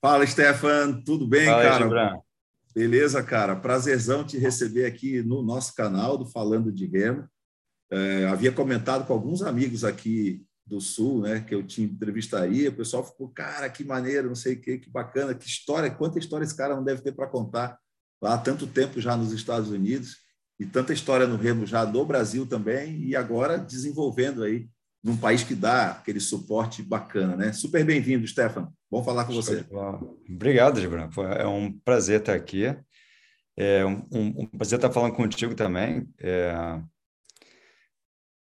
Fala, Stefan, tudo bem, Fala, cara? Gibran. Beleza, cara? Prazerzão te receber aqui no nosso canal do Falando de Remo. É, havia comentado com alguns amigos aqui do Sul, né, que eu te entrevistaria. O pessoal ficou, cara, que maneiro, não sei o que, que bacana, que história, quanta história esse cara não deve ter para contar lá há tanto tempo já nos Estados Unidos e tanta história no Remo já no Brasil também e agora desenvolvendo aí num país que dá aquele suporte bacana, né? Super bem-vindo, Stefan. Bom falar com você. Obrigado, Gibran. É um prazer estar aqui. É um, um, prazer estar falando contigo também. É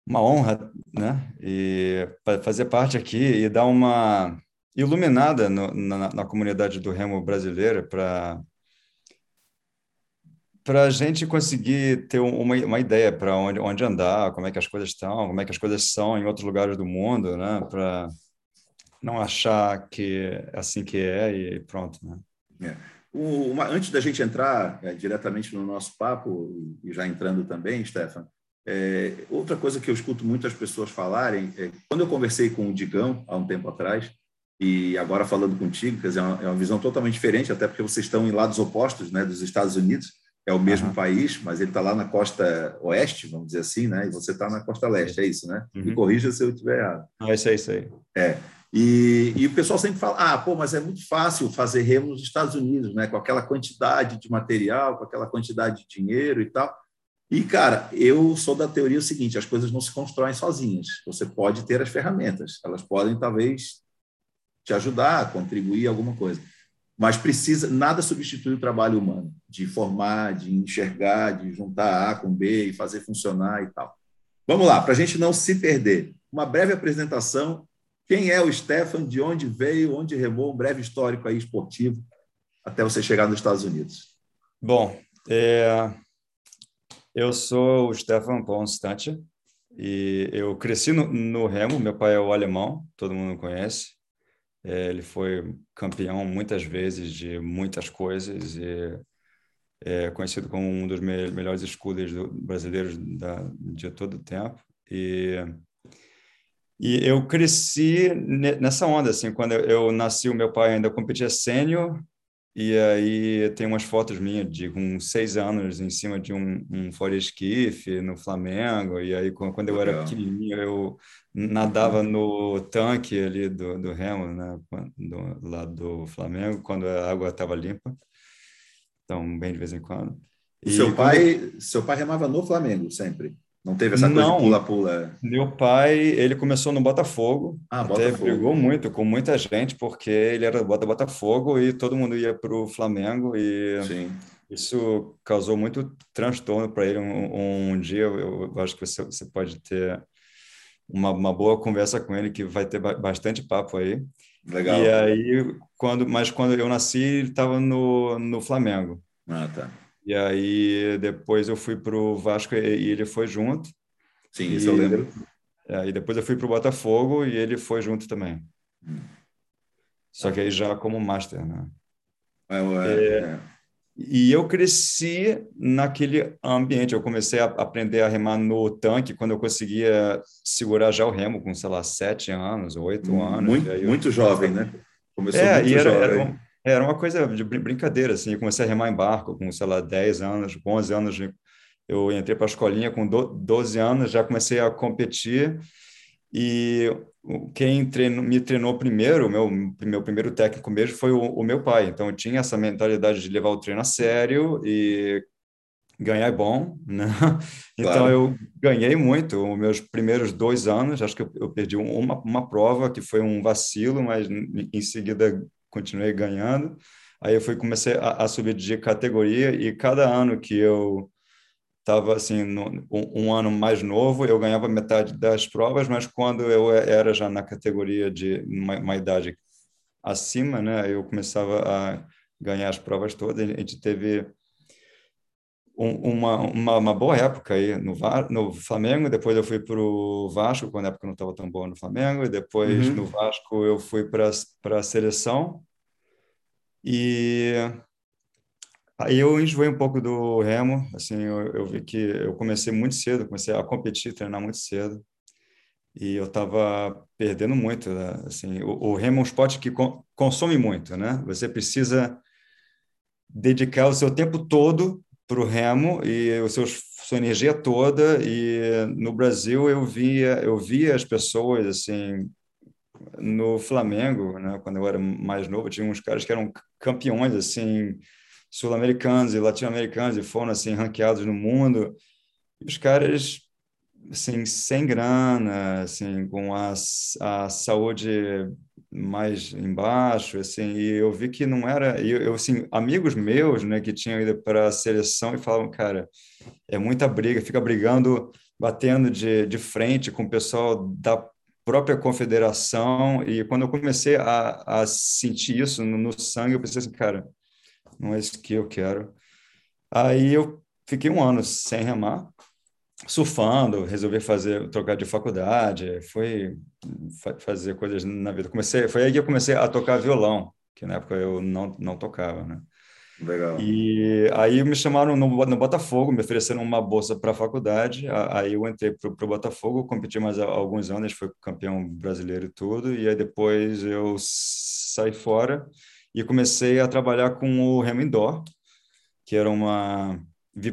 uma honra, né? E fazer parte aqui e dar uma iluminada no, na, na comunidade do remo brasileira para para a gente conseguir ter uma, uma ideia para onde, onde andar, como é que as coisas estão, como é que as coisas são em outros lugares do mundo, né? Para não achar que é assim que é e pronto, né? É. Uma, antes da gente entrar é, diretamente no nosso papo, e já entrando também, Stefan, é, outra coisa que eu escuto muitas pessoas falarem, é, quando eu conversei com o Digão há um tempo atrás, e agora falando contigo, quer dizer, é uma, é uma visão totalmente diferente, até porque vocês estão em lados opostos né, dos Estados Unidos, é o mesmo uhum. país, mas ele está lá na costa oeste, vamos dizer assim, né? E você está na costa leste, é isso, né? Uhum. Me corrija se eu estiver errado. É isso aí, isso aí. É. E, e, o pessoal sempre fala, ah, pô, mas é muito fácil fazer remo nos Estados Unidos, né? Com aquela quantidade de material, com aquela quantidade de dinheiro e tal. E, cara, eu sou da teoria o seguinte, as coisas não se constroem sozinhas. Você pode ter as ferramentas, elas podem, talvez, te ajudar, contribuir alguma coisa mas precisa nada substitui o trabalho humano de formar, de enxergar, de juntar A com B e fazer funcionar e tal. Vamos lá, para a gente não se perder, uma breve apresentação. Quem é o Stefan? De onde veio? Onde remou? Um breve histórico aí esportivo até você chegar nos Estados Unidos. Bom, é... eu sou o Stefan Ponstante e eu cresci no, no remo. Meu pai é o alemão, todo mundo conhece. É, ele foi campeão muitas vezes de muitas coisas e é conhecido como um dos me melhores scooters brasileiros da, de todo o tempo. E, e eu cresci nessa onda, assim, quando eu, eu nasci, o meu pai ainda competia sênior e aí tem umas fotos minhas de com seis anos em cima de um, um Ford Esquife no Flamengo. E aí quando eu era pequenininho eu nadava no tanque ali do, do Remo, né? Do, lá do Flamengo, quando a água estava limpa. Então, bem de vez em quando. E seu pai, seu pai remava no Flamengo sempre? Não teve essa coisa pula-pula? Meu pai, ele começou no Botafogo. Ah, até Botafogo. brigou muito com muita gente, porque ele era do Botafogo e todo mundo ia para o Flamengo. E Sim. isso causou muito transtorno para ele. Um, um, dia, eu, eu acho que você, você pode ter uma, uma boa conversa com ele, que vai ter bastante papo aí. Legal. E aí, quando, mas quando eu nasci, ele estava no, no Flamengo. Ah, tá. E aí depois eu fui para o Vasco e ele foi junto. Sim, isso eu lembro. É, e depois eu fui para o Botafogo e ele foi junto também. Hum. Só que aí já como master, né? É, é, é. E eu cresci naquele ambiente. Eu comecei a aprender a remar no tanque quando eu conseguia segurar já o remo com, sei lá, sete anos, oito hum, anos. Muito, eu... muito jovem, né? Começou é, muito e era, jovem. Era um era uma coisa de brincadeira, assim. Eu comecei a remar em barco com, sei lá, 10 anos, com 11 anos. Eu entrei para a escolinha com 12 anos, já comecei a competir. E quem treinou, me treinou primeiro, meu, meu primeiro técnico mesmo, foi o, o, meu pai. Então, eu tinha essa mentalidade de levar o treino a sério e ganhar é bom, né? Então, claro. eu ganhei muito os meus primeiros dois anos. Acho que eu, eu perdi uma, uma prova, que foi um vacilo, mas em seguida continuei ganhando. Aí eu fui comecei a, a subir de categoria e cada ano que eu estava assim no, um, um, ano mais novo eu ganhava metade das provas, mas quando eu era já na categoria de uma, uma idade acima, né, eu começava a ganhar as provas todas. A gente teve uma, uma, uma, boa época aí no, no Flamengo, depois eu fui para o Vasco, quando a época não estava tão boa no Flamengo, e depois uhum. no Vasco eu fui para a seleção, e aí eu enjoei um pouco do remo, assim, eu, eu, vi que eu comecei muito cedo, comecei a competir, treinar muito cedo, e eu estava perdendo muito. Né? Assim, o, o remo é um esporte que con consome muito, né? Você precisa dedicar o seu tempo todo para o remo e o seu, sua energia toda. E no Brasil eu via eu via as pessoas assim no Flamengo, né? Quando eu era mais novo, tinha uns caras que eram campeões assim sul-americanos e latino-americanos e foram assim ranqueados no mundo. E os caras assim, sem grana, assim, com a, a saúde mais embaixo, assim, e eu vi que não era, eu, eu assim, amigos meus, né, que tinham ido para a seleção e falavam, cara, é muita briga, fica brigando, batendo de, de frente com o pessoal da própria confederação, e quando eu comecei a, a sentir isso no, no sangue, eu pensei assim, cara, não é isso que eu quero. Aí eu fiquei um ano sem remar, surfando, resolvi fazer, trocar de faculdade, fui fazer coisas na vida. Comecei, foi aí que eu comecei a tocar violão, que na época eu não, não tocava, né? Legal. E aí me chamaram no, no Botafogo, me ofereceram uma bolsa para a faculdade, aí eu entrei para o Botafogo, competi mais alguns anos, fui campeão brasileiro e tudo, e aí depois eu saí fora e comecei a trabalhar com o remo indoor, que era uma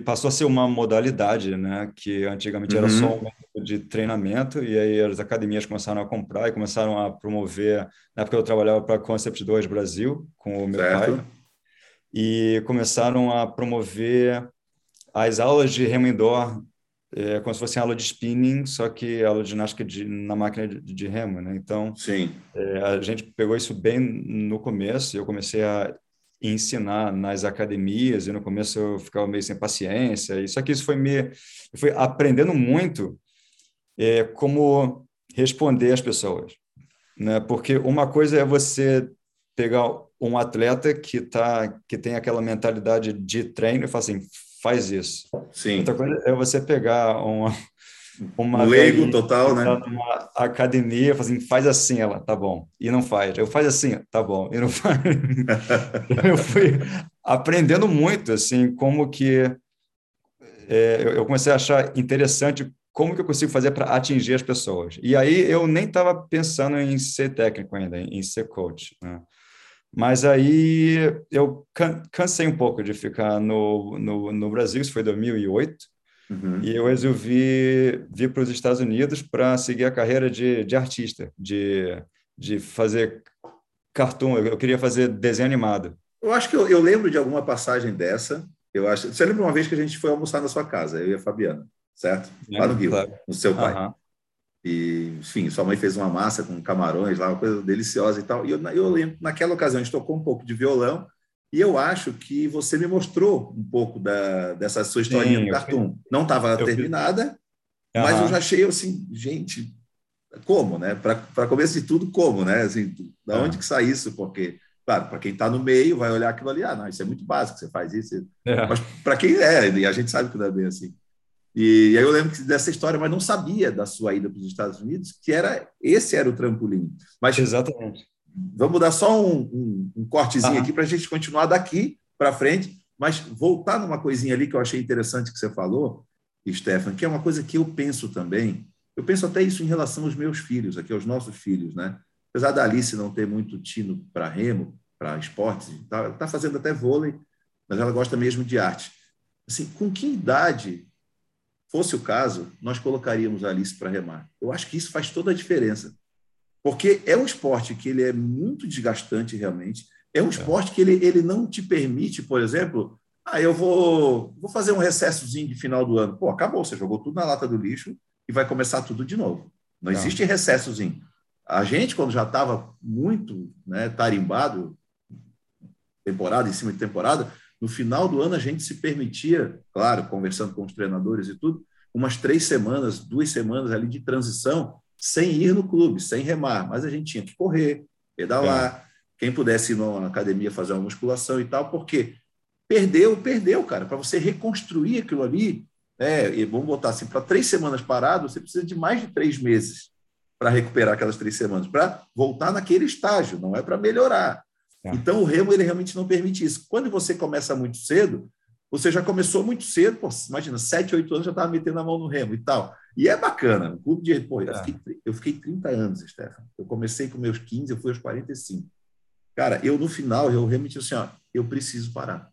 passou a ser uma modalidade, né? Que antigamente uhum. era só uhum. um método de treinamento e aí as academias começaram a comprar e começaram a promover. Na época eu trabalhava para Concept 2 Brasil com o meu certo. pai e começaram a promover as aulas de remo indoor é, como se fosse aula de spinning, só que aula de ginástica de, na máquina de, de remo, né? Então, Sim. É, a gente pegou isso bem no começo e eu comecei a ensinar nas academias, e no começo eu ficava meio sem paciência, e só que isso foi me foi aprendendo muito é, como responder às pessoas, né? Porque uma coisa é você pegar um atleta que tá que tem aquela mentalidade de treino e falar assim, faz isso. Sim. Outra coisa é você pegar uma uma leigo total, né? Uma academia, assim, faz assim, ela, tá bom, e não faz. Eu faz assim, tá bom, e não faz. eu fui aprendendo muito, assim, como que é, eu comecei a achar interessante como que eu consigo fazer para atingir as pessoas. E aí eu nem estava pensando em ser técnico ainda, em ser coach, né? Mas aí eu cansei um pouco de ficar no, no, no Brasil, isso foi 2008, Uhum. E eu resolvi vir para os Estados Unidos para seguir a carreira de, de artista, de, de fazer cartoon. Eu, eu queria fazer desenho animado. Eu acho que eu, eu, lembro de alguma passagem dessa. Eu acho. Você lembra uma vez que a gente foi almoçar na sua casa, eu e a Fabiana, certo? Lá no Rio, claro. no seu pai. Uhum. E, enfim, sua mãe fez uma massa com camarões lá, uma coisa deliciosa e tal. E eu, eu lembro, naquela ocasião, a gente tocou um pouco de violão e eu acho que você me mostrou um pouco da, dessa sua historinha Sim, do cartoon. Não estava terminada, uhum. mas eu já achei assim, gente, como, né? Para começo de tudo, como, né? Assim, da onde que sai isso? Porque, claro, para quem está no meio, vai olhar aquilo ali, ah, não, isso é muito básico, você faz isso. É. Mas para quem é, e a gente sabe que não é bem assim. E, e aí eu lembro dessa história, mas não sabia da sua ida para os Estados Unidos, que era esse era o trampolim. Mas, Exatamente. Vamos dar só um, um, um cortezinho tá. aqui para a gente continuar daqui para frente, mas voltar numa coisinha ali que eu achei interessante que você falou, Stefan, que é uma coisa que eu penso também. Eu penso até isso em relação aos meus filhos, aqui aos nossos filhos, né? Apesar da Alice não ter muito tino para remo, para esportes, tá, ela está fazendo até vôlei, mas ela gosta mesmo de arte. Assim, com que idade, fosse o caso, nós colocaríamos a Alice para remar? Eu acho que isso faz toda a diferença. Porque é um esporte que ele é muito desgastante realmente. É um é. esporte que ele, ele não te permite, por exemplo, ah, eu vou, vou fazer um recessozinho de final do ano. Pô, acabou, você jogou tudo na lata do lixo e vai começar tudo de novo. Não, não. existe recessozinho. A gente, quando já estava muito né, tarimbado, temporada em cima de temporada, no final do ano a gente se permitia, claro, conversando com os treinadores e tudo, umas três semanas, duas semanas ali de transição sem ir no clube, sem remar, mas a gente tinha que correr, pedalar, é. quem pudesse ir na academia fazer uma musculação e tal, porque perdeu, perdeu, cara, para você reconstruir aquilo ali, né, e vamos botar assim, para três semanas parado, você precisa de mais de três meses para recuperar aquelas três semanas, para voltar naquele estágio, não é para melhorar. É. Então, o remo ele realmente não permite isso. Quando você começa muito cedo, você já começou muito cedo, pô, imagina, sete, oito anos já estava metendo a mão no remo e tal. E é bacana. O clube de. Pô, eu, é. fiquei, eu fiquei 30 anos, Stefan. Eu comecei com meus 15, eu fui aos 45. Cara, eu no final, eu realmente assim, ó, eu preciso parar.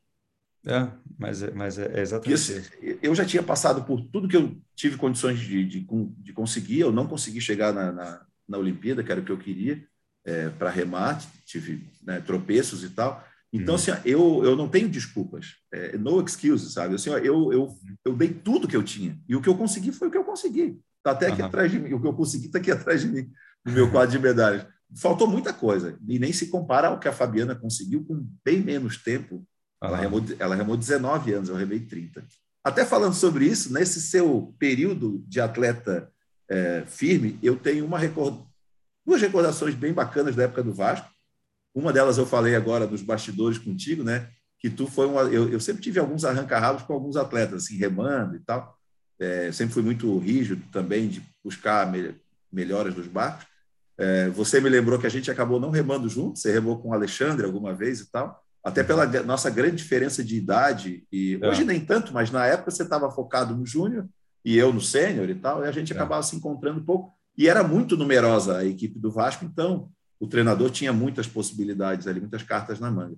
É, mas, é, mas é exatamente isso. Eu já tinha passado por tudo que eu tive condições de, de, de conseguir, eu não consegui chegar na, na, na Olimpíada, que era o que eu queria, é, para remate, tive né, tropeços e tal. Então, hum. assim, eu, eu não tenho desculpas, é, no excuses, sabe? Assim, eu, eu, eu dei tudo que eu tinha, e o que eu consegui foi o que eu consegui. Está até aqui uhum. atrás de mim, o que eu consegui está aqui atrás de mim, no meu quadro de medalhas. Faltou muita coisa, e nem se compara ao que a Fabiana conseguiu com bem menos tempo ela, remou, ela remou 19 anos, eu remei 30. Até falando sobre isso, nesse seu período de atleta é, firme, eu tenho uma record... duas recordações bem bacanas da época do Vasco. Uma delas eu falei agora dos bastidores contigo, né? Que tu foi uma. Eu, eu sempre tive alguns arranca-rabos com alguns atletas, assim, remando e tal. É, sempre fui muito rígido também de buscar me, melhoras nos barcos. É, você me lembrou que a gente acabou não remando junto, você remou com o Alexandre alguma vez e tal até pela nossa grande diferença de idade, e é. hoje nem tanto, mas na época você estava focado no júnior e eu no sênior e tal, e a gente é. acabava se encontrando um pouco, e era muito numerosa a equipe do Vasco, então o treinador tinha muitas possibilidades ali, muitas cartas na manga.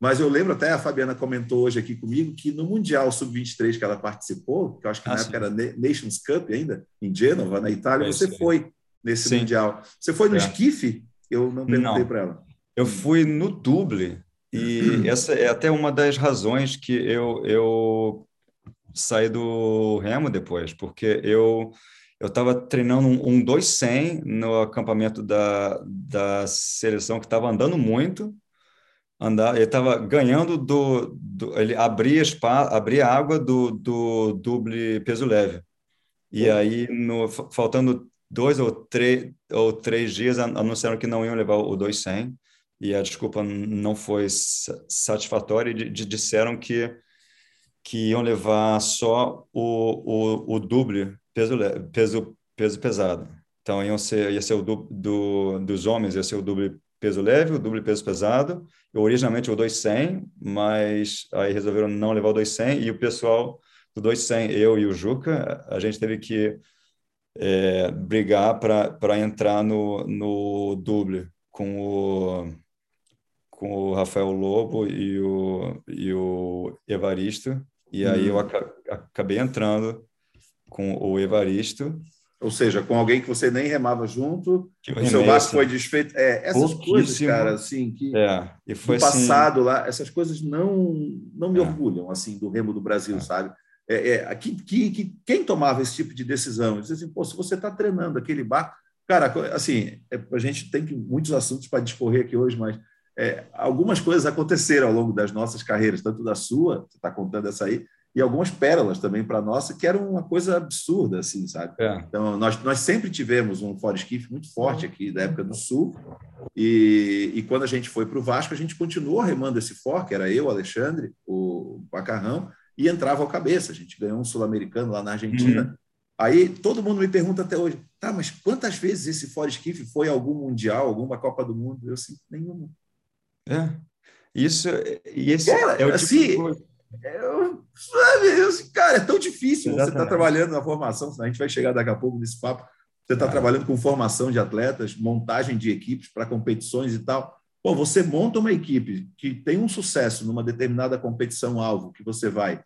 Mas eu lembro até, a Fabiana comentou hoje aqui comigo, que no Mundial Sub-23 que ela participou, que eu acho que ah, na sim. época era Nations Cup ainda, em Gênova, na Itália, é, você sim. foi nesse sim. Mundial. Você foi no é. esquife? Eu não perguntei para ela. Eu fui no Duble, e essa é até uma das razões que eu, eu saí do remo depois, porque eu eu estava treinando um, um 200 no acampamento da, da seleção que estava andando muito, andar, ele estava ganhando do, do, ele abria spa, abria água do, do duble peso leve. E aí no faltando dois ou três ou três dias anunciaram que não iam levar o 200 e a desculpa não foi satisfatória. E disseram que que iam levar só o, o, o duble peso, peso, peso pesado. Então, iam ser, ia ser o do, do, dos homens, ia ser o duble peso leve, o duble peso pesado, originalmente o 200, mas aí resolveram não levar o 200 e o pessoal do 200, eu e o Juca, a gente teve que é, brigar para entrar no, no duble com o com o Rafael Lobo e o, e o Evaristo, e aí eu uhum. acabei entrando com o Evaristo. Ou seja, com alguém que você nem remava junto, o seu barco foi desfeito. É, essas coisas, cara, assim, que é, e foi no assim passado assim... lá, essas coisas não, não me é. orgulham, assim, do remo do Brasil, é. sabe? É, é, que, que, que, quem tomava esse tipo de decisão? Dizia assim, pô, se você está treinando aquele barco... Cara, assim, é, a gente tem que, muitos assuntos para discorrer aqui hoje, mas é, algumas coisas aconteceram ao longo das nossas carreiras, tanto da sua, você está contando essa aí, e algumas pérolas também para a nossa, que eram uma coisa absurda, assim, sabe? É. Então, nós, nós sempre tivemos um foresquife muito forte aqui da época do Sul, e, e quando a gente foi para o Vasco, a gente continuou remando esse for, que era eu, Alexandre, o Macarrão, e entrava ao cabeça. A gente ganhou um sul-americano lá na Argentina. Uhum. Aí todo mundo me pergunta até hoje, tá, mas quantas vezes esse foresquife foi algum Mundial, alguma Copa do Mundo? Eu, assim, nenhuma. É. Isso, e esse cara, é o tipo assim, tipo eu, sabe, assim, cara, é tão difícil Exatamente. você estar tá trabalhando na formação, a gente vai chegar daqui a pouco nesse papo, você está é. trabalhando com formação de atletas, montagem de equipes para competições e tal. Pô, você monta uma equipe que tem um sucesso numa determinada competição-alvo que você vai.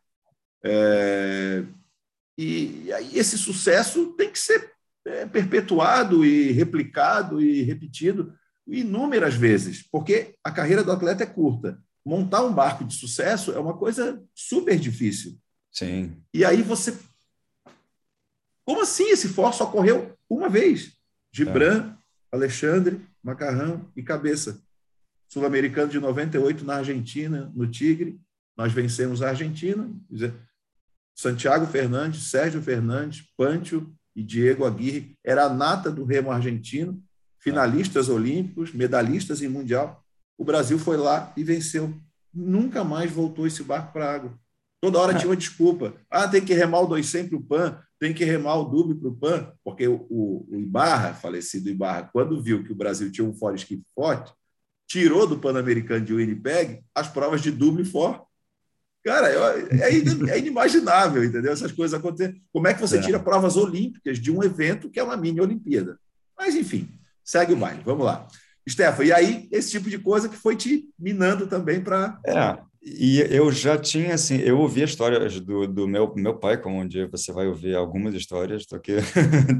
É, e, e aí esse sucesso tem que ser é, perpetuado e replicado e repetido inúmeras vezes, porque a carreira do atleta é curta. Montar um barco de sucesso é uma coisa super difícil. Sim. E aí você. Como assim esse forço ocorreu uma vez? Gibran, é. Alexandre, Macarrão e Cabeça. Sul-americano de 98 na Argentina, no Tigre. Nós vencemos a Argentina. Santiago Fernandes, Sérgio Fernandes, Pâncio e Diego Aguirre. Era a nata do remo argentino finalistas olímpicos, medalhistas em mundial. O Brasil foi lá e venceu. Nunca mais voltou esse barco para a água. Toda hora tinha uma desculpa. Ah, tem que remar o 200 para o PAN, tem que remar o Dube para o PAN, porque o, o, o, Ibarra, falecido Ibarra, quando viu que o Brasil tinha um fora forte, tirou do Pan-Americano de Winnipeg as provas de Dube e For. Cara, é, é inimaginável, entendeu? Essas coisas acontecerem. Como é que você é. tira provas olímpicas de um evento que é uma mini Olimpíada? Mas, enfim, segue o baile. Vamos lá. Stefan, e aí esse tipo de coisa que foi te minando também para. É, e eu já tinha, assim, eu ouvi histórias do, do meu, meu pai, como um dia você vai ouvir algumas histórias, só que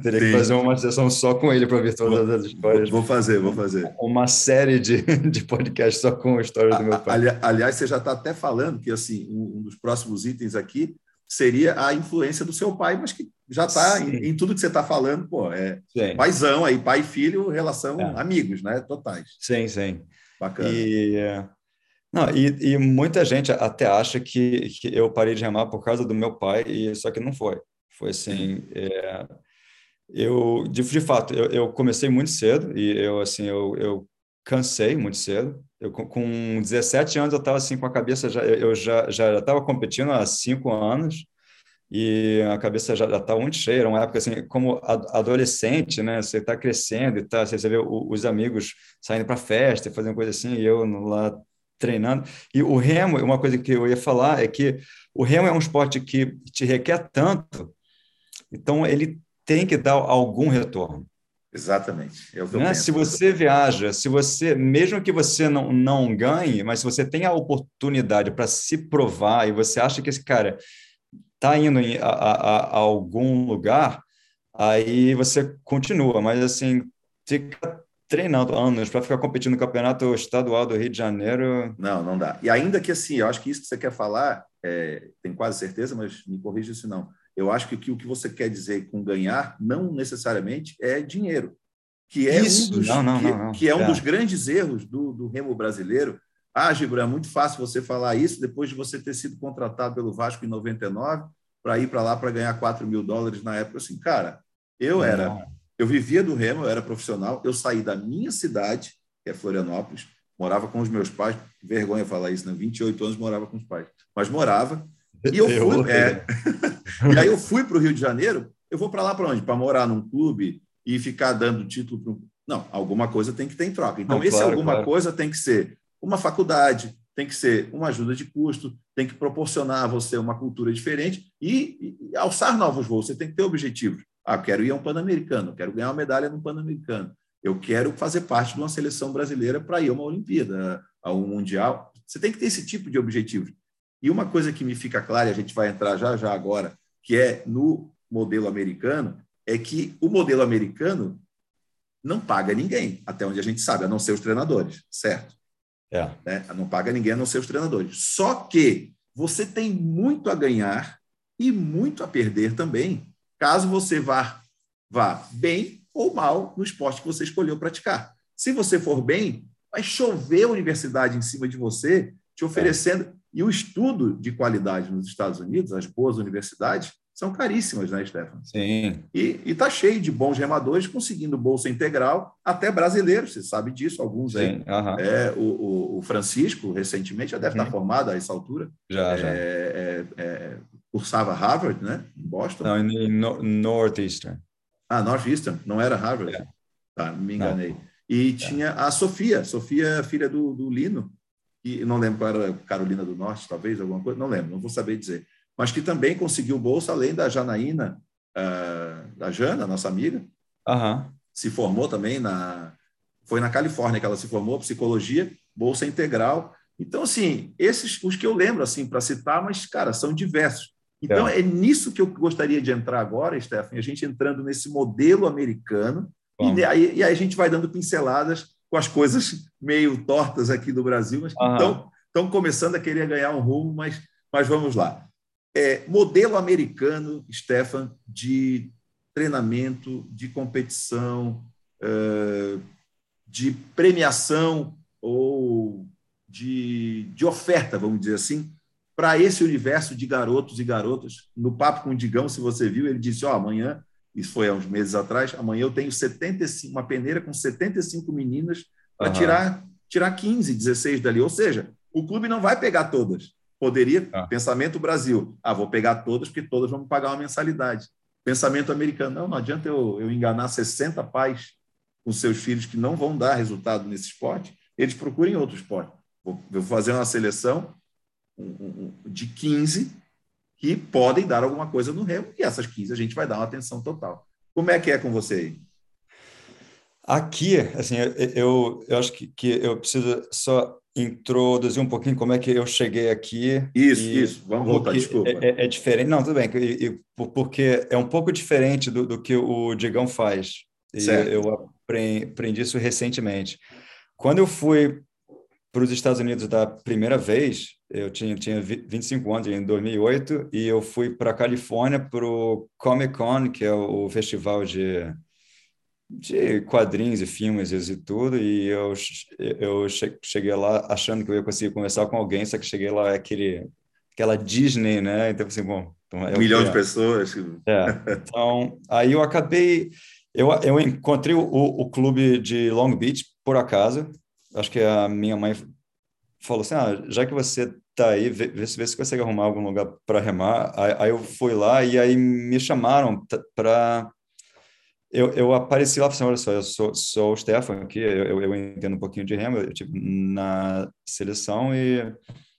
teria Sim. que fazer uma sessão só com ele para ouvir todas vou, as histórias. Vou fazer, vou fazer. Uma série de, de podcasts só com histórias do meu pai. Ali, aliás, você já está até falando que, assim, um dos próximos itens aqui seria a influência do seu pai, mas que já está em, em, tudo que você está falando, pô, é sim. paizão aí, pai e filho, relação é. amigos, né? Totais. Sim, sim. Bacana. E, não, e, e muita gente até acha que, que, eu parei de remar por causa do meu pai, e só que não foi. Foi assim, é, eu de, de fato eu, eu, comecei muito cedo e eu assim eu, eu cansei muito cedo. Eu com 17 anos eu estava assim com a cabeça já eu já já estava competindo há cinco anos e a cabeça já estava muito cheia. Era uma época assim, como adolescente, né? Você está crescendo e tá, você vê os amigos saindo para festa, fazendo coisa assim, e eu lá treinando. E o remo, uma coisa que eu ia falar é que o remo é um esporte que te requer tanto, então ele tem que dar algum retorno. Exatamente. É né? Se você viaja, se você, mesmo que você não, não ganhe, mas se você tem a oportunidade para se provar e você acha que esse cara está indo em, a, a, a, algum lugar, aí você continua. Mas assim, fica treinando anos para ficar competindo no campeonato estadual do Rio de Janeiro. Não, não dá. E ainda que assim, eu acho que isso que você quer falar, é, tenho quase certeza, mas me corrija se não eu acho que o que você quer dizer com ganhar não necessariamente é dinheiro, que é Isso. um dos, não, não, que, não, que é um é. dos grandes erros do, do remo brasileiro. Ah, Gibran, é muito fácil você falar isso depois de você ter sido contratado pelo Vasco em 99 para ir para lá para ganhar 4 mil dólares na época. Assim, cara, eu era, eu vivia do remo, eu era profissional, eu saí da minha cidade, que é Florianópolis, morava com os meus pais, vergonha falar isso, né? 28 anos morava com os pais, mas morava, e eu fui, é, e aí eu fui para o Rio de Janeiro, eu vou para lá para onde? Para morar num clube e ficar dando título para Não, alguma coisa tem que ter em troca. Então, Não, esse claro, alguma claro. coisa tem que ser uma faculdade, tem que ser uma ajuda de custo, tem que proporcionar a você uma cultura diferente e, e alçar novos voos. Você tem que ter objetivos. Ah, quero ir a um Pan-Americano, quero ganhar uma medalha no Pan-Americano. Eu quero fazer parte de uma seleção brasileira para ir a uma Olimpíada, a um Mundial. Você tem que ter esse tipo de objetivos. E uma coisa que me fica clara, e a gente vai entrar já já agora, que é no modelo americano, é que o modelo americano não paga ninguém, até onde a gente sabe, a não ser os treinadores, certo? É. Né? Não paga ninguém a não ser os treinadores. Só que você tem muito a ganhar e muito a perder também, caso você vá, vá bem ou mal no esporte que você escolheu praticar. Se você for bem, vai chover a universidade em cima de você, te oferecendo. É. E o estudo de qualidade nos Estados Unidos, as boas universidades, são caríssimas, né, Stefano? Sim. E está cheio de bons remadores conseguindo bolsa integral, até brasileiros, você sabe disso, alguns Sim, aí. É, o, o, Francisco, recentemente, já deve uhum. estar formado a essa altura. Já, é, já. É, é, cursava Harvard, né? Em Boston. Não, em no, Northeastern. Ah, Northeastern, não era Harvard. É. Tá, me enganei. Não. E tinha a Sofia, Sofia, filha do, do Lino, e não lembro qual era Carolina do Norte, talvez, alguma coisa, não lembro, não vou saber dizer, mas que também conseguiu bolsa, além da Janaína, uh, da Jana, nossa amiga, uhum. se formou também na. Foi na Califórnia que ela se formou, psicologia, bolsa integral. Então, assim, esses os que eu lembro, assim, para citar, mas, cara, são diversos. Então, é. é nisso que eu gostaria de entrar agora, Stephanie, a gente entrando nesse modelo americano, e aí, e aí a gente vai dando pinceladas com as coisas meio tortas aqui do Brasil, mas uhum. estão, estão começando a querer ganhar um rumo, mas, mas vamos lá. É, modelo americano, Stefan, de treinamento, de competição, é, de premiação ou de, de oferta, vamos dizer assim, para esse universo de garotos e garotas. No papo com o Digão, se você viu, ele disse: Ó, oh, amanhã isso foi há uns meses atrás, amanhã eu tenho 75, uma peneira com 75 meninas para uhum. tirar, tirar 15, 16 dali. Ou seja, o clube não vai pegar todas. Poderia, ah. pensamento Brasil, ah, vou pegar todas porque todas vão pagar uma mensalidade. Pensamento americano, não, não adianta eu, eu enganar 60 pais com seus filhos que não vão dar resultado nesse esporte, eles procurem outro esporte. Vou, vou fazer uma seleção de 15 que podem dar alguma coisa no remo, e essas 15 a gente vai dar uma atenção total. Como é que é com você aí? Aqui, assim, eu, eu acho que, que eu preciso só introduzir um pouquinho como é que eu cheguei aqui. Isso, isso, vamos voltar, desculpa. É, é, é, diferente, não, tudo bem, e, e, porque é um pouco diferente do, do que o Digão faz. E eu aprendi isso recentemente. Quando eu fui para os Estados Unidos da primeira vez, eu tinha, tinha 25 anos, em 2008, e eu fui para a Califórnia para o Comic Con, que é o festival de, de quadrinhos e filmes e tudo, e eu, eu cheguei lá achando que eu ia conseguir conversar com alguém, só que cheguei lá, é aquele, aquela Disney, né? Então, assim, bom... Então é um milhão de é. pessoas. É, então, aí eu acabei... Eu, eu encontrei o, o clube de Long Beach, por acaso, acho que a minha mãe falou assim, ah, já que você tá aí, vê, vê, se consegue arrumar algum lugar para remar. Aí, aí, eu fui lá e aí me chamaram para eu, eu apareci lá e falei assim, olha só, eu sou, sou o Stefan aqui, eu, eu, entendo um pouquinho de remo, eu tive na seleção e,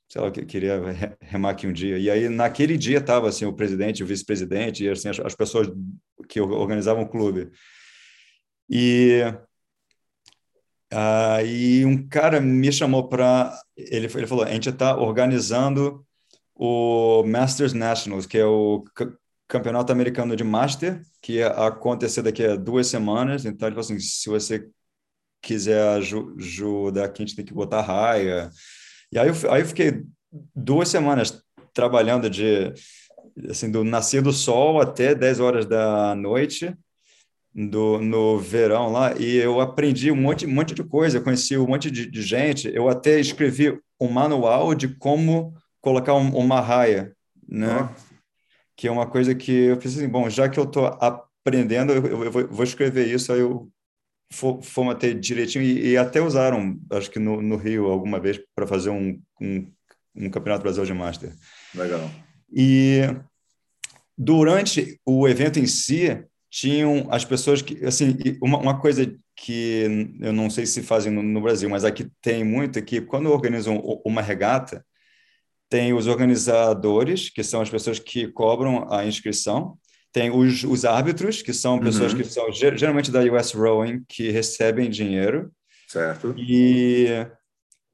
sei lá, eu queria remar aqui um dia. E aí, naquele dia, estava assim, o presidente, o vice-presidente, e assim, as, as pessoas que organizavam o clube. E Aí um cara me chamou para. Ele, ele falou: a gente está organizando o Masters Nationals, que é o campeonato americano de Master, que ia acontecer daqui a duas semanas. Então, ele falou assim: se você quiser ajudar aqui, a gente tem que botar raia. E aí eu, aí eu fiquei duas semanas trabalhando de assim do nascer do sol até 10 horas da noite do, no verão lá e eu aprendi um monte, um monte de coisa, conheci um monte de, de gente. Eu até escrevi um manual de como colocar um, uma raia, né? Oh. Que é uma coisa que eu pensei assim, bom, já que eu estou aprendendo, eu, eu, vou, vou, escrever isso, aí eu formatei direitinho e, e, até usaram, acho que no, no Rio, alguma vez, para fazer um, um, um Campeonato Brasil de Master. Legal. E durante o evento em si, tinham as pessoas que, assim, uma, uma coisa que eu não sei se fazem no, no, Brasil, mas aqui tem muito, é que quando organizam uma regata, tem os organizadores, que são as pessoas que cobram a inscrição, tem os, os árbitros, que são pessoas uhum. que são geralmente da US Rowing, que recebem dinheiro. Certo. E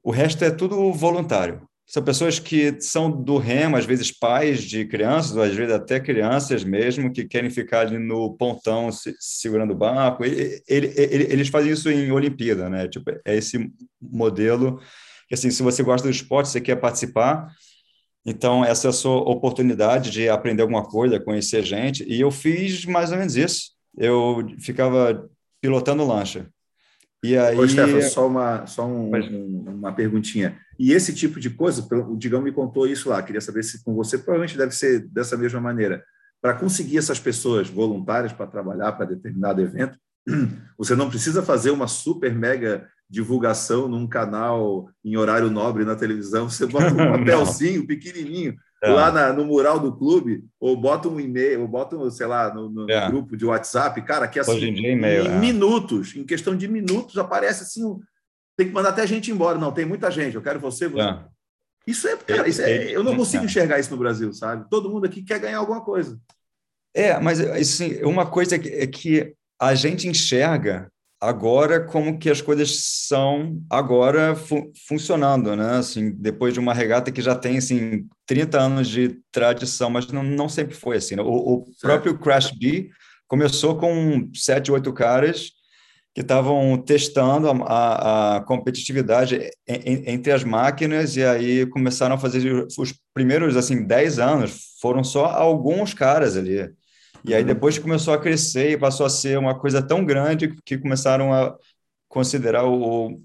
o resto é tudo voluntário são pessoas que são do remo, às vezes pais de crianças, ou às vezes até crianças mesmo, que querem ficar ali no pontão se, segurando o barco. Ele, ele, ele, eles fazem isso em Olimpíada, né? Tipo, é esse modelo que, assim, se você gosta do esporte, você quer participar, então essa é a sua oportunidade de aprender alguma coisa, conhecer gente. E eu fiz mais ou menos isso. Eu ficava pilotando lancha. E aí... Ô, Stefan, só, uma, só um, um, uma perguntinha. E esse tipo de coisa, o Digão me contou isso lá, queria saber se com você provavelmente deve ser dessa mesma maneira. Para conseguir essas pessoas voluntárias para trabalhar para determinado evento, você não precisa fazer uma super mega divulgação num canal em horário nobre na televisão, você bota um papelzinho pequenininho é. lá na, no mural do clube, ou bota um e-mail, ou bota, um, sei lá, no, no é. grupo de WhatsApp, cara, que assim, em, em é. minutos, em questão de minutos, aparece assim, um, tem que mandar até a gente embora. Não, tem muita gente, eu quero você. você. É. Isso é, cara, isso é, eu não consigo enxergar isso no Brasil, sabe? Todo mundo aqui quer ganhar alguma coisa. É, mas assim, uma coisa é que a gente enxerga agora como que as coisas são agora fu funcionando, né? Assim, depois de uma regata que já tem assim 30 anos de tradição, mas não, não sempre foi assim. Né? O, o próprio Crash B começou com sete, oito caras que estavam testando a, a, a competitividade em, entre as máquinas e aí começaram a fazer os primeiros assim 10 anos foram só alguns caras ali e aí uhum. depois começou a crescer e passou a ser uma coisa tão grande que começaram a considerar o,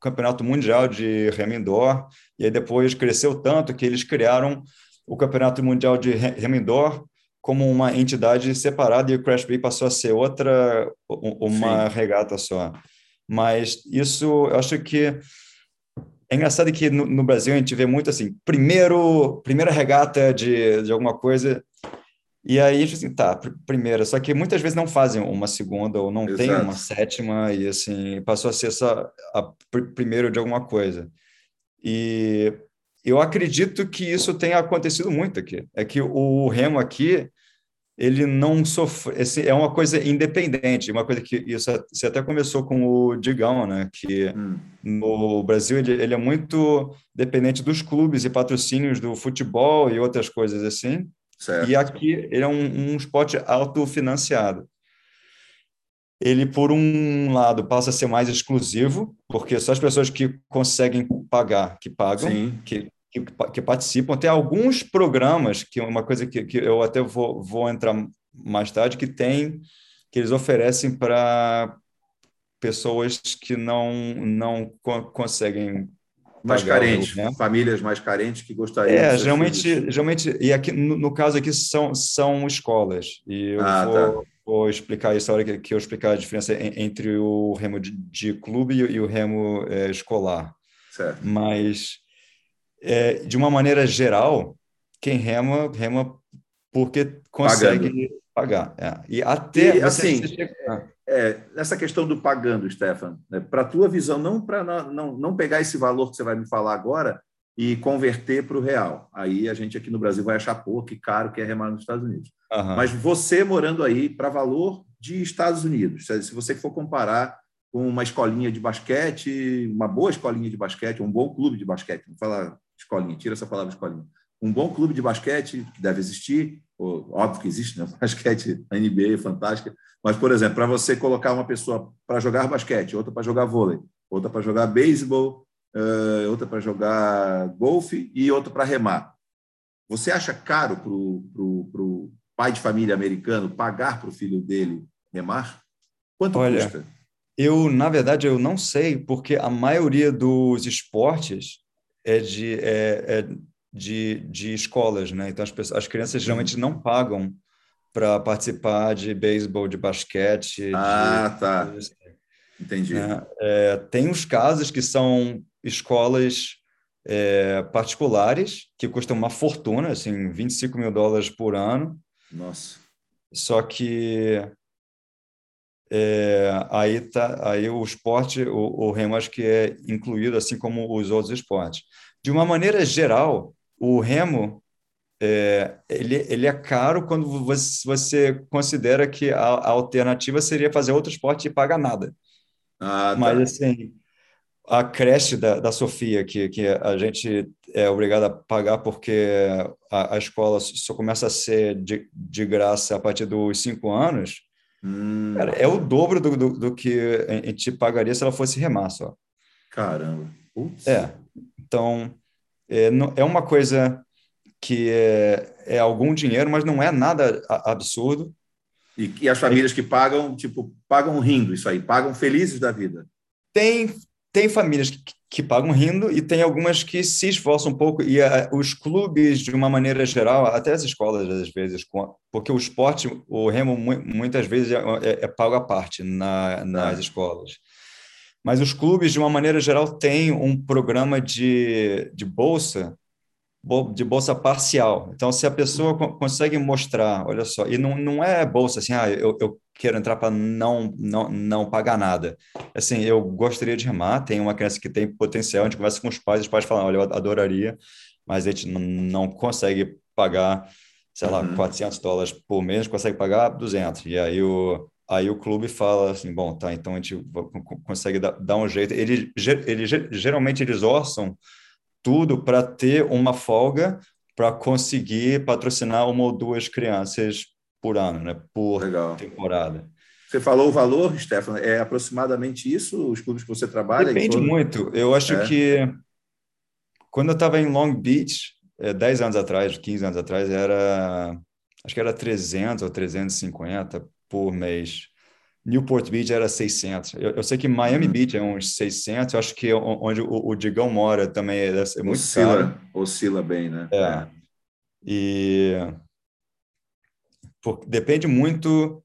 campeonato mundial de remo indoor. E aí depois cresceu tanto que eles criaram o campeonato mundial de remo indoor como uma entidade separada e o Crash Bay passou a ser outra, uma Sim. regata só. Mas isso, eu acho que é engraçado que no, no, Brasil a gente vê muito assim, primeiro, primeira regata de, de alguma coisa, e aí, assim, tá, primeira, só que muitas vezes não fazem uma segunda ou não Exato. tem uma sétima, e assim, passou a ser só a primeiro de alguma coisa. E eu acredito que isso tenha acontecido muito aqui. É que o remo aqui ele não sofre, é uma coisa independente, uma coisa que isso você até começou com o Digão, né? Que hum. no Brasil ele, ele, é muito dependente dos clubes e patrocínios do futebol e outras coisas assim. Certo. E aqui ele é um, um esporte autofinanciado. Ele, por um lado, passa a ser mais exclusivo, porque só as pessoas que conseguem pagar, que pagam, Sim. que que, que, participam. Tem alguns programas, que é uma coisa que, que eu até vou, vou entrar mais tarde, que tem, que eles oferecem para pessoas que não, não co conseguem mais carentes, né? famílias mais carentes que gostariam. É, geralmente, geralmente, e aqui no, no, caso aqui são são escolas e eu ah, vou, tá. vou, explicar isso a hora que, que eu explicar a diferença entre o remo de, de clube e, e, o remo é, escolar. Certo. Mas é, de uma maneira geral, quem rema, rema porque consegue pagando. Pagar. É. E até. E, assim, é, essa questão do pagando, Stefan, né, para a tua visão, não para não, não pegar esse valor que você vai me falar agora e converter para o real. Aí a gente aqui no Brasil vai achar, pô, que caro que é remar nos Estados Unidos. Uhum. Mas você morando aí, para valor de Estados Unidos, se você for comparar com uma escolinha de basquete, uma boa escolinha de basquete, um bom clube de basquete, vamos falar escolinha, tira essa palavra escolinha. Um bom clube de basquete, que deve existir, óbvio que existe, né? Basquete, a NBA é fantástica. Mas, por exemplo, para você colocar uma pessoa para jogar basquete, outra para jogar vôlei, outra para jogar beisebol, uh, outra para jogar golfe e outra para remar. Você acha caro para o pai de família americano pagar para o filho dele remar? Quanto Olha, custa? Eu, na verdade, eu não sei, porque a maioria dos esportes é de, é, é de, de escolas, né? Então as, pessoas, as crianças geralmente não pagam para participar de beisebol, de basquete. Ah, de, tá. De, Entendi. Né? É, tem os casos que são escolas é, particulares que custam uma fortuna, assim, 25 mil dólares por ano. Nossa. Só que é, aí, tá, aí o esporte, o, o remo acho que é incluído assim como os outros esportes. De uma maneira geral, o remo é, ele, ele é caro quando você, você considera que a, a, alternativa seria fazer outro esporte e pagar nada. Ah, tá. Mas assim, a creche da, da Sofia, que, que a gente é obrigado a pagar porque a, a escola só começa a ser de, de graça a partir dos cinco anos, Hum. Cara, é o dobro do, do, do, que a gente pagaria se ela fosse remar só. Caramba. Ups. É. Então, é, não, é uma coisa que é, é algum dinheiro, mas não é nada absurdo. E, e as famílias que pagam, tipo, pagam rindo isso aí, pagam felizes da vida. Tem, tem famílias que, que pagam rindo e tem algumas que se esforçam um pouco e a, os clubes de uma maneira geral até as escolas às vezes porque o esporte o remo muitas vezes é, é, é pago à parte na, nas é. escolas mas os clubes de uma maneira geral têm um programa de, de bolsa de bolsa parcial. Então, se a pessoa consegue mostrar, olha só, e não, não é bolsa assim, ah, eu, eu quero entrar para não, não, não pagar nada. Assim, eu gostaria de remar, tem uma criança que tem potencial, a gente conversa com os pais, os pais falam, olha, eu adoraria, mas a gente não, consegue pagar, sei lá, uhum. 400 dólares por mês, consegue pagar 200. E aí o, aí o clube fala assim, bom, tá, então a gente consegue dar, dar um jeito. Ele, ele, geralmente eles orçam tudo para ter uma folga para conseguir patrocinar uma ou duas crianças por ano, né? por Legal. temporada. Você falou o valor, Stefano, é aproximadamente isso os clubes que você trabalha? Depende muito. Eu acho é. que quando eu estava em Long Beach, é, 10 anos atrás, 15 anos atrás, era acho que era 300 ou 350 por mês. Newport Beach era 600. Eu, eu sei que Miami uhum. Beach é uns 600. Eu acho que onde o, o Digão mora também é, muito oscila, caro. Oscila bem, né? É. é. E por, depende muito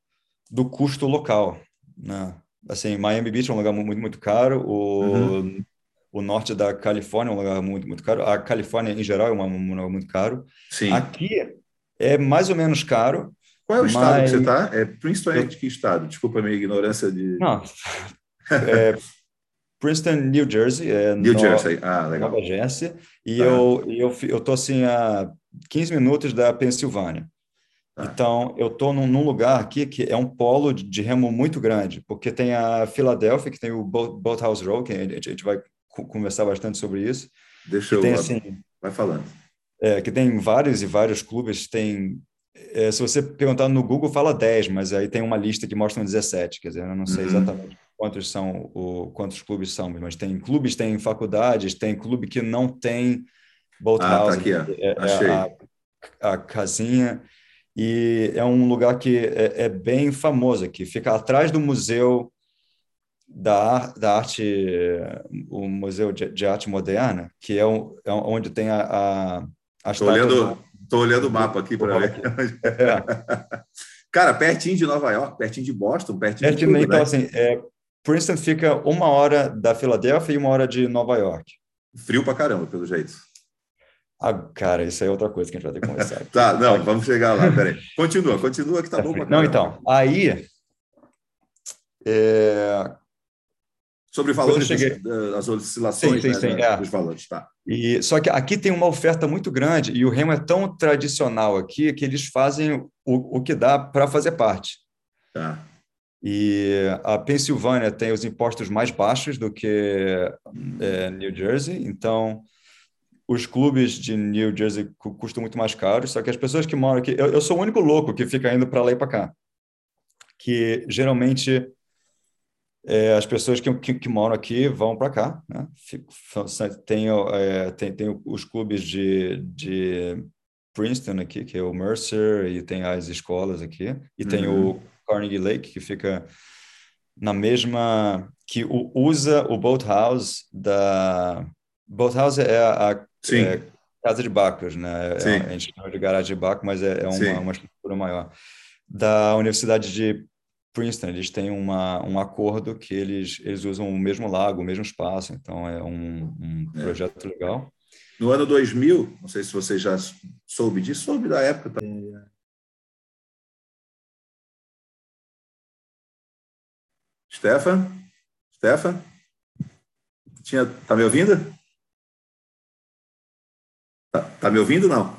do custo local, né? Assim, Miami Beach é um lugar muito, muito caro. O, uhum. o norte da Califórnia é um lugar muito, muito caro. A Califórnia, em geral, é um lugar muito caro. Sim. Aqui é mais ou menos caro, qual é o estado Mas... que você está? É Princeton é de que estado? Desculpa a minha ignorância de. Não. É, Princeton, New Jersey. É New no, Jersey, ah, legal. Nova Jersey. E ah. eu, eu, eu tô assim a 15 minutos da Pensilvânia. Ah. Então, eu estou num, num, lugar aqui que é um polo de, de, remo muito grande, porque tem a Filadélfia, que tem o Boathouse Row, que a gente, a gente vai conversar bastante sobre isso. Deixa eu... Tem, assim, vai falando. É, que tem vários e vários clubes, tem é, se você perguntar no Google, fala 10, mas aí tem uma lista que mostra 17, quer dizer, eu não sei uhum. exatamente quantos são, o, quantos clubes são, mas tem clubes, tem faculdades, tem clube que não tem boathouse, ah, tá aqui, é, é a, a, casinha, e é um lugar que é, é, bem famoso aqui, fica atrás do museu da, da arte, o Museu de, de Arte Moderna, que é, um, é onde tem a, a, a Estou olhando, tô olhando o mapa aqui para ver. É. Cara, pertinho de Nova York, pertinho de Boston, pertinho, pertinho de tudo, Então, né? assim, é, Princeton fica uma hora da Filadélfia e uma hora de Nova York. Frio pra caramba, pelo jeito. Ah, cara, isso aí é outra coisa que a gente vai ter que conversar. tá, não, vamos chegar lá, peraí. Continua, continua que tá é bom pra caramba. Não, então, aí... É... Sobre valores, cheguei... as oscilações sim, sim, né, sim, é. dos valores, tá. E, só que aqui tem uma oferta muito grande e o remo é tão tradicional aqui que eles fazem o, o que dá para fazer parte. Tá. E a Pensilvânia tem os impostos mais baixos do que é, New Jersey, então os clubes de New Jersey custam muito mais caros, só que as pessoas que moram aqui, eu, eu sou o único louco que fica indo para lá e para cá, que geralmente é, as pessoas que, que, que, moram aqui vão para cá, né? Tem, é, tem, tem os clubes de, de Princeton aqui, que é o Mercer, e tem as escolas aqui, e uhum. tem o uhum. Carnegie Lake, que fica na mesma que usa o boathouse da boathouse é a, a é casa de barcos, né? É, a gente chama de garagem de barco, mas é, é uma, uma, estrutura maior da Universidade de Princeton. Eles têm uma, um acordo que eles eles usam o mesmo lago, o mesmo espaço, então é um, um é. projeto legal. No ano 2000, não sei se você já soube disso, soube da época. Stefan? Stefan? Tinha, tá me ouvindo? Tá, tá me ouvindo não?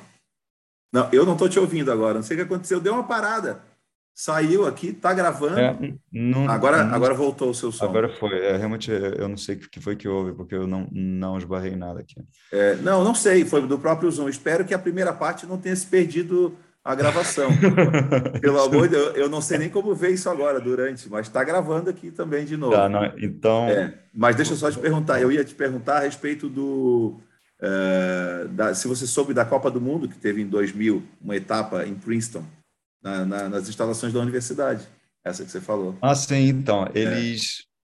Não, eu não estou te ouvindo agora. Não sei o que aconteceu. Deu uma parada. Saiu aqui, tá gravando. É, não, agora, não, agora voltou o seu som. Agora foi. É, realmente, eu não sei o que foi que houve, porque eu não, não esbarrei nada aqui. É, não, não sei. Foi do próprio Zoom. Espero que a primeira parte não tenha se perdido a gravação. Pelo amor de Deus, eu não sei nem como ver isso agora durante, mas está gravando aqui também de novo. Tá, não, então. É, mas deixa eu só te perguntar. Eu ia te perguntar a respeito do. Uh, da, se você soube da Copa do Mundo, que teve em 2000, uma etapa em Princeton, na, na, nas instalações da universidade. Essa que você falou. Ah, sim, então. Eles. É.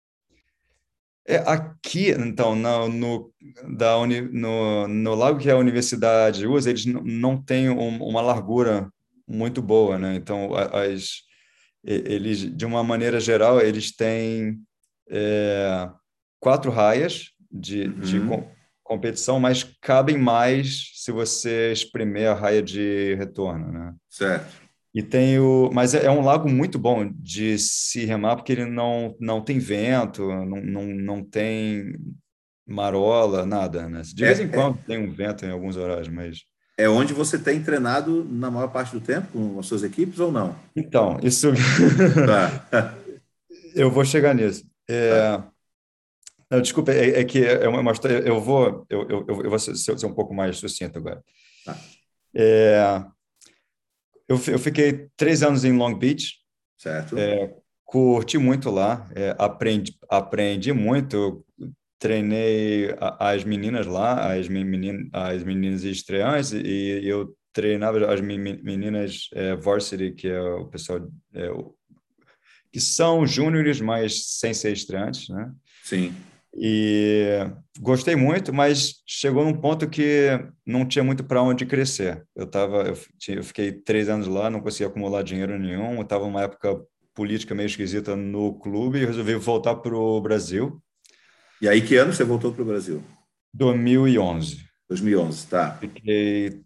É, aqui, então, no, no, da uni, no, no lago que a universidade usa, eles não têm um, uma largura muito boa, né? Então, as, eles, de uma maneira geral, eles têm é, quatro raias de, uhum. de competição, mas cabem mais se você espremer a raia de retorno, né? Certo. E tem o, mas é, é, um lago muito bom de se remar porque ele não, não tem vento, não, não, não tem marola, nada, né? De vez é, em é. quando é, tem um vento em alguns horários, mas é onde você tem treinado na maior parte do tempo com as suas equipes ou não? Então, isso tá. eu vou chegar nisso. É... Tá. Não, desculpa, é, é, que é uma história. Eu vou, eu, eu, eu vou ser, ser um pouco mais sucinto agora. Tá. É, eu, eu fiquei três anos em Long Beach. Certo. É, curti muito lá, é, aprendi, aprendi muito, treinei as meninas lá, as, meninas, as meninas estreantes, e eu treinava as meninas é, varsity, que é o pessoal é, que são júniores, mas sem ser estreantes, né? Sim. E gostei muito, mas chegou num ponto que não tinha muito para onde crescer. Eu tava, eu, eu, fiquei três anos lá, não conseguia acumular dinheiro nenhum. Estava uma época política meio esquisita no clube e resolvi voltar para o Brasil. E aí, que ano você voltou para o Brasil? 2011. 2011, tá. Fiquei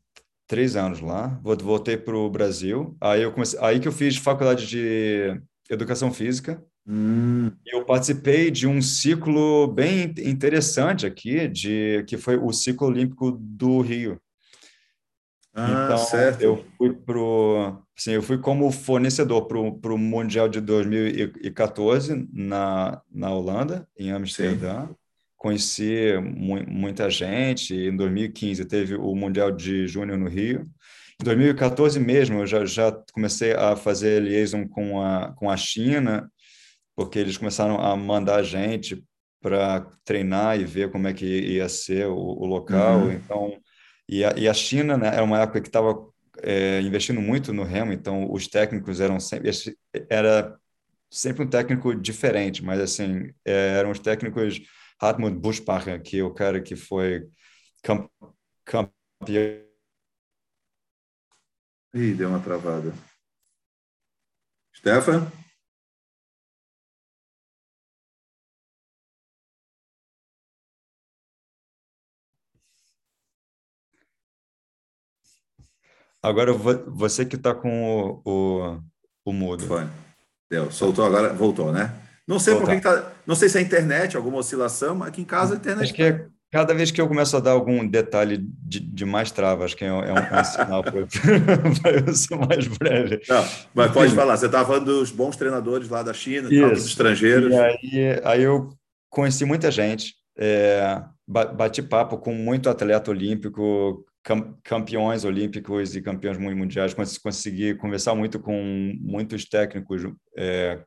três anos lá, voltei para o Brasil. Aí eu comecei, aí que eu fiz faculdade de educação física Hum. Eu participei de um ciclo bem interessante aqui, de que foi o ciclo olímpico do Rio. Ah, então, certo. eu fui pro, sim, eu fui como fornecedor para o Mundial de 2014 na, na Holanda, em Amsterdã. Sim. Conheci mu muita gente. Em 2015 teve o Mundial de Júnior no Rio. Em 2014 mesmo, eu já, já comecei a fazer liaison com a, com a China, porque eles começaram a mandar gente para treinar e ver como é que ia ser o, o local. Uhum. Então, e a, e a China né, era uma época que estava é, investindo muito no remo, então os técnicos eram sempre era sempre um técnico diferente, mas assim é, eram os técnicos Hartmut Buschbacher, que é o cara que foi campeão Ih, deu uma travada. Stefan? Agora você que está com o, o, o mudo. Foi. Deu. Soltou agora, voltou, né? Não sei por que tá. Não sei se é internet, alguma oscilação, mas aqui em casa a internet. Acho que é Cada vez que eu começo a dar algum detalhe de, de mais travas, que é um, é um, é um sinal para eu ser mais breve. Não, mas pode Sim. falar, você estava falando dos bons treinadores lá da China, tal, dos estrangeiros. E aí, aí eu conheci muita gente, é, bati papo com muito atleta olímpico, campeões olímpicos e campeões mundiais, consegui conversar muito com muitos técnicos é,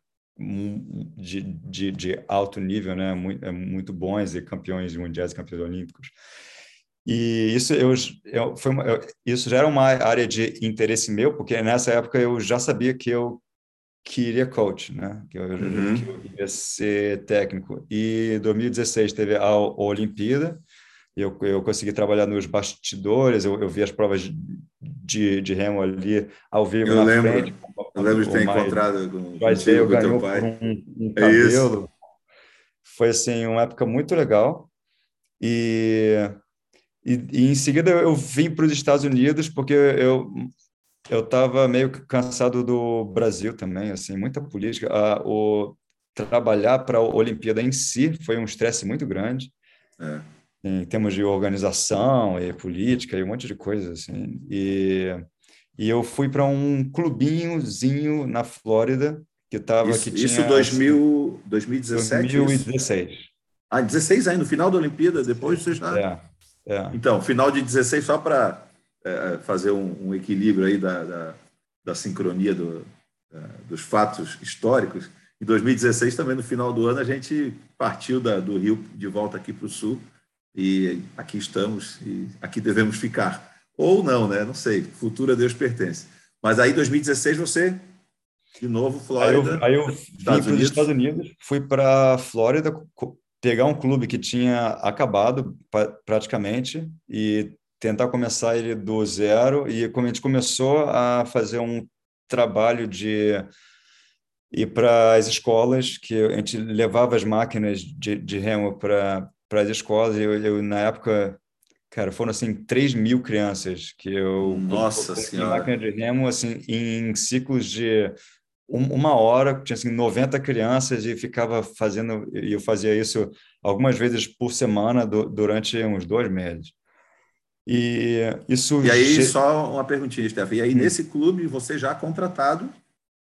de, de, de, alto nível, né? Muito, é, muito bons e campeões mundiais, campeões olímpicos. E isso eu, eu foi uma, eu, isso já era uma área de interesse meu, porque nessa época eu já sabia que eu queria coach, né? Que eu, uhum. que eu queria ser técnico. E 2016 teve a Olimpíada eu, eu consegui trabalhar nos bastidores, eu, eu vi as provas de, de remo ali ao vivo eu na lembro, frente. Eu lembro de ter encontrado com, vai ser, eu ganhou pai. Um, um é cabelo. Foi assim uma época muito legal e, e, e em seguida eu vim para os Estados Unidos porque eu eu estava meio cansado do Brasil também, assim, muita política. Ah, o trabalhar para a Olimpíada em si foi um estresse muito grande. É em termos de organização e política e um monte de coisas assim. E, e eu fui para um clubinhozinho na Flórida que estava isso, que tinha isso 2000, 2017 2016 isso? ah 16 aí no final da Olimpíada depois você já é, é. então final de 16 só para é, fazer um, um, equilíbrio aí da, da, da sincronia do, da, dos fatos históricos em 2016 também no final do ano a gente partiu da, do Rio de volta aqui para o sul e aqui estamos e aqui devemos ficar. Ou não, né? Não sei. Futuro a Deus pertence. Mas aí, 2016, você, de novo, Flórida. Aí eu, aí eu vim para os Estados Unidos, fui para a Flórida pegar um clube que tinha acabado praticamente e tentar começar ele do zero. E como a gente começou a fazer um trabalho de ir para as escolas, que a gente levava as máquinas de, de remo para para as escolas. Eu, eu, na época, cara, foram assim 3 mil crianças que eu nossa senhora máquina de remo assim em ciclos de uma hora tinha assim 90 crianças e ficava fazendo e eu fazia isso algumas vezes por semana do, durante uns dois meses e isso e aí só uma perguntinha Stefan e aí hum. nesse clube você já contratado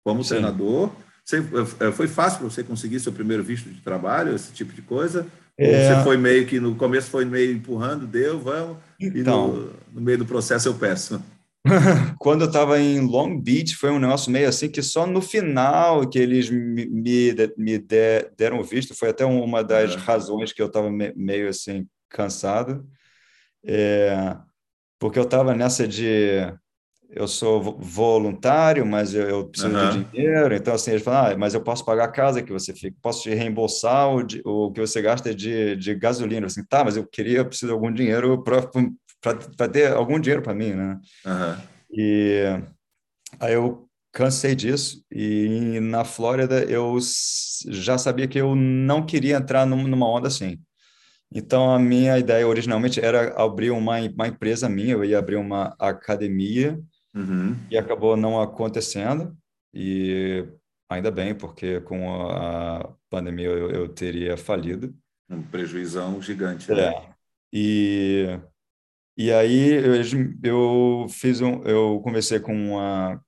como Sim. treinador você, eh, foi fácil para você conseguir seu primeiro visto de trabalho esse tipo de coisa é... Você foi meio que no começo foi meio empurrando, deu, vamos, então, no, no meio do processo eu peço. Quando eu estava em Long Beach, foi um negócio meio assim que só no final que eles me, me, me deram visto, foi até uma das é. razões que eu estava meio assim cansado, é, porque eu estava nessa de eu sou voluntário, mas eu, eu preciso uhum. de dinheiro. Então, assim, eles falam, ah, mas eu posso pagar a casa que você fica, posso te reembolsar o, o que você gasta de, de gasolina. Assim, tá, mas eu queria, eu preciso de algum dinheiro para ter algum dinheiro para mim, né? Uhum. E aí eu cansei disso e na Flórida eu já sabia que eu não queria entrar numa onda assim. Então, a minha ideia originalmente era abrir uma, uma empresa minha, eu ia abrir uma academia Uhum. E acabou não acontecendo. E ainda bem, porque com a pandemia eu, eu teria falido. Um prejuízo gigante. Né? É. E, e aí eu, eu fiz um, eu conversei com, a,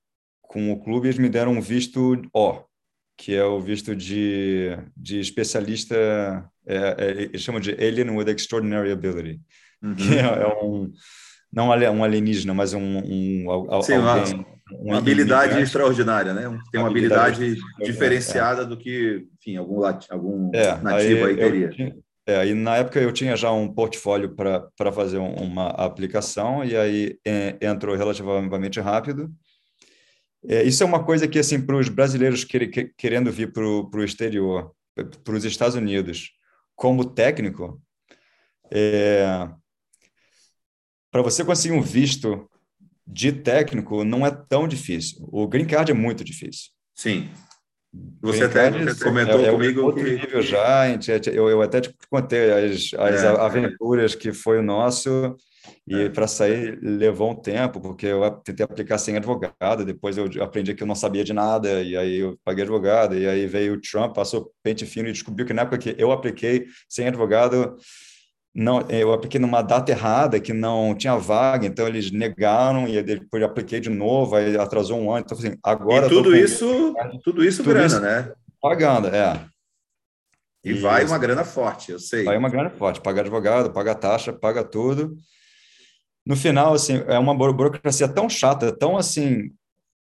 com o clube e eles me deram um visto O, que é o visto de, de especialista, é, é, eles chamam de Alien with Extraordinary Ability, uhum. que é, é um não um alienígena, mas um, um Sim, alguém, uma, uma habilidade extraordinária, né? Tem uma habilidade, habilidade diferenciada é. do que, enfim, algum, algum é, nativo aí, aí teria. Tinha, é, e na época eu tinha já um portfólio para fazer uma aplicação e aí é, entrou relativamente rápido. É, isso é uma coisa que, assim, para os brasileiros que, que, querendo vir para o exterior, para os Estados Unidos, como técnico, é, para você conseguir um visto de técnico não é tão difícil. O green card é muito difícil. Sim. Você até comentou é, é comigo outro que... nível já, eu, eu até te contei as, as é, aventuras que foi o nosso e é. para sair levou um tempo, porque eu tentei aplicar sem advogado, depois eu aprendi que eu não sabia de nada, e aí eu paguei advogado, e aí veio o Trump, passou pente fino e descobriu que na época que eu apliquei sem advogado, não, eu apliquei numa data errada, que não tinha vaga, então eles negaram e depois apliquei de novo, aí atrasou um ano. Então, assim, agora. E tudo isso, tudo isso tudo grana, isso né? Pagando, é. E, e vai uma grana forte, eu sei. Vai uma grana forte, paga advogado, paga taxa, paga tudo. No final, assim, é uma burocracia tão chata, tão assim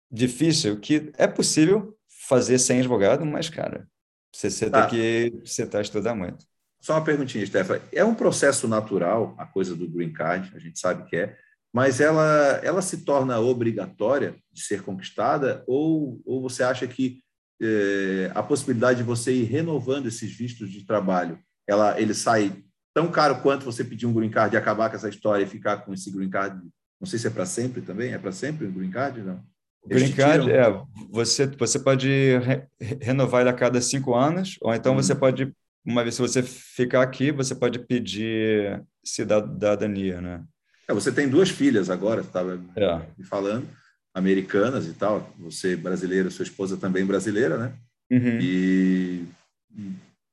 difícil que é possível fazer sem advogado, mas cara, você, você tem que sentar e estudar muito. Só uma perguntinha, Stefan. É um processo natural, a coisa do green card, a gente sabe que é, mas ela, ela se torna obrigatória de ser conquistada ou, ou você acha que é, a possibilidade de você ir renovando esses vistos de trabalho, ela, ele sai tão caro quanto você pedir um green card e acabar com essa história e ficar com esse green card? Não sei se é para sempre também. É para sempre o green card? Não. Green card é você você pode re, renovar ele a cada cinco anos ou então hum. você pode uma vez se você ficar aqui, você pode pedir cidadania, né? É, você tem duas filhas agora, estava é. me falando, americanas e tal. Você brasileira, sua esposa também brasileira, né? Uhum. E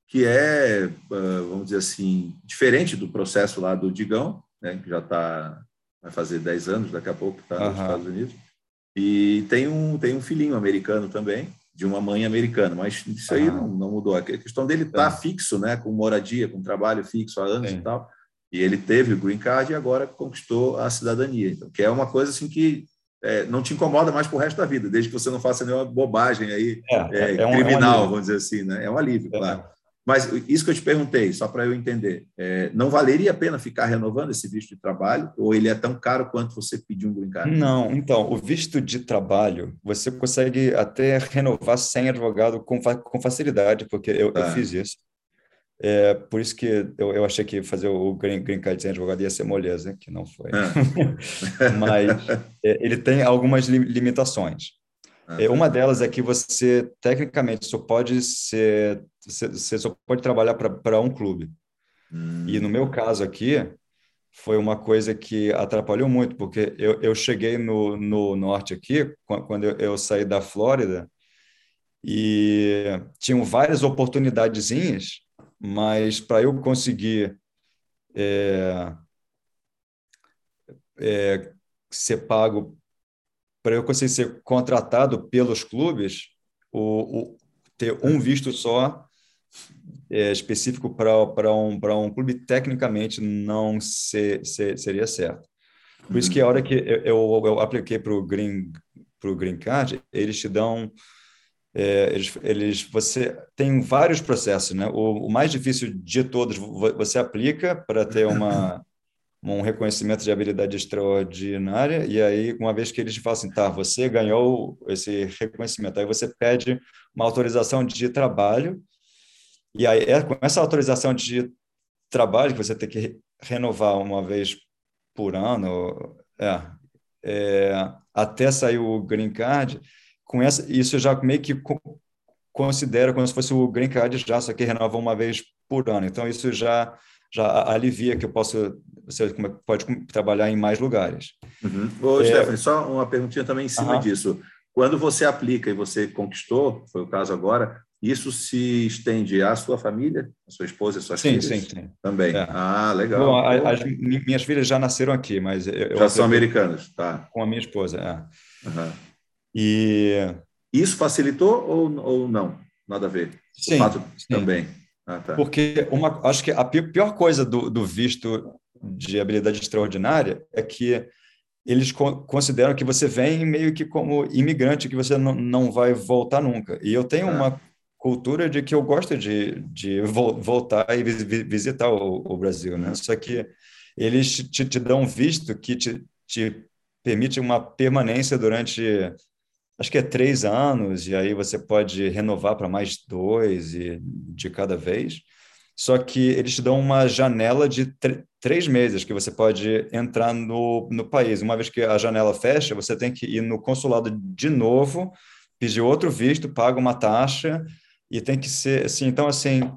que é, ah, vamos dizer assim, diferente do processo lá do Digão, né? Que já está vai fazer 10 anos daqui a pouco está uhum. nos Estados Unidos. E tem um tem um filhinho americano também de uma mãe americana, mas isso aí não, não, mudou. A questão dele estar tá fixo, né, com moradia, com trabalho fixo há anos Sim. e tal. E ele teve o green card e agora conquistou a cidadania. Então, que é uma coisa assim que é, não te incomoda mais para o resto da vida, desde que você não faça nenhuma bobagem aí é, é, é um, criminal, um vamos dizer assim, né? É um alívio, é. claro. Mas isso que eu te perguntei, só para eu entender, é, não valeria a pena ficar renovando esse visto de trabalho ou ele é tão caro quanto você pedir um green card? Não, então, o visto de trabalho você consegue até renovar sem advogado com, com facilidade, porque eu, eu ah. fiz isso. É, por isso que eu, eu achei que fazer o green, green card sem advogado ia ser moleza, que não foi. Ah. Mas é, ele tem algumas limitações. É, uma delas é que você, tecnicamente, só pode ser, você só pode trabalhar para um clube. Hum. E no meu caso aqui, foi uma coisa que atrapalhou muito, porque eu, eu cheguei no, no norte aqui, quando eu, eu saí da Flórida, e tinham várias oportunidadezinhas, mas para eu conseguir é, é, ser pago para eu conseguir ser contratado pelos clubes, o, o ter um visto só é, específico para um, um clube, tecnicamente não ser, ser, seria certo. Por isso que a hora que eu, eu, eu apliquei para o Green, pro Green Card, eles te dão. É, eles, eles, você tem vários processos, né? O, o mais difícil de todos, você aplica para ter uma um reconhecimento de habilidade extraordinária, e aí, uma vez que eles falam assim, tá, você ganhou esse reconhecimento, aí você pede uma autorização de trabalho, e aí, é com essa autorização de trabalho, que você tem que renovar uma vez por ano, é, é, até sair o green card, com essa, isso já meio que considera como se fosse o green card já, só que renova uma vez por ano. Então, isso já já alivia que eu posso você pode trabalhar em mais lugares. Uhum. Ô, é... Stephanie, só uma perguntinha também em cima uhum. disso. quando você aplica e você conquistou, foi o caso agora, isso se estende à sua família, à sua esposa e suas sim, filhas? Sim, sim, Também. É. Ah, legal. Bom, as, minhas filhas já nasceram aqui, mas... Eu, já são americanas, tá. Com a minha esposa, é. Uhum. E... Isso facilitou ou, ou não? Nada a ver? Sim, sim. também. Ah, tá. Porque uma, acho que a pior coisa do, do visto de habilidade extraordinária é que eles consideram que você vem meio que como imigrante, que você não, não vai voltar nunca. E eu tenho é. uma cultura de que eu gosto de, de voltar e visitar o, o Brasil, né? Só que eles te, te dão visto que te, te permite uma permanência durante, acho que é três anos, e aí você pode renovar para mais dois e de cada vez. Só que eles te dão uma janela de três meses que você pode entrar no, no país. Uma vez que a janela fecha, você tem que ir no consulado de novo, pedir outro visto, paga uma taxa e tem que ser assim. Então, assim,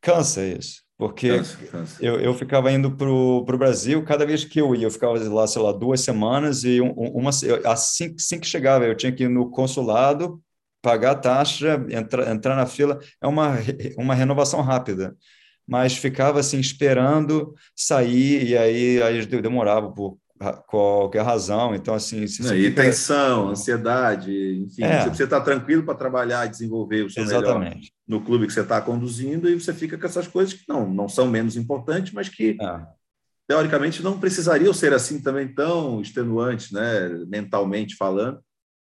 cansa isso. Porque cansa, cansa. Eu, eu ficava indo para o Brasil, cada vez que eu ia, eu ficava lá, sei lá, duas semanas, e uma, assim, assim que chegava, eu tinha que ir no consulado, pagar a taxa, entrar, entrar na fila, é uma, uma renovação rápida mas ficava assim esperando sair e aí, aí demorava por qualquer razão. Então, assim. Se Não, e fica... tensão, ansiedade, enfim. É. Você está tranquilo para trabalhar, desenvolver o seu Exatamente. melhor no clube que você está conduzindo e você fica com essas coisas que não, não são menos importantes, mas que. É. Teoricamente não precisariam ser assim também tão extenuantes, né, mentalmente falando,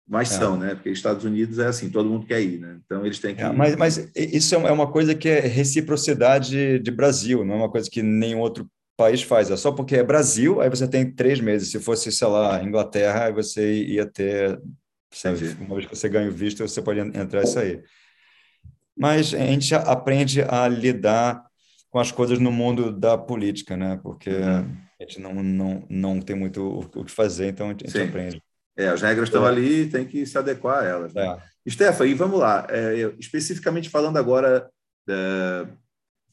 mas é. são, né? Porque Estados Unidos é assim, todo mundo quer ir, né? Então eles têm que. É, mas, mas isso é, é uma coisa que é reciprocidade de Brasil, não é uma coisa que nenhum outro país faz. É só porque é Brasil, aí você tem três meses. Se fosse, sei lá, Inglaterra, aí você ia ter. Sabe, uma vez que você ganha o visto, você pode entrar e sair. Mas a gente aprende a lidar com as coisas no mundo da política, né? Porque uhum. a gente não, não, não tem muito o que fazer, então a gente Sim. aprende. É, as regras estão é. ali tem que se adequar a elas. Né? É. Stefa, e vamos lá, é, especificamente falando agora é,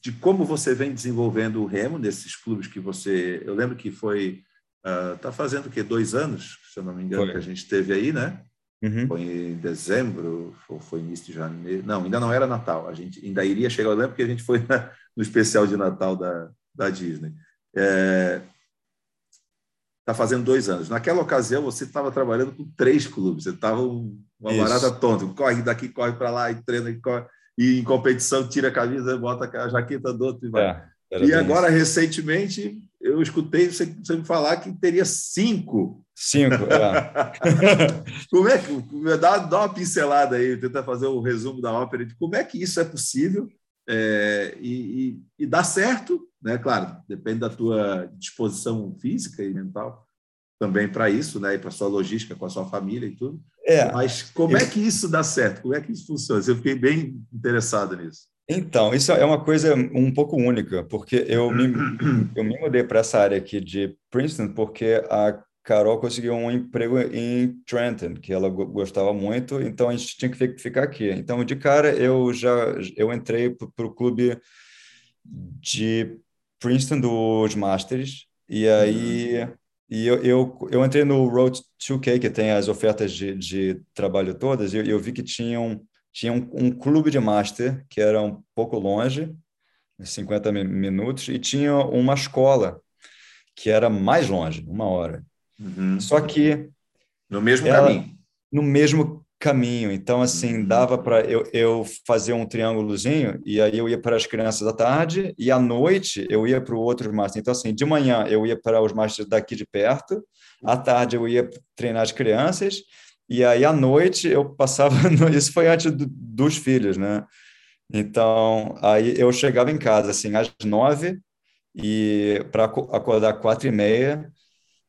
de como você vem desenvolvendo o remo nesses clubes que você. Eu lembro que foi. Está uh, fazendo o quê? Dois anos, se eu não me engano, foi. que a gente teve aí, né? Uhum. Foi em dezembro, ou foi início de janeiro. Não, ainda não era Natal. A gente ainda iria chegar, eu lembro que a gente foi na, no especial de Natal da, da Disney. É, está fazendo dois anos. Naquela ocasião, você estava trabalhando com três clubes, você estava uma Isso. barata tonta, corre daqui, corre para lá, e treina, e, corre, e em competição tira a camisa, bota a jaqueta do outro e vai. É, e agora, isso. recentemente, eu escutei você, você, me falar que teria cinco. Cinco, é. como é que. Dá, dá uma pincelada aí, tenta fazer um resumo da ópera de como é que isso é possível é, e, e, e dá certo, né? Claro, depende da tua disposição física e mental também para isso, né? E para sua logística com a sua família e tudo. É, Mas como é que isso dá certo? Como é que isso funciona? Eu fiquei bem interessado nisso. Então, isso é uma coisa um pouco única, porque eu me, eu me mudei para essa área aqui de Princeton porque a Carol conseguiu um emprego em Trenton, que ela gostava muito, então a gente tinha que ficar aqui. Então, de cara, eu já eu entrei para o clube de Princeton dos Masters, e aí uhum. E eu, eu, eu, entrei no Road 2K, que tem as ofertas de, de trabalho todas, e eu, eu vi que tinham, tinha um, um clube de Master, que era um pouco longe, 50 minutos, e tinha uma escola, que era mais longe, uma hora. Uhum. Só que. No mesmo ela, caminho. No mesmo caminho. Então, assim, uhum. dava para eu, eu fazer um triângulozinho e aí eu ia para as crianças à tarde e à noite eu ia para o outro master. Então, assim, de manhã eu ia para os masters daqui de perto, à tarde eu ia treinar as crianças e aí à noite eu passava. No, isso foi antes do, dos filhos, né? Então, aí eu chegava em casa, assim, às nove e para acordar quatro e meia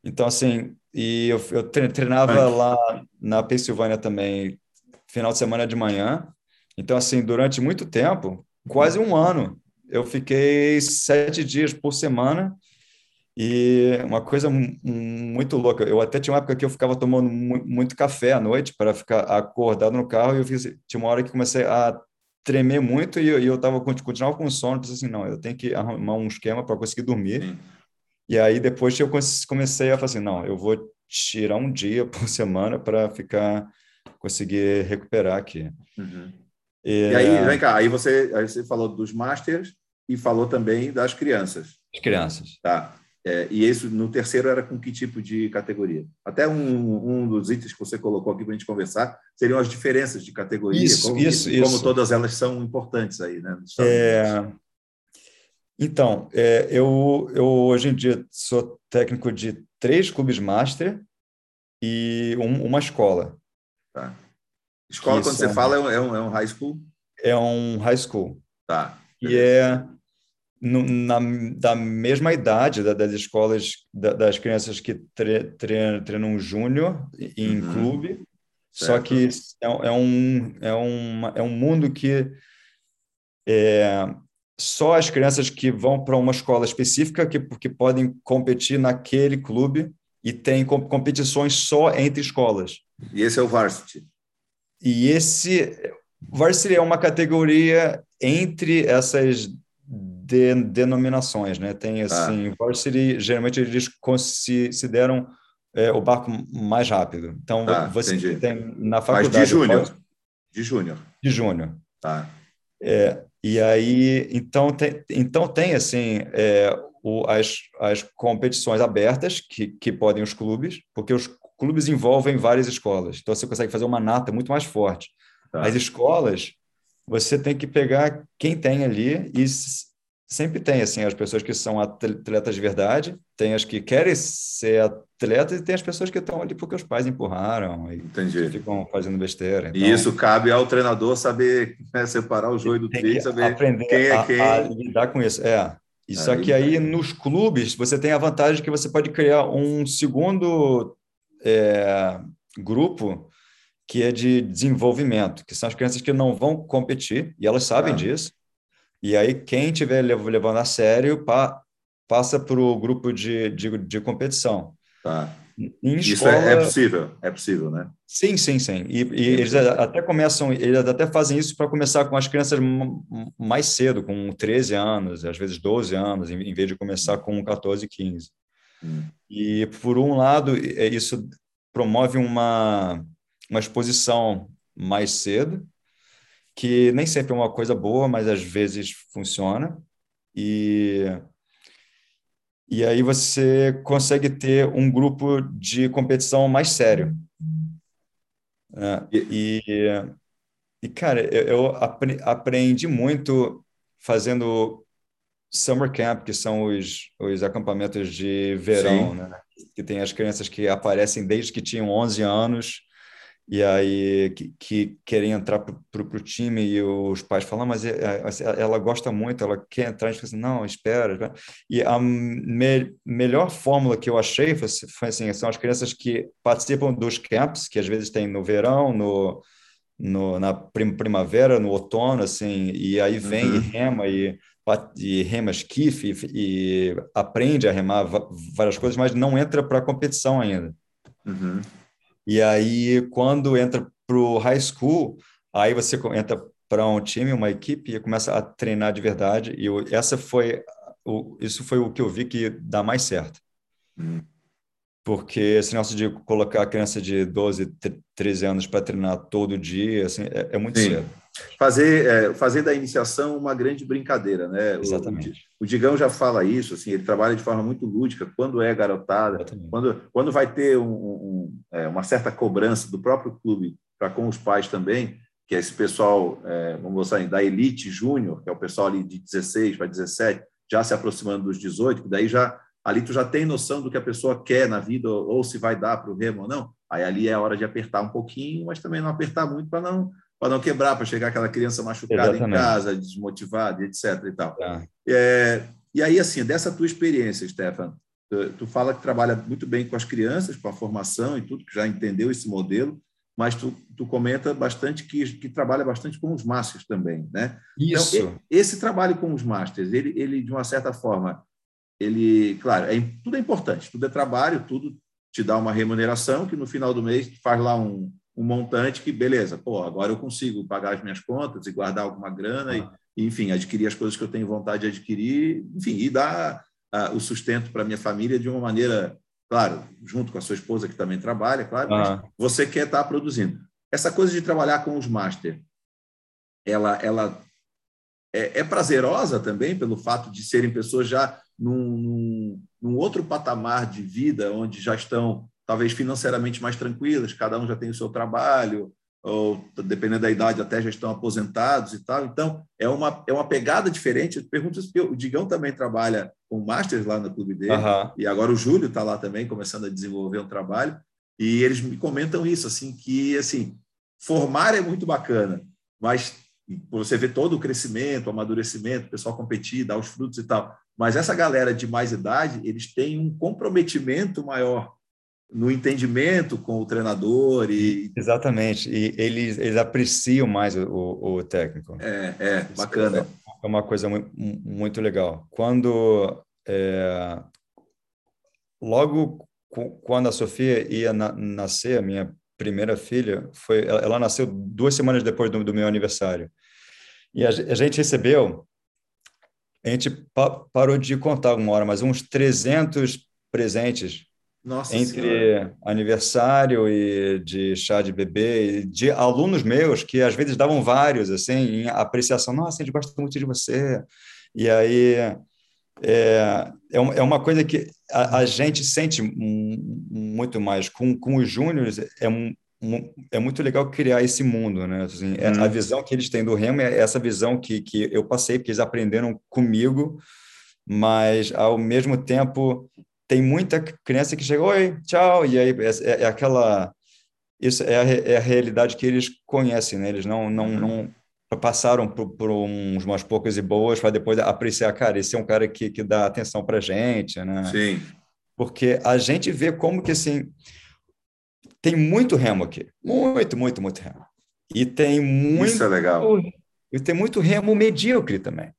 então, assim, e eu, eu treinava lá na Pensilvânia também, final de semana de manhã. Então, assim, durante muito tempo, quase um ano, eu fiquei sete dias por semana e uma coisa muito louca. Eu até tinha uma época que eu ficava tomando muito café à noite para ficar acordado no carro e eu fiz, tinha uma hora que comecei a tremer muito e eu, e eu tava, continuava com sono. Pensei assim, não, eu tenho que arrumar um esquema para conseguir dormir. Sim. E aí depois eu comecei a falar assim, não, eu vou tirar um dia por semana para ficar conseguir recuperar aqui. Uhum. E, e, aí, vem cá, aí você, aí você falou dos masters e falou também das crianças. As crianças. Tá. É, e isso no terceiro era com que tipo de categoria? Até um, um dos itens que você colocou aqui para a gente conversar seriam as diferenças de categoria, isso, como, isso, como isso. todas elas são importantes aí, né? É... Então, é, eu, eu hoje em dia sou técnico de três clubes master e um, uma escola. Tá. Escola, quando você fala, é um, é um high school? É um high school. Tá. E é no, na, da mesma idade da, das escolas, da, das crianças que tre, tre, treinam júnior em uhum. clube, certo. só que é, é, um, é, uma, é um mundo que é, só as crianças que vão para uma escola específica que, que podem competir naquele clube e tem competições só entre escolas. E esse é o varsity. E esse varsity é uma categoria entre essas de, denominações, né? Tem ah. assim, ah. varsity, geralmente eles consideram é, o barco mais rápido. Então ah, você entendi. tem na faculdade Mas de júnior. De júnior. De júnior. Tá. É, e aí então tem, então tem assim é, o, as, as competições abertas que, que podem os clubes, porque os clubes envolvem várias escolas. Então você consegue fazer uma nata muito mais forte. Tá. As escolas você tem que pegar quem tem ali e sempre tem assim as pessoas que são atletas de verdade, tem as que querem ser atletas e tem as pessoas que estão ali porque os pais empurraram e Entendi. ficam fazendo besteira. Então, e isso cabe ao treinador saber né, separar o joio do trigo, saber aprender quem é quem. A, lidar com isso. É. Só que aí nos clubes você tem a vantagem que você pode criar um segundo é, grupo que é de desenvolvimento, que são as crianças que não vão competir, e elas sabem ah. disso. E aí, quem estiver levando a sério, pa, passa para o grupo de, de, de, competição. Tá. Em Isso escola... é, é, possível, é possível, né? Sim, sim, sim. E, e eles até começam, eles até fazem isso para começar com as crianças mais cedo, com 13 anos, às vezes 12 anos, em vez de começar com 14, 15. Hum. E, por um lado, é, isso promove uma uma exposição mais cedo, que nem sempre é uma coisa boa, mas às vezes funciona. E, e aí você consegue ter um grupo de competição mais sério. É, e, e, cara, eu, eu aprendi muito fazendo summer camp, que são os, os acampamentos de verão, né? que tem as crianças que aparecem desde que tinham 11 anos e aí que, que querem entrar para o time e os pais falam, ah, mas é, é, ela gosta muito, ela quer entrar, a gente fala assim, não, espera, espera. E a me, melhor fórmula que eu achei foi, foi, assim, são as crianças que participam dos camps, que às vezes tem no verão, no, no na primavera, no outono, assim, e aí vem uhum. e rema e, e rema esquife e, e aprende a remar várias coisas, mas não entra para a competição ainda. Uhum. E aí, quando entra para o high school, aí você entra para um time, uma equipe e começa a treinar de verdade. E eu, essa foi, o, isso foi o que eu vi que dá mais certo. Hum. Porque esse negócio de colocar a criança de 12, 13 anos para treinar todo dia, assim, é, é muito Sim. cedo fazer, é, fazer da iniciação uma grande brincadeira, né? Exatamente. O, o, Digão já fala isso, assim, ele trabalha de forma muito lúdica, quando é garotada, quando, quando vai ter um, um, é, uma certa cobrança do próprio clube para com os pais também, que é esse pessoal, é, vamos botar da elite júnior, que é o pessoal ali de 16 para 17, já se aproximando dos 18, que daí já ali tu já tem noção do que a pessoa quer na vida ou, ou se vai dar para o remo ou não. Aí ali é a hora de apertar um pouquinho, mas também não apertar muito para não para não quebrar, para chegar aquela criança machucada Exatamente. em casa, desmotivada, etc. E, tal. Tá. É, e aí, assim, dessa tua experiência, Stefan, tu, tu, fala que trabalha muito bem com as crianças, com a formação e tudo, que já entendeu esse modelo, mas tu, tu comenta bastante que, que trabalha bastante com os masters também, né? Então, Isso. Então, esse trabalho com os masters, ele, ele de uma certa forma, ele, claro, é, tudo é importante, tudo é trabalho, tudo te dá uma remuneração que no final do mês faz lá um, um montante que, beleza, pô, agora eu consigo pagar as minhas contas e guardar alguma grana ah. e, enfim, adquirir as coisas que eu tenho vontade de adquirir, enfim, e dar uh, o sustento para minha família de uma maneira, claro, junto com a sua esposa que também trabalha, claro, ah. mas você quer estar tá produzindo. essa coisa de trabalhar com os master, ela, ela é, é prazerosa também pelo fato de serem pessoas já num, num, num outro patamar de vida, onde já estão talvez financeiramente mais tranquilas, cada um já tem o seu trabalho, ou dependendo da idade até já estão aposentados e tal. Então, é uma, é uma pegada diferente. Eu pergunto isso porque o Digão também trabalha com Masters lá no clube dele, uhum. e agora o Júlio está lá também, começando a desenvolver um trabalho, e eles me comentam isso, assim, que, assim, formar é muito bacana, mas você vê todo o crescimento, o amadurecimento, o pessoal competir, dar os frutos e tal, mas essa galera de mais idade, eles têm um comprometimento maior no entendimento com o treinador e exatamente. E eles eles apreciam mais o, o técnico. É é bacana. É uma coisa muito, muito legal. Quando é, logo quando a Sofia ia na, nascer a minha primeira filha foi ela, ela nasceu duas semanas depois do, do, meu aniversário. E a, a gente recebeu a gente pa, parou de contar uma hora mas uns 300 presentes nossa entre senhora. aniversário e de chá de bebê, de alunos meus que às vezes davam vários, assim, em apreciação. Nossa, a gente gosta muito de você. E aí é, é, é uma coisa que a, a gente sente muito mais. Com, com os júniores, é, um, é muito legal criar esse mundo, né? Assim, é, A uhum. visão que eles têm do Remo é essa visão que, que eu passei, porque eles aprenderam comigo, mas ao mesmo tempo tem muita criança que chega, oi, tchau, e aí é, é, é aquela. Isso é a, é a, realidade que eles conhecem, né? Eles não, não, uhum. não passaram por, por uns, umas poucas e boas para depois apreciar, cara, esse é um cara que, que dá atenção para gente, né? Sim. Porque a gente vê como que, assim, tem muito remo aqui. Muito, muito, muito remo. E tem muito... Isso é legal. E tem muito remo medíocre também.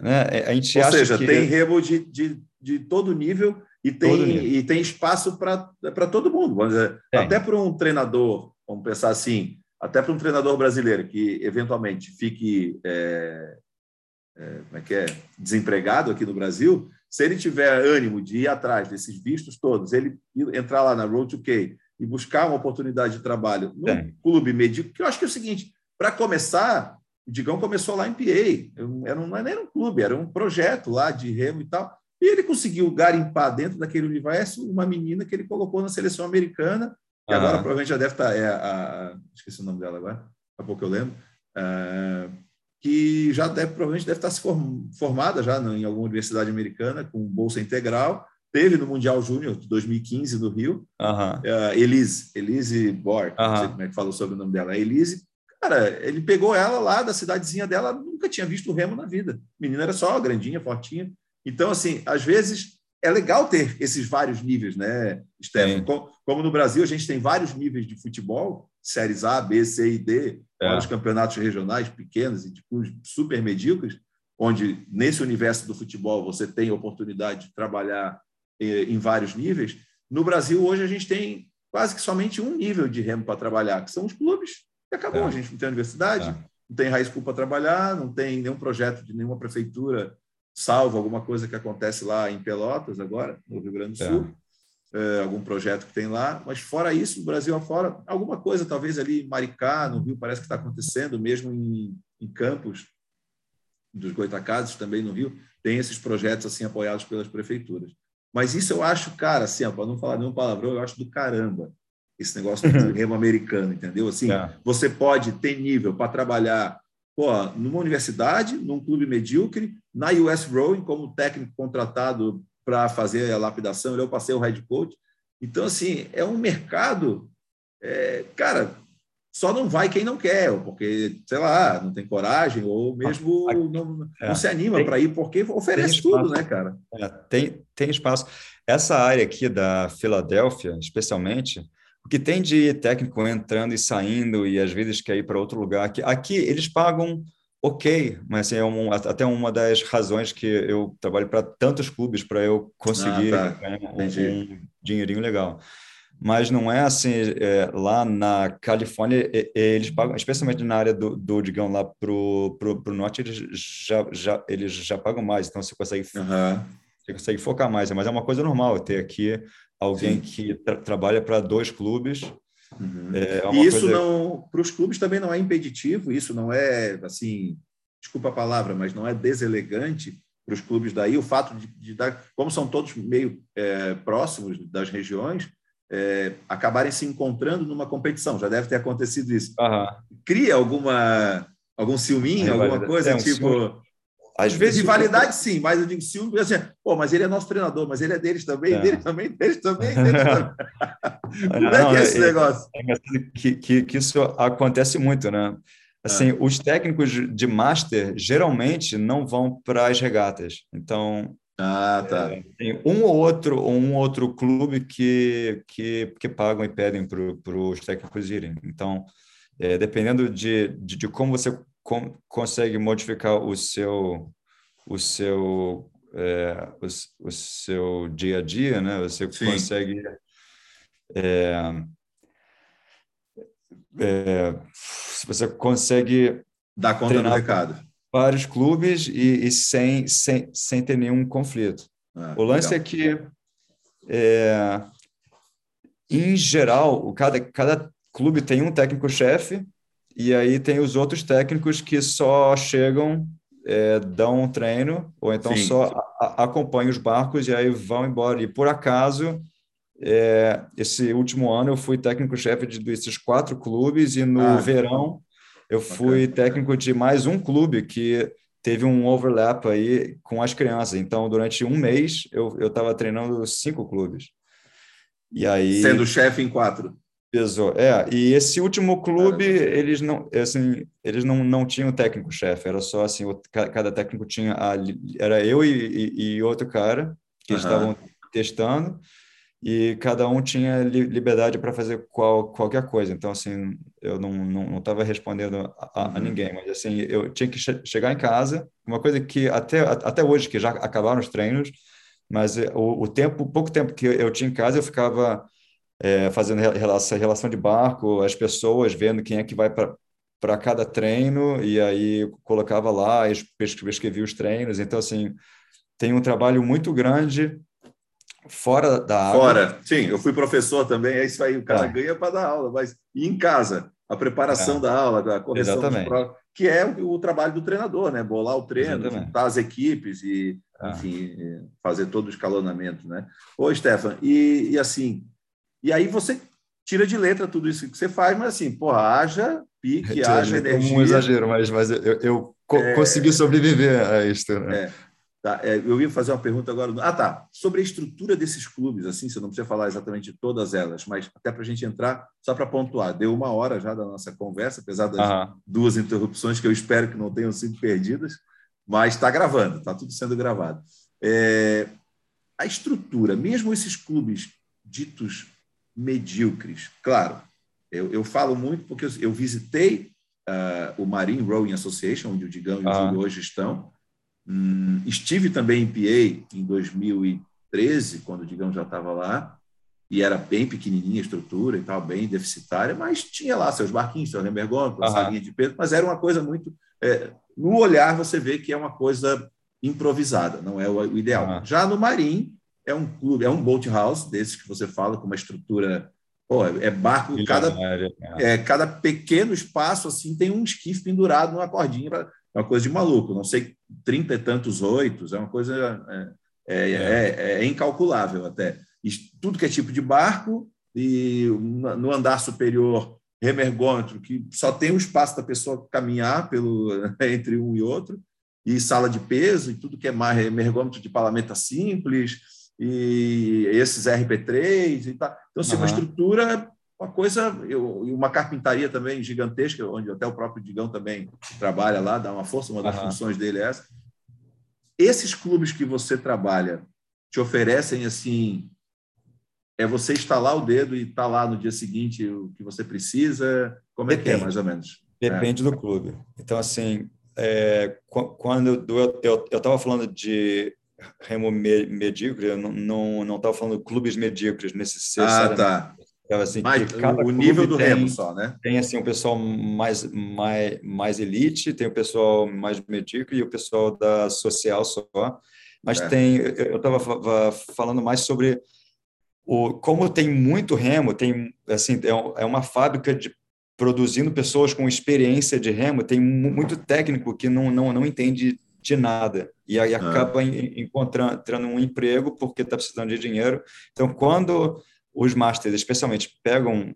Né? A gente Ou seja, que... tem remo de, de, de todo nível e tem, e tem espaço para todo mundo. Vamos dizer, até para um treinador, vamos pensar assim, até para um treinador brasileiro que eventualmente fique é, é, como é que é? desempregado aqui no Brasil, se ele tiver ânimo de ir atrás desses vistos todos, ele entrar lá na Road to K e buscar uma oportunidade de trabalho no é. clube medíocre, que eu acho que é o seguinte, para começar, o Digão começou lá em PA, era um, não era nem um clube, era um projeto lá de remo e tal, e ele conseguiu garimpar dentro daquele universo uma menina que ele colocou na seleção americana, que uhum. agora provavelmente já deve estar. Tá, é a, esqueci o nome dela agora, daqui a pouco eu lembro. Uh, que já deve, provavelmente deve estar se formada já em alguma universidade americana, com bolsa integral. Teve no Mundial Júnior de 2015 no Rio. Uhum. Uh, Elise, Elise Borg, uhum. não sei como é que falou sobre o nome dela. A Elise, cara, ele pegou ela lá da cidadezinha dela, nunca tinha visto o remo na vida. A menina era só grandinha, fortinha. Então, assim, às vezes é legal ter esses vários níveis, né, Stefan? Como, como, no Brasil a gente tem vários níveis de futebol, séries A, B, C e D, é. os campeonatos regionais pequenos e tipo, super medíocres, onde nesse universo do futebol você tem oportunidade de trabalhar eh, em vários níveis. No Brasil, hoje, a gente tem quase que somente um nível de remo para trabalhar, que são os clubes. E acabou, é. a gente não tem universidade, é. não tem school para trabalhar, não tem nenhum projeto de nenhuma prefeitura salvo alguma coisa que acontece lá em Pelotas agora, no Rio Grande do é. Sul. É, algum projeto que tem lá, mas fora isso, no Brasil afora, alguma coisa talvez ali em Maricá, no Rio, parece que está acontecendo, mesmo em, em Campos, dos Goitacazes, também no Rio, tem esses projetos assim apoiados pelas prefeituras. Mas isso eu acho, cara, assim, para não falar nenhum palavrão, eu acho do caramba esse negócio do remo americano, entendeu? Assim, é. você pode ter nível para trabalhar pô, numa universidade, num clube medíocre, na US Rowing, como técnico contratado para fazer a lapidação, eu passei o head coach. Então, assim, é um mercado, é, cara, só não vai quem não quer, porque, sei lá, não tem coragem, ou mesmo não, é, não se anima para ir, porque oferece tudo, né, cara? É, tem, tem espaço. Essa área aqui da Filadélfia, especialmente, o que tem de técnico entrando e saindo e às vezes quer ir para outro lugar. Aqui, aqui eles pagam ok, mas assim, é um, até uma das razões que eu trabalho para tantos clubes para eu conseguir ah, tá. um, um, dinheirinho legal. Mas não é assim, é, lá na Califórnia, é, eles pagam, especialmente na área do, do digamos, lá para o norte, eles já, já, eles já pagam mais, então você consegue, uhum. você consegue focar mais. Mas é uma coisa normal ter aqui alguém Sim. que tra trabalha para dois clubes Uhum. É e isso coisa... não, para os clubes também não é impeditivo, isso não é, assim, desculpa a palavra, mas não é deselegante para os clubes daí, o fato de, de dar, como são todos meio é, próximos das regiões, é, acabarem se encontrando numa competição. Já deve ter acontecido isso. Uhum. Cria alguma algum ciúminho, alguma coisa, é, um tipo. Ciúme. Às vezes. Rivalidade, sim, mas eu digo ciúme, assim, pô, mas ele é nosso treinador, mas ele é deles também, é. dele também, deles também, deles também. Como é que é esse é, negócio? É, que, que, que isso acontece muito, né? Assim, ah. os técnicos de master geralmente não vão para as regatas. Então, ah, tá. É, tem um ou outro, um outro clube que, que, que pagam e pedem para os técnicos irem. Então, é, dependendo de, de, de, como você consegue modificar o seu o seu é, o, o, seu dia a dia, né? Você Sim. consegue é, é, você consegue dar conta do recado vários clubes e, e, sem, sem, sem ter nenhum conflito. Ah, o lance legal. é que, é, em geral, cada, cada clube tem um técnico-chefe e aí tem os outros técnicos que só chegam, é, dão um treino ou então Sim. só a, acompanham os barcos e aí vão embora. E por acaso, é, esse último ano eu fui técnico-chefe de, desses quatro clubes e no ah, verão eu fui técnico de mais um clube que teve um overlap aí com as crianças. Então, durante um mês, eu estava treinando cinco clubes. E aí... Sendo chefe em quatro. Pesou. É, e esse último clube, eles não, assim, eles não, não tinham técnico-chefe, era só assim, o, cada técnico tinha, a, era eu e, e, e outro cara que uhum. estavam testando, e cada um tinha liberdade para fazer qual, qualquer coisa. Então, assim, eu não não estava respondendo a, a, uhum. ninguém, mas assim, eu tinha que che chegar em casa, uma coisa que até, até hoje, que já acabaram os treinos, mas eh, o, o tempo, pouco tempo que eu tinha em casa, eu ficava é, fazendo relação, relação de barco, as pessoas, vendo quem é que vai para para cada treino, e aí colocava lá, escrevia os treinos. Então, assim, tem um trabalho muito grande fora da aula. Fora, sim, eu fui professor também, é isso aí, o cara é. ganha para dar aula, mas e em casa? A preparação é. da aula, a correção Exatamente. Prova, que é o, o, trabalho do treinador, né? Bolar o treino, Exatamente. juntar as equipes e, é. enfim, fazer todo o escalonamento, né? Ô, Stefan, e, e assim, e aí você tira de letra tudo isso que você faz, mas assim, porra, haja pique, haja energia. Um exagero, mas, mas eu, eu é... consegui sobreviver a isso. Né? É. Tá, é, eu ia fazer uma pergunta agora. Ah, tá. Sobre a estrutura desses clubes, assim, você não precisa falar exatamente de todas elas, mas até para a gente entrar, só para pontuar. Deu uma hora já da nossa conversa, apesar das duas interrupções que eu espero que não tenham sido perdidas, mas está gravando, está tudo sendo gravado. É, a estrutura, mesmo esses clubes ditos medíocres, claro, eu, eu falo muito porque eu, eu visitei uh, o Marine Rowing Association, onde o Digão e o Júlio hoje estão, Hum, estive também em PA em 2013, quando o Digão já estava lá, e era bem pequenininha a estrutura e tal, bem deficitária, mas tinha lá seus barquinhos, seu remergômetro, uhum. salinha de peso, mas era uma coisa muito... É, no olhar você vê que é uma coisa improvisada, não é o, o ideal. Uhum. Já no Marim, é um clube, é um boat house desses que você fala, com uma estrutura Pô, é barco, cada, é, cada pequeno espaço assim tem um esquife pendurado numa cordinha pra, é uma coisa de maluco. Não sei, trinta e tantos oitos, é uma coisa é, é, é, é incalculável até. E tudo que é tipo de barco, e no andar superior, remergômetro, que só tem o espaço da pessoa caminhar pelo, entre um e outro, e sala de peso, e tudo que é mais remergômetro de palamenta simples, e esses RP3 e tal. Então, assim, uhum. uma estrutura uma coisa, uma carpintaria também gigantesca, onde até o próprio Digão também trabalha lá, dá uma força, uma das uhum. funções dele é essa. Esses clubes que você trabalha te oferecem assim, é você instalar o dedo e estar tá lá no dia seguinte o que você precisa? Como Depende. é que é, mais ou menos? Depende é. do clube. Então, assim, é, quando eu estava falando de remo medíocre, eu não estava falando clubes medíocres necessariamente. Ah, tá. Então, assim, Mas, o nível do tem, remo só, né? Tem assim, o pessoal mais, mais, mais elite, tem o pessoal mais medíocre e o pessoal da social só. Mas é. tem, eu estava falando mais sobre o, como tem muito remo, tem assim é, é uma fábrica de produzindo pessoas com experiência de remo, tem muito técnico que não, não, não entende de nada e aí ah. acaba encontrando um emprego porque está precisando de dinheiro. Então, quando os masters, especialmente, pegam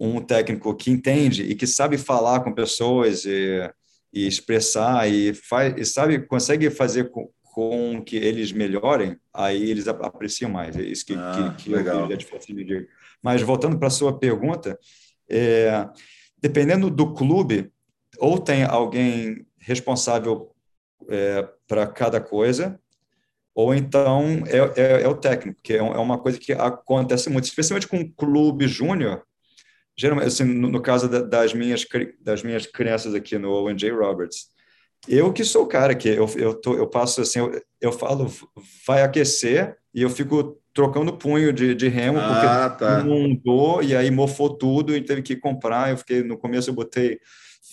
um técnico que entende e que sabe falar com pessoas e, e expressar e, faz, e sabe consegue fazer com, com, que eles melhorem, aí eles apreciam mais. É isso que, ah, que, que legal. eu vejo a diferença Mas voltando para a sua pergunta, é, dependendo do clube, ou tem alguém responsável é, para cada coisa, ou então é, é, é, o técnico, que é, é uma coisa que acontece muito, especialmente com clube júnior, geralmente, assim, no, no caso da, das, minhas, das minhas crianças aqui no Owen J. Roberts, eu que sou o cara que eu, eu, tô, eu passo assim, eu, eu falo, vai aquecer, e eu fico trocando punho de, de remo, ah, porque tá. inundou, e aí mofou tudo, e teve que comprar, eu fiquei, no começo eu botei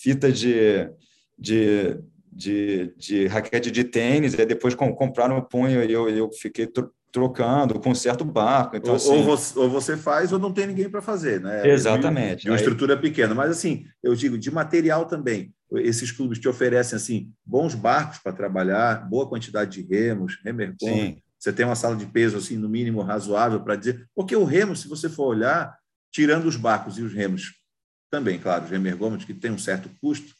fita de, de de, de raquete de tênis, e depois compraram o punho e eu, eu fiquei trocando, conserto o barco. Então, ou, assim... ou, você, ou, você, faz ou não tem ninguém para fazer, né? Exatamente. De, uma estrutura pequena. Mas, assim, eu digo, de material também. Esses clubes te oferecem, assim, bons barcos para trabalhar, boa quantidade de remos, remercom. Você tem uma sala de peso, assim, no mínimo razoável para dizer... Porque o remo, se você for olhar, tirando os barcos e os remos, também, claro, os remergômetros, que tem um certo custo,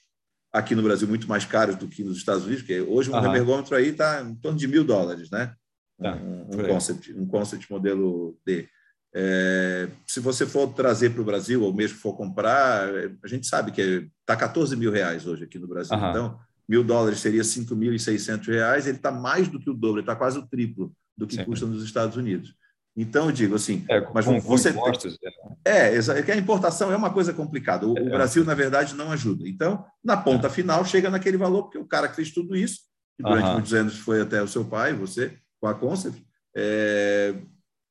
aqui no Brasil muito mais caros do que nos Estados Unidos, porque hoje um uhum. aí está em torno de mil dólares, né? Tá, um, um, concept, um concept modelo D. É, se você for trazer para o Brasil, ou mesmo for comprar, a gente sabe que está 14 mil reais hoje aqui no Brasil. Então, mil dólares seria 5.600 reais, ele está mais do que o dobro, ele está quase o triplo do que Sim. custa nos Estados Unidos. Então, eu digo assim, é, mas com, você impostos, é, é que a importação é uma coisa complicada. O, é, o, Brasil, na verdade, não ajuda. Então, na ponta é. final, chega naquele valor, porque o cara que fez tudo isso, que durante uhum. muitos anos foi até o seu pai, você, com a Concept, é,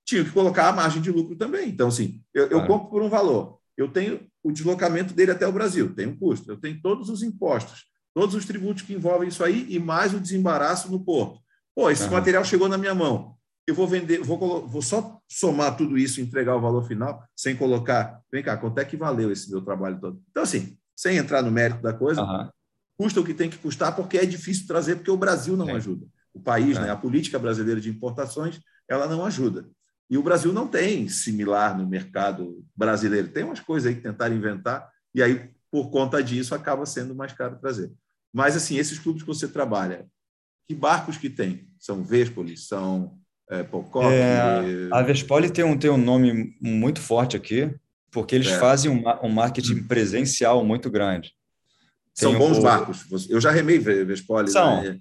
tinha que colocar a margem de lucro também. Então, assim, eu, eu compro por um valor, eu tenho o deslocamento dele até o Brasil, tem um custo, eu tenho todos os impostos, todos os tributos que envolvem isso aí e mais o desembaraço no porto. Pô, esse uhum. material chegou na minha mão eu vou vender, vou, vou só somar tudo isso e entregar o valor final, sem colocar, vem cá, quanto é que valeu esse meu trabalho todo? Então, assim, sem entrar no mérito da coisa, uhum. custa o que tem que custar, porque é difícil trazer, porque o Brasil não é. ajuda. O país, é. né, a política brasileira de importações, ela não ajuda. E o Brasil não tem similar no mercado brasileiro. Tem umas coisas aí que tentaram inventar, e aí, por conta disso, acaba sendo mais caro trazer. Mas, assim, esses clubes que você trabalha, que barcos que tem? São Vespolis, são é, Pocock, é, a Vespoli tem um, tem um nome muito forte aqui, porque eles é. fazem um, um, marketing presencial muito grande. Tem são bons o... barcos. Eu já remei Vespoli. São. Né?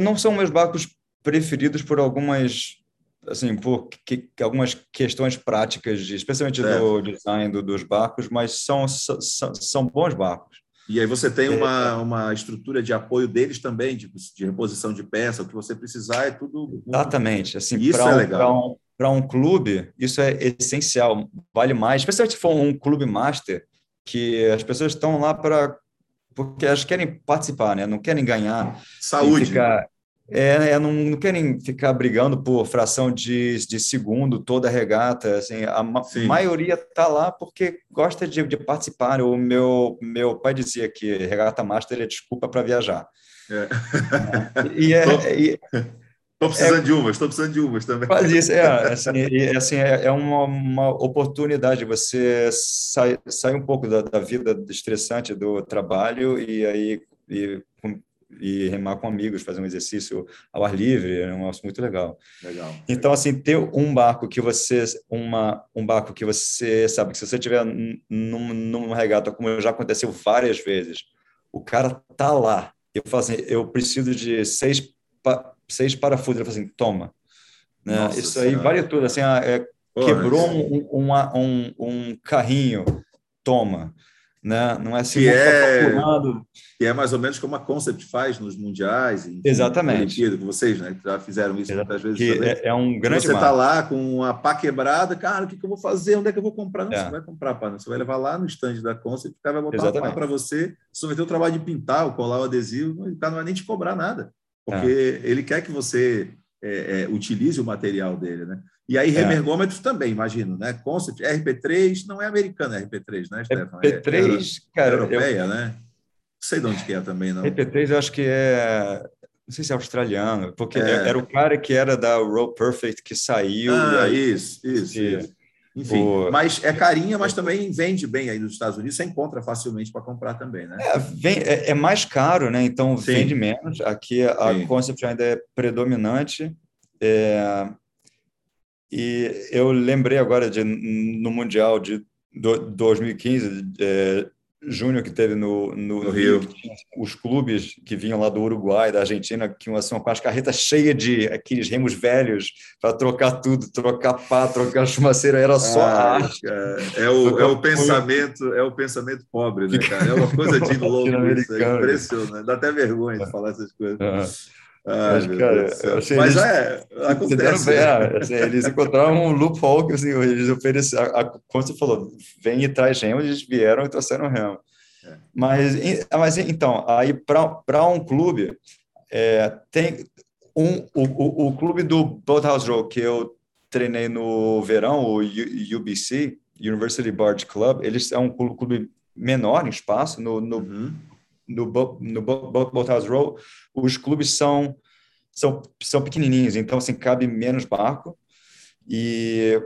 Não são meus barcos preferidos por algumas assim por que, algumas questões práticas, especialmente do design do, dos barcos, mas são, são, são bons barcos. E aí você tem uma, é. uma estrutura de apoio deles também, de, de reposição de peça, o que você precisar é tudo. Exatamente. Assim, isso é um, legal. Para um, um, clube, isso é essencial, vale mais, especialmente se for um clube master, que as pessoas estão lá para. Porque elas querem participar, né? não querem ganhar. Saúde. Ficar, é, é, não, não, querem ficar brigando por fração de, de segundo toda a regata. Assim, a ma Sim. maioria está lá porque gosta de, de, participar. O meu, meu pai dizia que regata master é desculpa para viajar. É. E é, Estou precisando é, de umas, estou precisando de umas também. Faz isso, é, assim, e, assim, é, é uma, uma oportunidade, você sai, sai um pouco da, da vida estressante do trabalho e aí e, e remar com amigos, fazer um exercício ao ar livre, é um negócio muito legal. Legal. Então, assim, ter um barco que você, uma, um barco que você sabe que se você tiver num, numa regata, como já aconteceu várias vezes, o cara tá lá. Eu falo assim, eu preciso de seis, seis parafusos. Ele fala assim, toma. Né? Nossa Isso aí vale tudo. Assim, ah, é, quebrou um, um, um, um carrinho, toma né? Não é assim que é, procurando... que é mais ou menos como a Concept faz nos mundiais, enfim, Exatamente. Com vocês, né? já fizeram isso muitas vezes. É, é, um grande. Você está lá com a pá quebrada, cara, o que, que eu vou fazer? Onde é que eu vou comprar? Não, é. você vai comprar pá, não. você vai levar lá no stand da Concept, o cara vai botar Exatamente. a pá para você, você vai ter o trabalho de pintar, ou colar o adesivo, o cara não vai nem te cobrar nada, porque é. ele quer que você é, é, utilize o material dele, né? E aí, é. remergômetros também, imagino, né? Concept, RP3 não é americana, RP3, né, Stefan? RP3, é, cara. Europeia, eu... né? Não sei de onde que é também, não. RP3 eu acho que é. Não sei se é australiano, porque é. era o cara que era da Row Perfect que saiu. Ah, aí, isso, isso, isso. Enfim, o... mas é carinha, mas também vende bem aí nos Estados Unidos, você encontra facilmente para comprar também, né? É, vem, é, é, mais caro, né? Então Sim. vende menos. Aqui a Sim. Concept ainda é predominante. É, e eu lembrei agora de no Mundial de 2015, é, Júnior que teve no, no, no Rio, Rio os clubes que vinham lá do Uruguai, da Argentina, que iam assim, com as carretas cheias de aqueles remos velhos para trocar tudo, trocar pá, trocar chumaceira, era só ah, arte. É, o, é o pensamento, é o pensamento pobre, né, cara? É uma coisa de louco, isso, é impressionante. Dá até vergonha de falar essas coisas. Mas, cara, achei Mas eles, é, acontece. Bem, é, assim, eles encontraram um loophole que assim, eles ofereceram. A, como você falou, vem e traz remo, eles vieram e trouxeram remo. É. Mas, mas então, aí para um clube, é, tem um, o, o, o clube do Boathouse Row que eu treinei no verão, o UBC, University Barge Club, eles é um clube menor em espaço, no, no uhum no, no Boathouse Row, os clubes são, são, são pequenininhos, então assim, cabe menos barco e,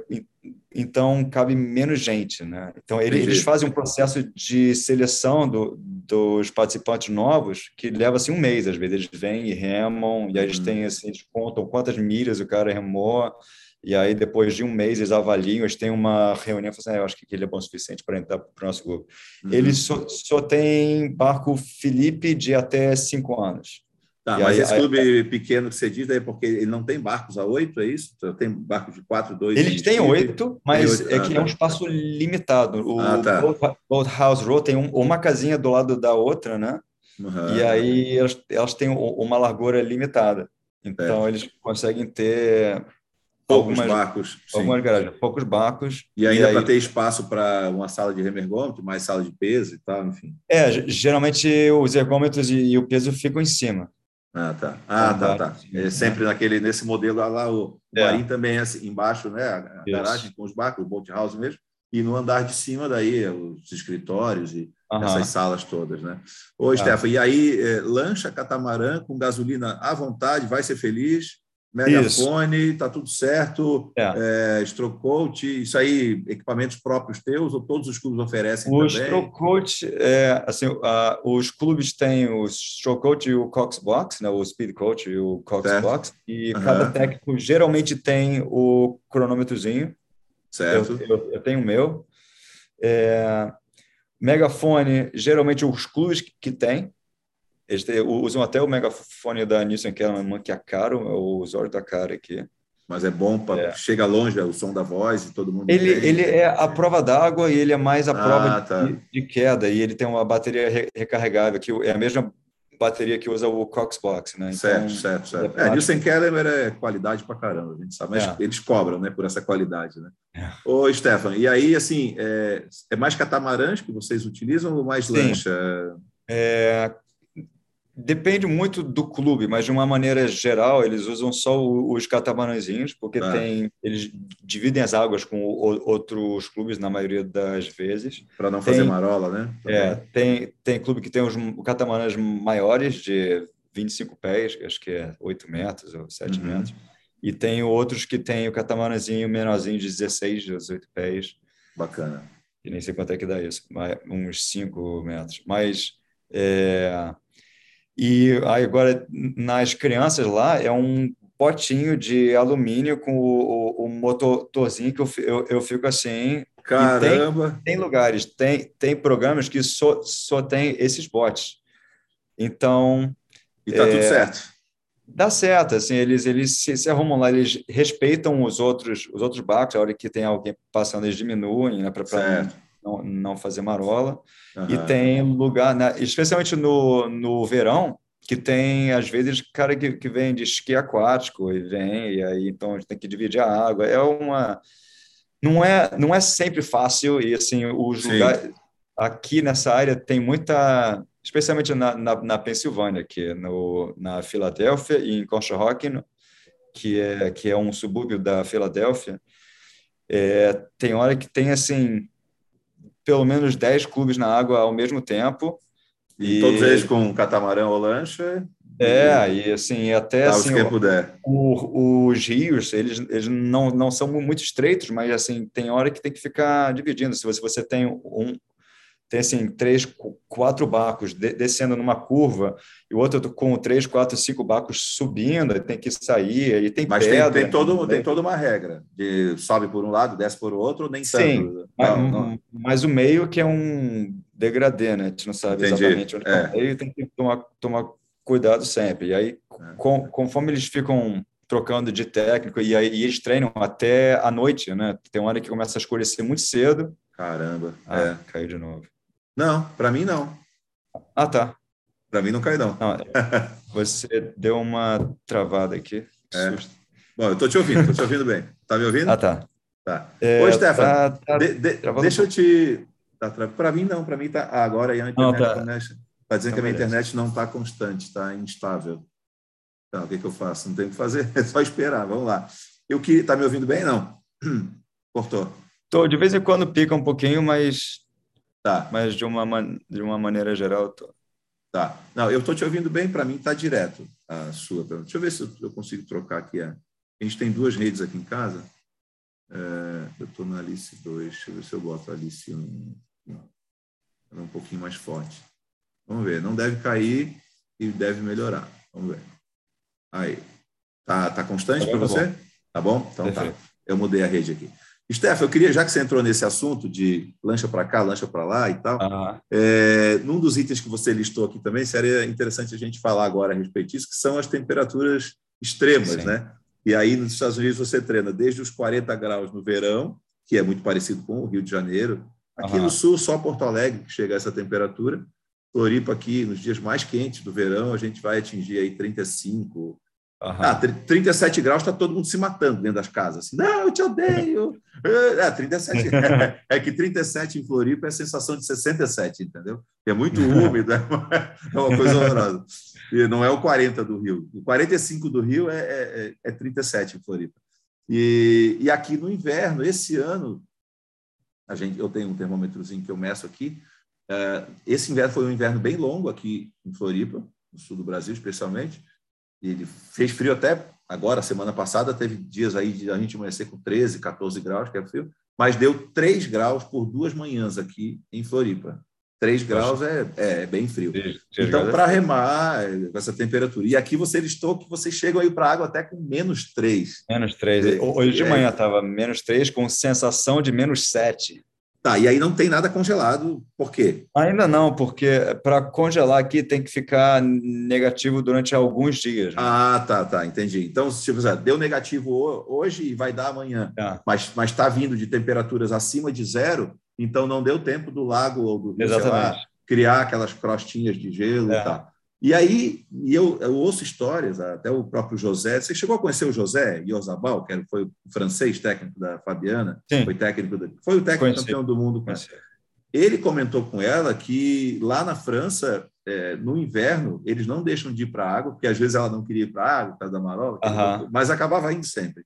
então cabe menos gente, né? Então ele, eles fazem um processo de seleção do, dos participantes novos que leva assim um mês, às vezes eles vêm e remam e aí eles uhum. têm assim, eles contam quantas milhas o cara remou e aí, depois de um mês, eles avaliam, eles têm uma reunião falam assim, ah, eu acho que ele é bom o suficiente para entrar para o nosso grupo. Uhum. Eles só, só tem barco Felipe de até cinco anos. Tá, e mas aí, esse clube aí, pequeno que você diz é porque ele não tem barcos a oito, é isso? Tem barcos de quatro, dois... Eles têm oito, mas tem 8. é que ah, é um tá. espaço limitado. O ah, tá. Boathouse Row tem um, uma casinha do lado da outra, né? Uhum. E aí elas, elas têm uma largura limitada. Então, é. eles conseguem ter Poucos algumas, barcos. Algumas garagens, poucos barcos. E ainda para ter espaço para uma sala de remergômetro, mais sala de peso e tal, enfim. É, geralmente os ergômetros e, e o peso ficam em cima. Ah, tá. Ah, tá, tá. É né? sempre naquele, nesse modelo lá, o é. marim também é assim, embaixo, né? A, garagem com os barcos, o boat house mesmo. E no andar de cima daí, os escritórios e uhum. essas salas todas, né? Ô, ah. Stefan, e aí, é, lancha, catamarã, com gasolina à vontade, vai ser feliz megafone, está tudo certo, é. É, stroke coach, isso aí, equipamentos próprios teus ou todos os clubes oferecem o também? O stroke coach, é, assim, uh, os clubes têm o stroke coach e o cox box, né, o speed coach e o cox certo. box, e uhum. cada técnico geralmente tem o cronômetrozinho. Certo. Eu, eu, eu tenho o meu. É, megafone, geralmente os clubes que, que têm, eles usam até o megafone da Nissan Kellerman, que é caro, é o usuário da cara aqui. Mas é bom, para é. chega longe é o som da voz e todo mundo. Ele, ele é a prova d'água e ele é mais a ah, prova tá. de, de, queda. E ele tem uma bateria recarregável, que é a mesma bateria que usa o Coxbox, né? Então, certo, certo, certo. É, Nielsen Kellerman é qualidade para caramba, a gente sabe, mas é. eles cobram, né, por essa qualidade, né? É. Ô, Stefan, e aí, assim, é, é mais catamarãs que vocês utilizam ou mais Sim. lancha? É, Depende muito do clube, mas de uma maneira geral, eles usam só os catamarãzinhos, porque ah. tem, eles dividem as águas com outros clubes na maioria das vezes. Para não fazer marola, né? É, tem, tem clube que tem os catamarãs maiores, de 25 pés, acho que é 8 metros ou 7 uhum. metros, e tem outros que tem o catamarãzinho menorzinho de 16, 18 pés. Bacana. E nem sei quanto é que dá isso, uns 5 metros. Mas. É, e aí agora, nas crianças lá, é um potinho de alumínio com o, o, o motorzinho que eu, eu, eu fico assim. Caramba! Tem, tem, lugares, tem, tem programas que só, só tem esses botes. Então. E tá é, tudo certo. Dá certo, assim, eles, eles se, se, arrumam lá, eles respeitam os outros, os outros barcos, a hora que tem alguém passando, eles diminuem, né, para não, não fazer marola. Uhum. E tem lugar, né, especialmente no, no verão, que tem, às vezes, cara que, que vem de esqui aquático e vem, e aí então a gente tem que dividir a água. É uma. Não é, não é sempre fácil, e assim, os lugares. Aqui nessa área tem muita. Especialmente na, na, na Pensilvânia, aqui no, na Filadélfia e em Conshohocken, que é, que é um subúrbio da Filadélfia, é, tem hora que tem, assim, pelo menos 10 clubes na água ao mesmo tempo. E, todos eles com catamarão ou lancha? É, e assim, até assim, quem puder. O, os rios, eles, eles não, não são muito estreitos, mas assim, tem hora que tem que ficar dividindo. Se você, você tem um, tem assim três, quatro barcos descendo numa curva e o outro com três, quatro, cinco barcos subindo, tem que sair, aí tem Mas pedra. Tem, tem, todo, tem toda uma regra de sobe por um lado, desce por outro, nem Sim. Mas, não. mas o meio que é um degradê, né? A gente não sabe Entendi. exatamente onde é. é o meio, tem que tomar, tomar cuidado sempre. E aí, é. com, conforme eles ficam trocando de técnico e aí e eles treinam até a noite, né? Tem uma hora que começa a escurecer muito cedo. Caramba, ah, é. Caiu de novo. Não, para mim não. Ah, tá. Para mim não cai, não. não. Você deu uma travada aqui. É. Bom, eu estou te ouvindo, estou te ouvindo bem. Tá me ouvindo? Ah, tá. Tá. É, Ô, Stefano, tá, tá de, de, deixa eu te. Tá, para mim, não, para mim tá. Ah, agora a internet. Não, tá. Está dizendo que a minha internet não está constante, está instável. Então, o que, que eu faço? Não tem o que fazer, é só esperar. Vamos lá. Eu que está me ouvindo bem? Não. Cortou. Tô, de vez em quando pica um pouquinho, mas Tá. Mas de uma, de uma maneira geral, tô... Tá. Não, eu estou te ouvindo bem, para mim está direto a sua. Deixa eu ver se eu consigo trocar aqui. A, a gente tem duas redes aqui em casa. É, eu estou na Alice 2, deixa eu ver se eu boto a Alice 1. Ela é um pouquinho mais forte. Vamos ver, não deve cair e deve melhorar. Vamos ver. Aí. Tá, tá constante tá para você? Bom. Tá bom? Então tá. Perfeito. tá. Eu mudei a rede aqui. Steph, eu queria, já que você entrou nesse assunto de lancha para cá, lancha para lá e tal, uhum. é, num dos itens que você listou aqui também, seria interessante a gente falar agora a respeito disso, que são as temperaturas extremas, Sim. né? E aí nos Estados Unidos você treina desde os 40 graus no verão, que é muito parecido com o Rio de Janeiro. Aqui uhum. no sul, só Porto Alegre que chega a essa temperatura. Floripa aqui, nos dias mais quentes do verão, a gente vai atingir aí 35, Uhum. Ah, 37 graus está todo mundo se matando dentro das casas. Assim, não, eu te odeio. É, 37, é, é que 37 em Floripa é a sensação de 67, entendeu? É muito úmido, é uma, é uma coisa horrorosa. E não é o 40 do Rio. O 45 do Rio é, é, é 37 em Floripa. E, e aqui no inverno, esse ano, a gente, eu tenho um termômetrozinho que eu meço aqui. É, esse inverno foi um inverno bem longo aqui em Floripa, no sul do Brasil, especialmente ele fez frio até agora, semana passada, teve dias aí de a gente amanhecer com 13, 14 graus, que é frio, mas deu 3 graus por duas manhãs aqui em Floripa. 3 graus é, é, é, bem frio. Então, para remar é, com essa temperatura. E aqui você listou que vocês chegam aí para a água até com menos 3. Menos 3. Hoje de manhã estava menos 3, com sensação de menos 7. Tá, e aí não tem nada congelado, por quê? Ainda não, porque para congelar aqui tem que ficar negativo durante alguns dias. Né? Ah, tá, tá, entendi. Então, tipo, deu negativo hoje e vai dar amanhã, é. mas está vindo de temperaturas acima de zero, então não deu tempo do lago ou do Exatamente. Lá, criar aquelas crostinhas de gelo é. e tal. E aí, e eu, eu, ouço histórias, até o próprio José. Você chegou a conhecer o José Iosabal, que foi o francês técnico da Fabiana? Sim. Foi, técnico foi o técnico Conheci. campeão do mundo. Conheci. Ele comentou com ela que lá na França, é, no inverno, eles não deixam de ir para a água, porque às vezes ela não queria ir para a água, por causa da marola, mas acabava indo sempre.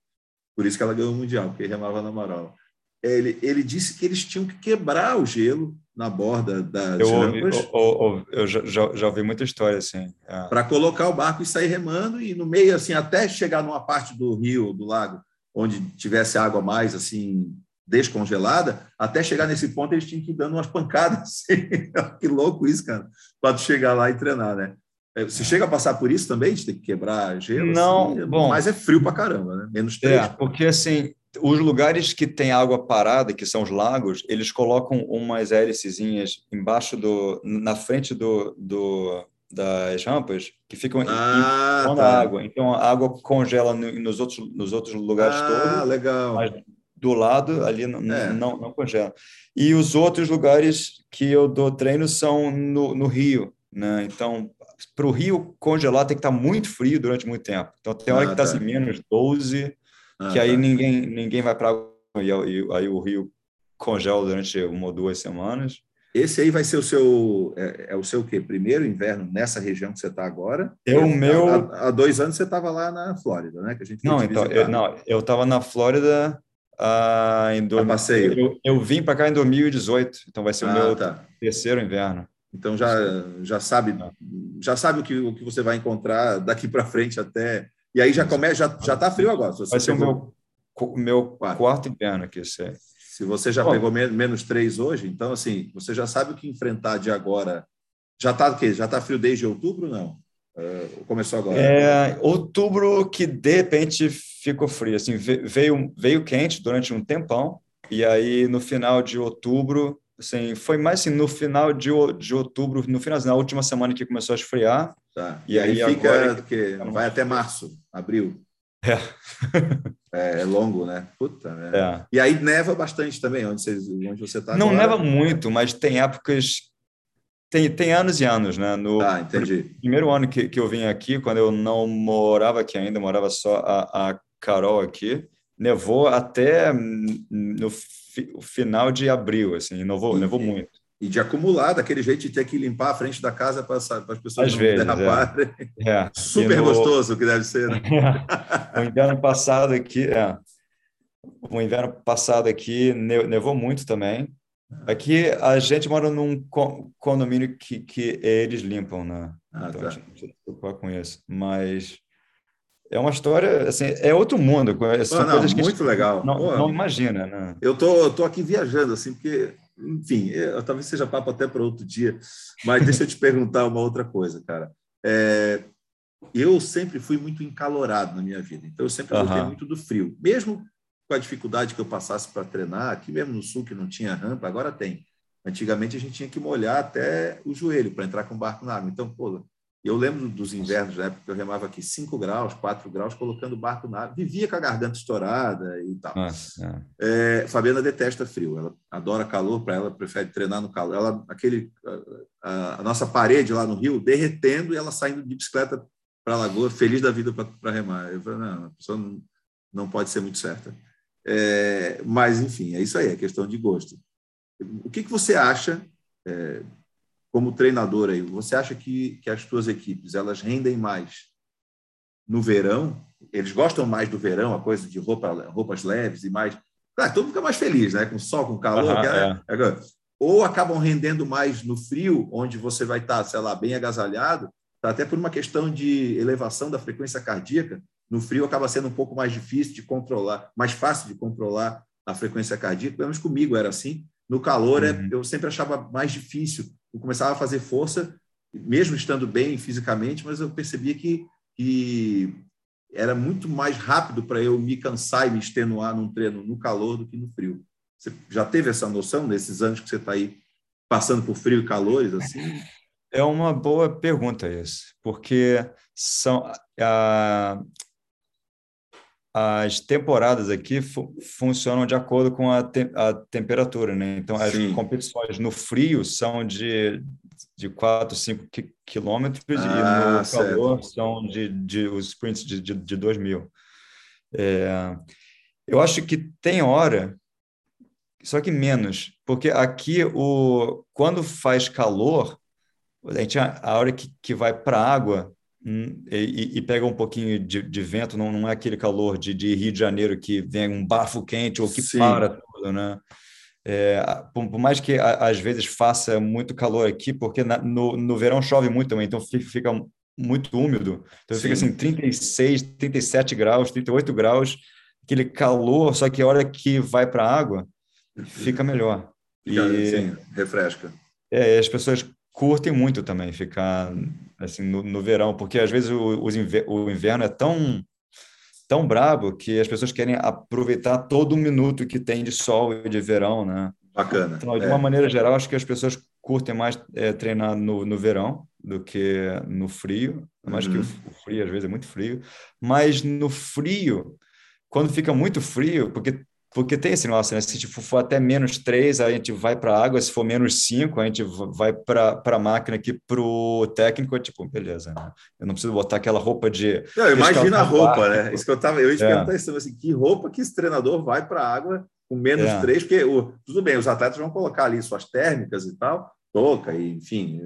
Por isso que ela ganhou o Mundial, porque remava na marola. Ele, ele disse que eles tinham que quebrar o gelo na borda das eu rampas. eu, eu já, já, ouvi muita história assim. É. Para colocar o barco e sair remando e no meio assim até chegar numa parte do rio, do lago, onde tivesse água mais assim descongelada, até chegar nesse ponto eles tinham que ir dando umas pancadas. Assim. que louco isso, cara, para chegar lá e treinar, né? É, você chega a passar por isso também, de ter que quebrar gelo? Não, assim, bom. Mas é frio para caramba, né? Menos três. É, porque assim, os lugares que tem água parada, que são os lagos, eles colocam umas hélicezinhas embaixo do, na frente do, do das rampas que ficam ah, em, tá. água. Então a água congela nos outros nos outros lugares ah, todos. legal. Mas do lado ali não, é. não, não congela. E os outros lugares que eu dou treino são no, no Rio, né? Então para o Rio congelar tem que estar muito frio durante muito tempo. Então tem hora ah, que está tá. assim, menos 12 ah, que aí tá. ninguém, ninguém vai para e aí o rio congela durante uma ou duas semanas. Esse aí vai ser o seu. É, é o seu quê? Primeiro inverno nessa região que você está agora? Eu, meu. Há, há, dois anos você estava lá na Flórida, né? Que a gente não, então, eu, não, eu estava na Flórida uh, em do... passeio. Eu, eu vim para cá em 2018, então vai ser ah, o meu tá. terceiro inverno. Então já, já sabe já sabe o que, o que você vai encontrar daqui para frente até. E aí já começa, já, já tá frio agora. vai ser o meu, meu quarto. quarto inverno aqui, sei. Se você já pegou menos três hoje, então, assim, você já sabe o que enfrentar de agora. Já está o quê? Já está frio desde outubro não? Uh, começou agora? É, outubro que de repente ficou frio. Assim, veio, veio quente durante um tempão, e aí no final de outubro, assim, foi mais assim, no final de, de outubro, no final, na última semana que começou a esfriar. Tá. E, e aí, aí, fica, agora, que vai até março, abril. É. é, é, longo, né? Puta, né? É. E aí neva bastante também, onde você, onde você está Não agora. neva muito, mas tem épocas... Tem, tem anos e anos, né? No ah, entendi. primeiro ano que, que eu vim aqui, quando eu não morava aqui ainda, morava só a, a Carol aqui, nevou até no fi, final de abril, assim, nevou, e, nevou muito. E de acumular, daquele jeito de ter que limpar a frente da casa para, as pessoas Às não vezes, derraparem. É. É. Super no, gostoso que deve ser. Né? É. O inverno passado aqui, é. O inverno passado aqui nevou muito também. Aqui a gente mora num condomínio que, que eles limpam, né? Ah, então tá. a gente não precisa se preocupar com isso. Mas é uma história, assim, é outro mundo. São não, coisas que muito legal. Não, Pô, não imagina, né? Eu tô, tô aqui viajando, assim, porque enfim, eu, talvez seja papo até para outro dia, mas deixa eu te perguntar uma outra coisa, cara. É, eu sempre fui muito encalorado na minha vida, então eu sempre uhum. gostei muito do frio, mesmo com a dificuldade que eu passasse para treinar, aqui mesmo no sul que não tinha rampa, agora tem. Antigamente a gente tinha que molhar até o joelho para entrar com o barco na água. Então, pô, eu lembro dos invernos da época que eu remava aqui 5 graus, 4 graus, colocando o barco na água, vivia com a garganta estourada e tal. Nossa, é. É, Fabiana detesta frio, ela adora calor, para ela prefere treinar no calor. Ela, aquele, a, a, nossa parede lá no Rio derretendo e ela saindo de bicicleta para a lagoa, feliz da vida para remar. Eu falei, não, a pessoa não, não pode ser muito certa. É, mas, enfim, é isso aí, é questão de gosto. O que, que você acha? É, como treinador aí, você acha que, que as tuas equipes elas rendem mais no verão? Eles gostam mais do verão, a coisa de roupa, roupas leves e mais. Claro, todo mundo fica mais feliz, né? Com sol, com calor. Uhum, é. É. Ou acabam rendendo mais no frio, onde você vai estar, sei lá, bem agasalhado, até por uma questão de elevação da frequência cardíaca. No frio acaba sendo um pouco mais difícil de controlar, mais fácil de controlar a frequência cardíaca. Pelo menos comigo era assim. No calor, é, uhum. eu sempre achava mais difícil eu começava a fazer força, mesmo estando bem fisicamente, mas eu percebia que, que era muito mais rápido para eu me cansar e me extenuar num treino no calor do que no frio. Você já teve essa noção nesses anos que você está aí passando por frio e calores assim? É uma boa pergunta isso, porque são a, as temporadas aqui fu funcionam de acordo com a, te a temperatura, né? Então, as Sim. competições no frio são de, de 4, 5 quilômetros ah, e no certo. calor são de, de os sprints de, de, de 2 mil. É, eu acho que tem hora, só que menos, porque aqui, o, quando faz calor, a, gente, a hora que, que vai para a água, Hum, e, e, pega um pouquinho de, de vento, não, não, é aquele calor de, de, Rio de Janeiro que vem um bafo quente ou que Sim. para tudo, né? É, por, por, mais que a, às vezes faça muito calor aqui, porque na, no, no verão chove muito também, então fica, fica muito úmido, então Sim. fica assim 36, 37 graus, 38 graus, aquele calor, só que a hora que vai para a água, fica melhor. Fica, e, sim, refresca. É, as pessoas curtem muito também ficar assim no, no verão, porque às vezes o, o inverno é tão tão brabo que as pessoas querem aproveitar todo o minuto que tem de sol e de verão, né? Bacana. Então, de é. uma maneira geral, acho que as pessoas curtem mais é, treinar no, no verão do que no frio. Mais uhum. que o frio, às vezes, é muito frio. Mas no frio, quando fica muito frio, porque porque tem esse negócio, né? Se tipo, for até menos 3, a gente vai para a água, se for menos 5, a gente vai para a máquina aqui para o técnico, tipo, beleza, né? Eu não preciso botar aquela roupa de. Não, imagina a roupa, né? Isso que eu tava, eu ia te é. perguntar isso, assim, que roupa que esse treinador vai para a água com menos é. 3, porque o, tudo bem, os atletas vão colocar ali suas térmicas e tal, toca, e, enfim.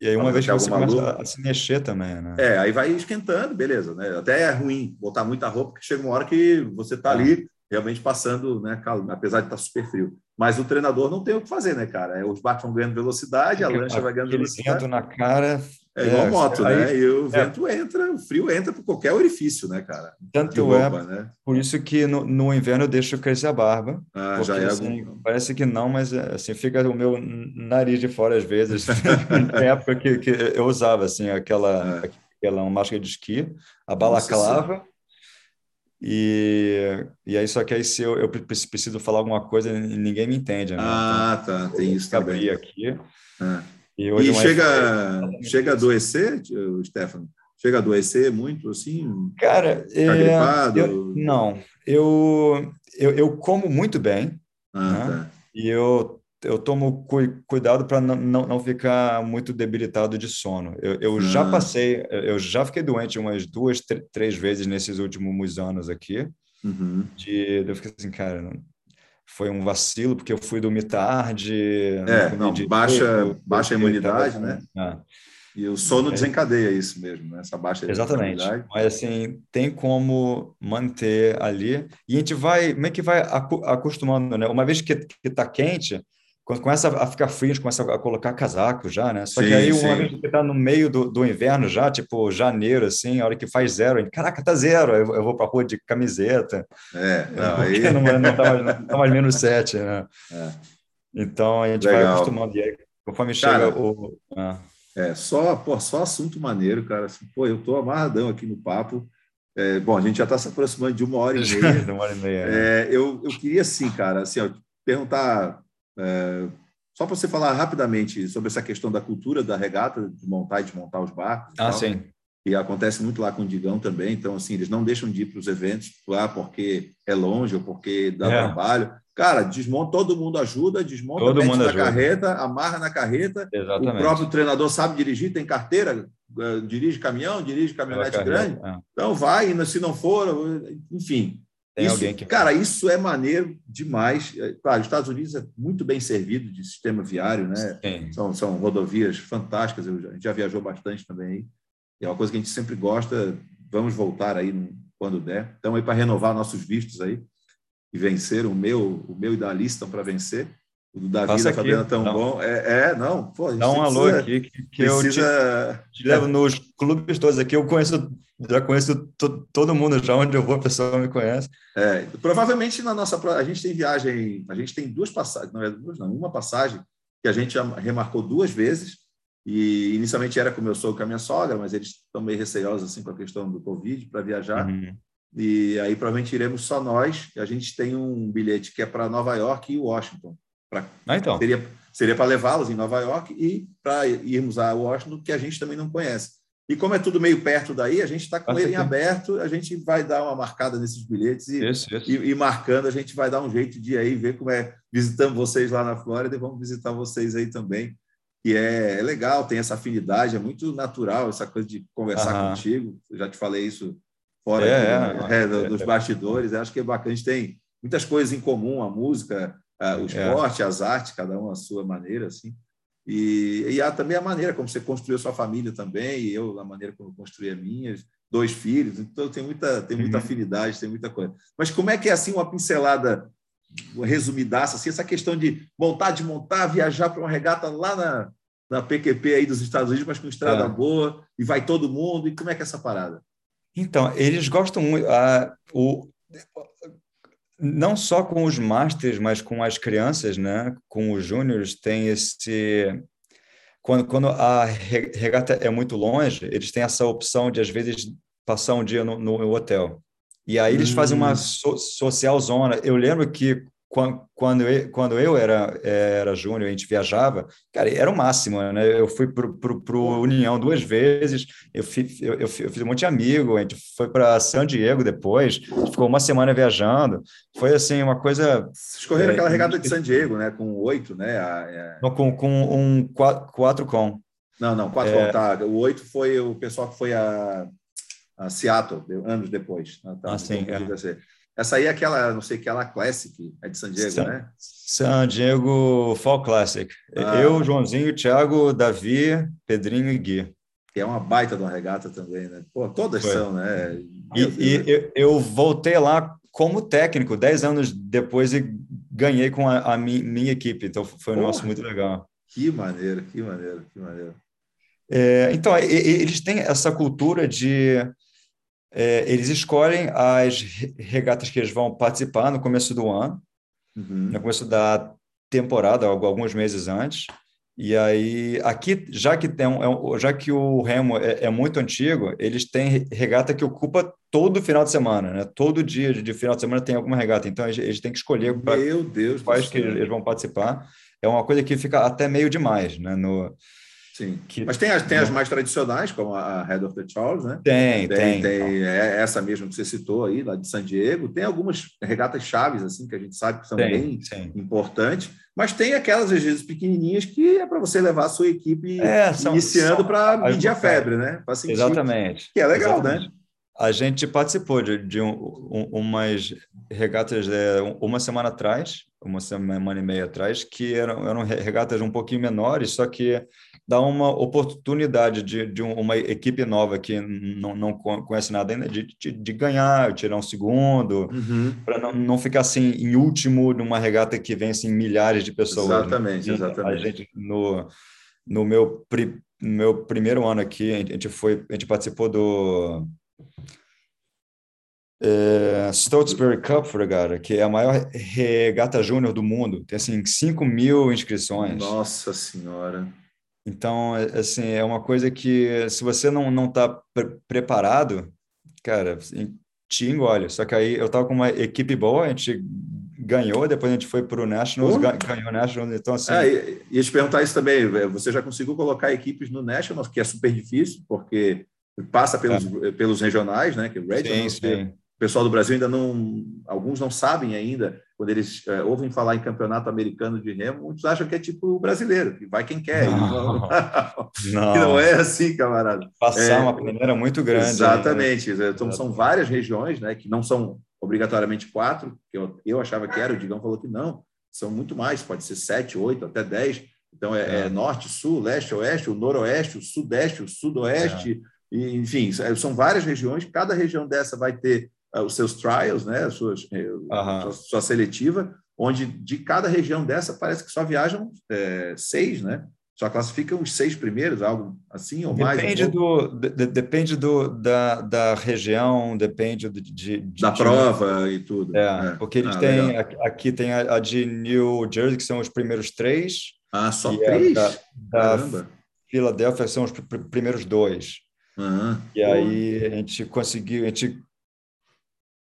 E aí, uma vez que você começa a se mexer também, né? É, aí vai esquentando, beleza, né? Até é ruim botar muita roupa, porque chega uma hora que você está é. ali realmente passando, né, apesar de estar super frio. Mas o treinador não tem o que fazer, né, cara? É, os bates vão ganhando velocidade, a lancha vai ganhando velocidade. vento na cara. É igual é, moto, aí, né? E o é. vento entra, o frio entra por qualquer orifício, né, cara? Tanto roupa, é, né? por isso que no, no, inverno eu deixo crescer a barba. Ah, já é assim, algum... Parece que não, mas é, assim, fica o meu nariz de fora às vezes. Tem época que, que eu usava, assim, aquela, é. aquela máscara de esqui, a balaclava, e, e aí, só que aí se eu, eu preciso falar alguma coisa, ninguém me entende. Né? Ah, então, tá, tem isso também. aqui. É. E, e chega, chega a adoecer, Stefano? Chega a adoecer muito, assim? Cara, é, eu, não. Eu, eu, eu como muito bem, ah, né? tá. e eu eu tomo cu cuidado para não, não, não, ficar muito debilitado de sono. Eu, eu ah. já passei, eu já fiquei doente umas duas, três vezes nesses últimos anos aqui. Uhum. De, eu fiquei assim, cara, foi um vacilo porque eu fui dormir tarde. É, não, baixa, baixa a imunidade, né? Ah. E o sono é. desencadeia isso mesmo, né? essa baixa Exatamente. Mas assim, tem como manter ali. E a gente vai, como é que vai acostumando, né? Uma vez que está quente, quando começa a ficar frio, a gente começa a colocar casaco já, né? Só sim, que aí, uma vez que tá no meio do, do inverno já, tipo janeiro, assim, a hora que faz zero, gente, caraca, tá zero, eu, eu vou pra rua de camiseta. É, não, aí... não, não, tá mais, não tá mais menos sete, né? É. Então, a gente Legal. vai acostumando. E aí, conforme cara, chega o... Ah. É, só, pô, só assunto maneiro, cara. Assim, pô, eu tô amarradão aqui no papo. É, bom, a gente já está se aproximando de uma hora e meia. uma hora e meia. Né? É, eu, eu queria, assim, cara, assim, ó, perguntar é, só para você falar rapidamente sobre essa questão da cultura da regata, de montar e desmontar os barcos. Ah, tal, sim. E acontece muito lá com o Digão também. Então, assim, eles não deixam de ir para os eventos lá porque é longe ou porque dá é. trabalho. Cara, desmonta, todo mundo ajuda, desmonta, todo mundo na ajuda. carreta, amarra na carreta. Exatamente. O próprio treinador sabe dirigir, tem carteira, eh, dirige caminhão, dirige caminhonete grande. É. Então vai, se não for, enfim, tem isso, alguém que. Cara, isso é maneiro demais. É, claro, os Estados Unidos é muito bem servido de sistema viário, né? São, são rodovias fantásticas. Eu, a gente já viajou bastante também. É uma coisa que a gente sempre gosta. Vamos voltar aí quando der. Então, aí para renovar nossos vistos aí e vencer. O meu, o meu e da lista para vencer. O do Davi da Fabiana tão não. bom. É, é, não. Pô, Dá um alô aqui que, que precisa... eu te, te levo nos clubes todos aqui. Eu conheço já conheço to, todo mundo já onde eu vou a pessoa me conhece é, provavelmente na nossa a gente tem viagem a gente tem duas passagens não é duas não uma passagem que a gente remarcou duas vezes e inicialmente era com meu sogro com a minha sogra mas eles estão meio receosos assim com a questão do covid para viajar uhum. e aí provavelmente iremos só nós a gente tem um bilhete que é para Nova York e Washington pra, ah, então seria seria para levá-los em Nova York e para irmos a Washington que a gente também não conhece e como é tudo meio perto daí, a gente está com ele em aberto, a gente vai dar uma marcada nesses bilhetes e, isso, isso. e, e, marcando, a gente vai dar um jeito de aí ver como é. Visitamos vocês lá na Flórida e vamos visitar vocês aí também. E é, é legal, tem essa afinidade, é muito natural essa coisa de conversar Aham. contigo. Eu já te falei isso fora é, aqui, né? é, dos bastidores. Acho que é bacana, a gente tem muitas coisas em comum, a música, o esporte, as artes, cada um à sua maneira, assim. E, e há também a maneira como você construiu a sua família também, e eu, a maneira como construí a minha, dois filhos, então tem muita, tem muita uhum. afinidade, tem muita coisa. Mas como é que é assim uma pincelada resumidaça, assim, essa questão de montar, desmontar, viajar para uma regata lá na, na PQP aí dos Estados Unidos, mas com estrada é. boa, e vai todo mundo, e como é que é essa parada? Então, eles gostam muito. Uh, o, não só com os masters, mas com as crianças, né? Com os júniores, tem esse quando, quando a regata é muito longe, eles têm essa opção de às vezes passar um dia no, no hotel. E aí eles hum. fazem uma hum. so, social zona. Eu lembro que quando eu, quando eu era, era júnior, a gente viajava, cara, era o máximo, né? Eu fui para o União duas vezes, eu fiz, eu, eu, fiz um monte de amigo, a gente foi para San Diego depois, ficou uma semana viajando, foi assim, uma coisa... Vocês correram é, aquela regata de San Diego, né? Com oito, né? A, a... Com, com um quatro, quatro com. Não, não, quatro é... com, tá. O oito foi o pessoal que foi a, a Seattle, anos depois. Tá, ah, sim, é. Essa aí é aquela, não sei, aquela Classic, é de San Diego, San, né? San Diego Fall Classic. Ah. Eu, Joãozinho, Thiago, Davi, Pedrinho e Gui. Que é uma baita de uma regata também, né? Pô, todas Foi. são, né? E, e eu, eu, voltei lá como técnico, dez anos depois, e ganhei com a, a minha, minha, equipe. Então, foi um negócio muito legal. Que maneiro, que maneiro, que maneiro. É, então, eles têm essa cultura de é, eles escolhem as regatas que eles vão participar no começo do ano, uhum. no começo da temporada, alguns meses antes. E aí, aqui, já que, tem um, é já que o remo é, é, muito antigo, eles têm regata que ocupa todo final de semana, né? Todo dia de, final de semana tem alguma regata. Então, eles, eles têm que escolher Meu Deus quais que eles vão participar. É uma coisa que fica até meio demais, né? No, Sim. Que, Mas tem as, tem as mais tradicionais, como a Head of the Charles, né? Tem, tem. Tem, tem é essa mesmo que você citou aí, lá de San Diego. Tem algumas regatas chaves, assim, que a gente sabe que são tem, bem sim. importantes. Mas tem aquelas, às vezes, pequenininhas que é para você levar a sua equipe é, são, iniciando para medir a febre, né? Sentir, Exatamente. Que é legal, né? Exatamente. né? A gente participou de, de um, um, umas regatas é, uma semana atrás, uma semana e meia atrás, que eram, eram regatas um pouquinho menores, só que dá uma oportunidade de, de uma equipe nova que não, não conhece nada ainda de, de, de ganhar, tirar um segundo, uhum. para não, não ficar assim em último numa regata que vem assim milhares de pessoas. Né? Exatamente, né? exatamente. A gente no, no meu, pri, meu primeiro ano aqui, a gente foi, a gente participou do é, Stotesbury Cup Regata, que é a maior regata júnior do mundo. Tem assim 5 mil inscrições. Nossa Senhora! Então, é, assim, é uma coisa que se você não não está pre preparado, cara, te engole. Só que aí eu estava com uma equipe boa, a gente ganhou, depois a gente foi para o Nationals, ganhou o Nationals, então assim... É, ia te perguntar isso também, é, você já conseguiu colocar equipes no Nationals, que é super difícil, porque passa pelos, é. pelos regionais, né, que é Regionals, sim, sim. o pessoal do Brasil ainda não, alguns não sabem ainda quando eles é, ouvem falar em campeonato americano de remo, muitos acham que é tipo o brasileiro, que vai quem quer. Não, não. não é assim, camarada. Passar é, uma peneira muito grande. Exatamente. Né? Então, são várias regiões, né, que não são obrigatoriamente quatro, que eu, eu achava que era, o Digão falou que não, são muito mais, pode ser sete, oito, até dez. Então, é, é. é norte, sul, leste, oeste, o noroeste, o sudeste, o sudoeste, é. e, enfim, são várias regiões, cada região dessa vai ter os seus trials, né, a sua, sua, sua, seletiva, onde de cada região dessa parece que só viajam é, seis, né? Só classificam os seis primeiros, algo assim ou depende mais? Do, de, depende do, da, da região, depende de, de, de da prova e tudo. É, é. porque eles ah, têm, aqui tem a, a, de New Jersey, que são os primeiros três. Ah, só três? Da, da Filadélfia são os pr primeiros dois. Uhum. E aí a gente conseguiu, a gente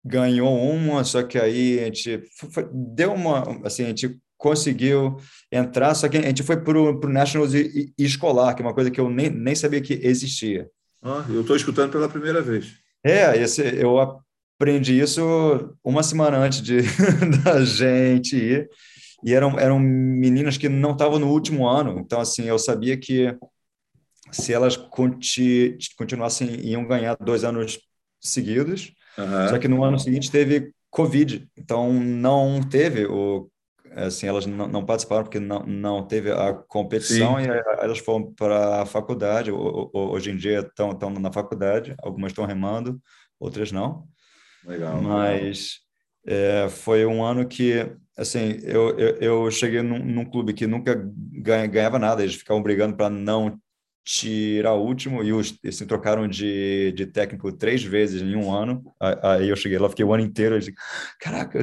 ganhou uma, só que aí a gente deu uma, assim, a gente conseguiu entrar, só que a gente foi para o Nationals e, e escolar, que é uma coisa que eu nem, nem sabia que existia. Ah, eu estou escutando pela primeira vez. É, esse, eu aprendi isso uma semana antes de, da gente ir, e eram, eram meninas que não estavam no último ano, então, assim, eu sabia que se elas conti, continuassem, iam ganhar dois anos seguidos, Uhum. Só que no ano seguinte teve Covid, então não teve o assim elas não, não participaram porque não, não teve a competição Sim. e elas foram para a faculdade hoje em dia estão estão na faculdade algumas estão remando outras não legal mas legal. É, foi um ano que assim eu, eu, eu cheguei num, num, clube que nunca ganhava nada eles ficavam brigando para não tirar o último e os eles se trocaram de, de técnico três vezes em um ano. Aí eu cheguei lá, fiquei o ano inteiro, disse, caraca.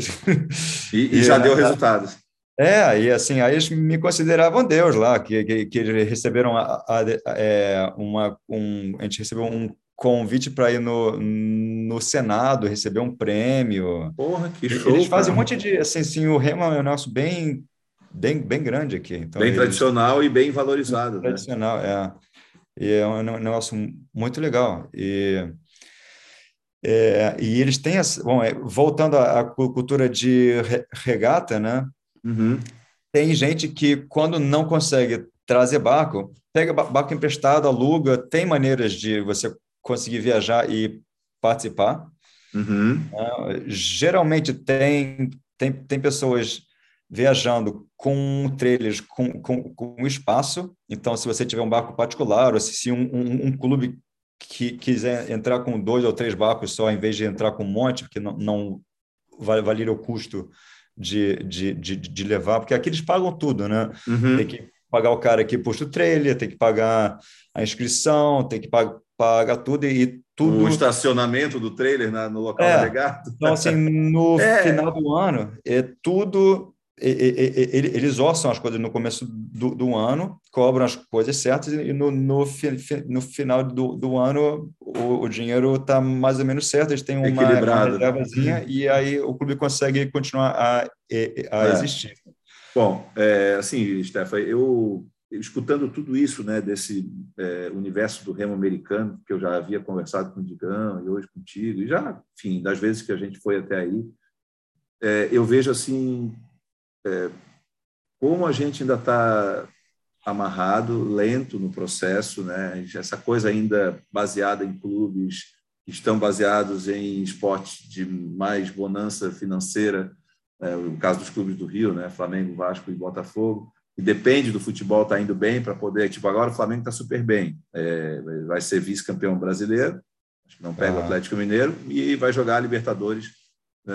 E, e já deu resultados. É, e assim, aí eles me consideravam Deus lá, que, que, que eles receberam a, a, a, é, uma, um, a gente recebeu um convite para ir no, no Senado, receber um prêmio. Porra, que show! Eles fazem cara. um monte de, assim, assim o Remo é um negócio bem, bem, bem grande aqui. Então, bem eles, tradicional e bem valorizado. Bem né? Tradicional, é. E é um negócio muito legal. E, é, e eles têm, essa, bom, é, voltando à, cultura de regata, né? Uhum. Tem gente que, quando não consegue trazer barco, pega barco emprestado, aluga, tem maneiras de você conseguir viajar e participar. Uhum. Uh, geralmente tem, tem, tem pessoas viajando com trailers com, com, com espaço. Então, se você tiver um barco particular, ou se um, um, um clube que quiser entrar com dois ou três barcos só, em vez de entrar com um monte, porque não, não valeria o custo de, de, de, de, levar, porque aqui eles pagam tudo, né? Uhum. Tem que pagar o cara que puxa o trailer, tem que pagar a inscrição, tem que pagar, pagar tudo e tudo. O estacionamento do trailer na, no local é, legado. Então, assim, no é. final do ano, é tudo eles orçam as coisas no começo do, do, ano, cobram as coisas certas e no, no, no final do, do ano o, o dinheiro está mais ou menos certo, eles têm uma, reservazinha e aí o clube consegue continuar a, a é. existir. Bom, é, assim, Stefan, eu escutando tudo isso, né, desse é, universo do remo americano, que eu já havia conversado com o Digão e hoje contigo, e já, enfim, das vezes que a gente foi até aí, é, eu vejo assim é, como a gente ainda está amarrado, lento no processo, né? Essa coisa ainda baseada em clubes que estão baseados em esportes de mais bonança financeira, é, o caso dos clubes do Rio, né? Flamengo, Vasco e Botafogo. E depende do futebol estar tá indo bem para poder, tipo agora o Flamengo está super bem, é, vai ser vice-campeão brasileiro, acho que não pega o Atlético Mineiro e vai jogar a Libertadores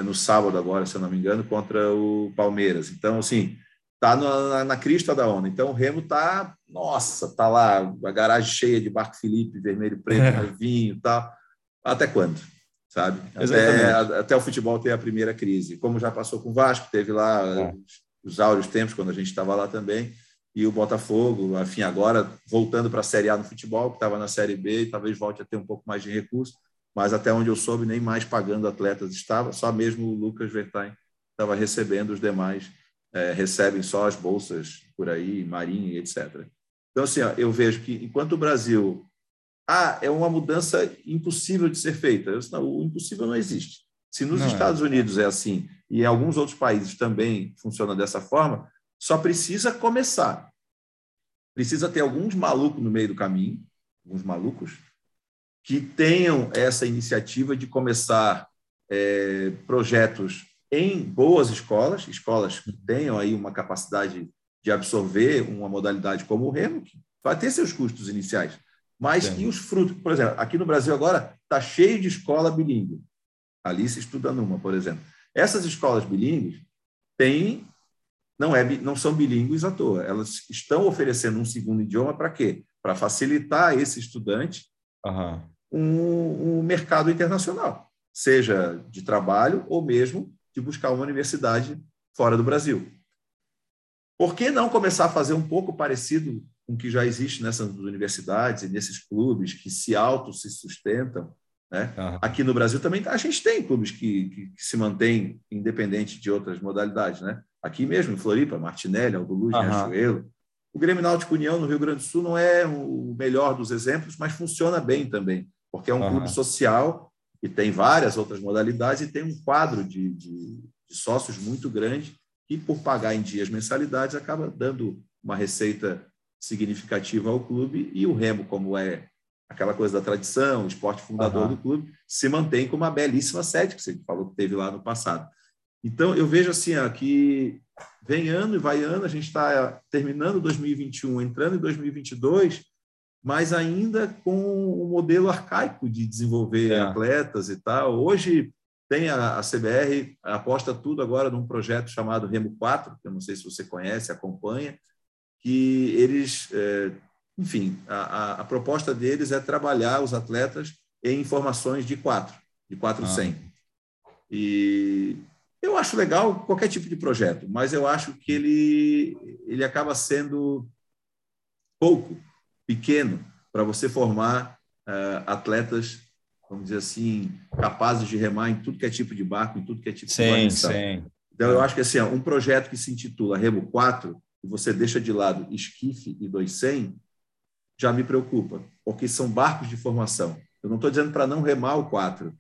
no sábado agora, se eu não me engano, contra o Palmeiras. Então, assim, tá na, na crista da onda. Então, o Remo tá, nossa, tá lá, a garagem cheia de Barco Felipe, vermelho, preto, é. vinho e tal. Até quando? Sabe? Até, até, o futebol ter a primeira crise. Como já passou com o Vasco, teve lá é. os áureos tempos, quando a gente estava lá também, e o Botafogo, enfim, agora voltando para a Série A no futebol, que estava na Série B e talvez volte a ter um pouco mais de recurso mas até onde eu soube, nem mais pagando atletas estava, só mesmo o Lucas Vertain estava recebendo, os demais é, recebem só as bolsas por aí, Marinha, etc. Então, assim, ó, eu vejo que enquanto o Brasil. Ah, é uma mudança impossível de ser feita. Eu, não, o impossível não existe. Se nos não é. Estados é. Unidos é assim e em alguns outros países também funciona dessa forma, só precisa começar. Precisa ter alguns malucos no meio do caminho, alguns malucos, que tenham essa iniciativa de começar é, projetos em boas escolas, escolas que tenham aí uma capacidade de absorver uma modalidade como o Remo, que vai ter seus custos iniciais. Mas Sim. e os frutos? Por exemplo, aqui no Brasil agora está cheio de escola bilíngue. Alice estuda numa, por exemplo. Essas escolas bilíngues têm, não, é, não são bilíngues à toa. Elas estão oferecendo um segundo idioma para quê? Para facilitar esse estudante uhum um, um mercado internacional, seja de trabalho ou mesmo de buscar uma universidade fora do Brasil. Por que não começar a fazer um pouco parecido com o que já existe nessas universidades e nesses clubes que se auto se sustentam? Né? Uhum. Aqui no Brasil também a gente tem clubes que, que, que, se mantêm independente de outras modalidades. Né? Aqui mesmo, em Floripa, Martinelli, Aldo Luz, uhum. Riachuelo. O Grêmio Náutico União, no Rio Grande do Sul, não é o melhor dos exemplos, mas funciona bem também porque é um uhum. clube social e tem várias outras modalidades e tem um quadro de, de, de sócios muito grande que, por pagar em dias mensalidades, acaba dando uma receita significativa ao clube e o Remo, como é aquela coisa da tradição, o esporte fundador uhum. do clube, se mantém com uma belíssima sede que você falou que teve lá no passado. Então, eu vejo assim, ó, que vem ano e vai ano, a gente está terminando 2021, entrando em 2022, mas ainda com o um modelo arcaico de desenvolver é. atletas e tal. Hoje tem a, a, CBR, aposta tudo agora num projeto chamado Remo 4, que eu não sei se você conhece, acompanha, que eles, é, enfim, a, a, a, proposta deles é trabalhar os atletas em informações de 4, de 400. Ah. E eu acho legal qualquer tipo de projeto, mas eu acho que ele, ele acaba sendo pouco pequeno para você formar uh, atletas, vamos dizer assim, capazes de remar em tudo que é tipo de barco, em tudo que é tipo sim, de sim. Então, eu acho que assim, um projeto que se intitula Remo 4, e você deixa de lado esquife e 200, já me preocupa, porque são barcos de formação. Eu não estou dizendo para não remar o 4.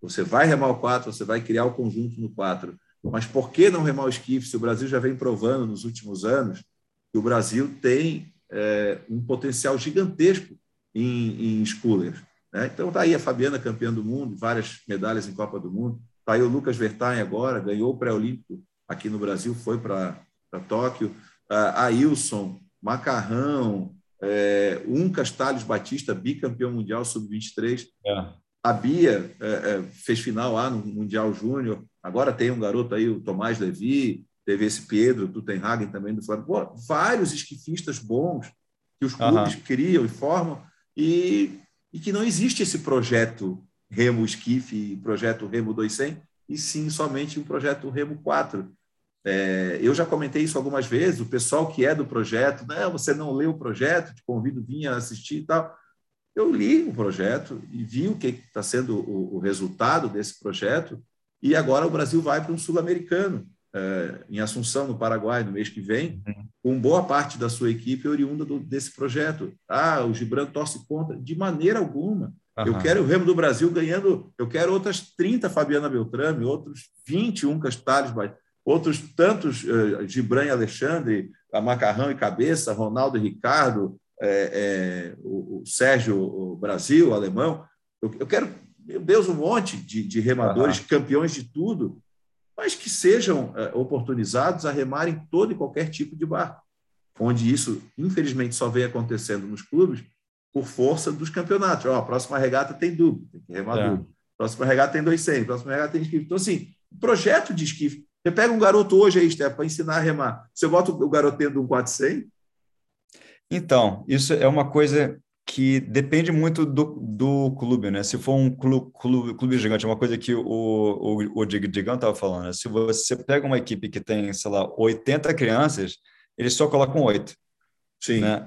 Você vai remar o 4, você vai criar o conjunto no 4. Mas por que não remar o esquife se o Brasil já vem provando nos últimos anos que o Brasil tem é, um potencial gigantesco em, em schoolers. Né? Então está aí a Fabiana campeã do mundo, várias medalhas em Copa do Mundo. Está aí o Lucas Vertain agora, ganhou o pré-olímpico aqui no Brasil, foi para Tóquio. A Ailson, Macarrão, é, um Castalhos Batista, bicampeão mundial sub-23. É. A Bia é, é, fez final lá no Mundial Júnior. Agora tem um garoto aí, o Tomás Levi, teve esse Pedro Tutenhagen também do Flamengo. Pô, vários esquifistas bons que os clubes uhum. criam e formam e, e que não existe esse projeto Remo Esquife, projeto Remo 200, e sim somente um projeto Remo 4. É, eu já comentei isso algumas vezes, o pessoal que é do projeto, não, você não leu o projeto, te convido, vinha assistir e tal. Eu li o projeto e vi o que está sendo o, o, resultado desse projeto, e agora o Brasil vai para um sul-americano, em Assunção, no Paraguai, no mês que vem, uhum. com boa parte da sua equipe oriunda do, desse projeto. Ah, o Gibran torce contra, de maneira alguma. Uhum. Eu quero o Remo do Brasil ganhando, eu quero outras 30 Fabiana Beltrame, outros 21 Castalhos outros tantos, uh, Gibran e Alexandre, a Macarrão e Cabeça, Ronaldo e Ricardo, é, é, o, o, Sérgio o Brasil, o alemão. Eu, eu, quero, meu Deus, um monte de, de remadores, uhum. campeões de tudo, mas que sejam é, oportunizados a remar em todo e qualquer tipo de barco, onde isso, infelizmente, só vem acontecendo nos clubes por força dos campeonatos. Ó, a próxima regata tem duplo, tem que remar é. duplo. Próxima regata tem 200, próxima regata tem esquife. Então, assim, projeto de esquife você pega um garoto hoje aí, Steph, para ensinar a remar. Você bota o garoto dentro de um 400? Então, isso é uma coisa que depende muito do, do clube, né? Se for um clube, clube, clube gigante, é uma coisa que o, o, o Digão estava falando, né? Se você pega uma equipe que tem, sei lá, 80 crianças, eles só colocam oito. Sim. Né?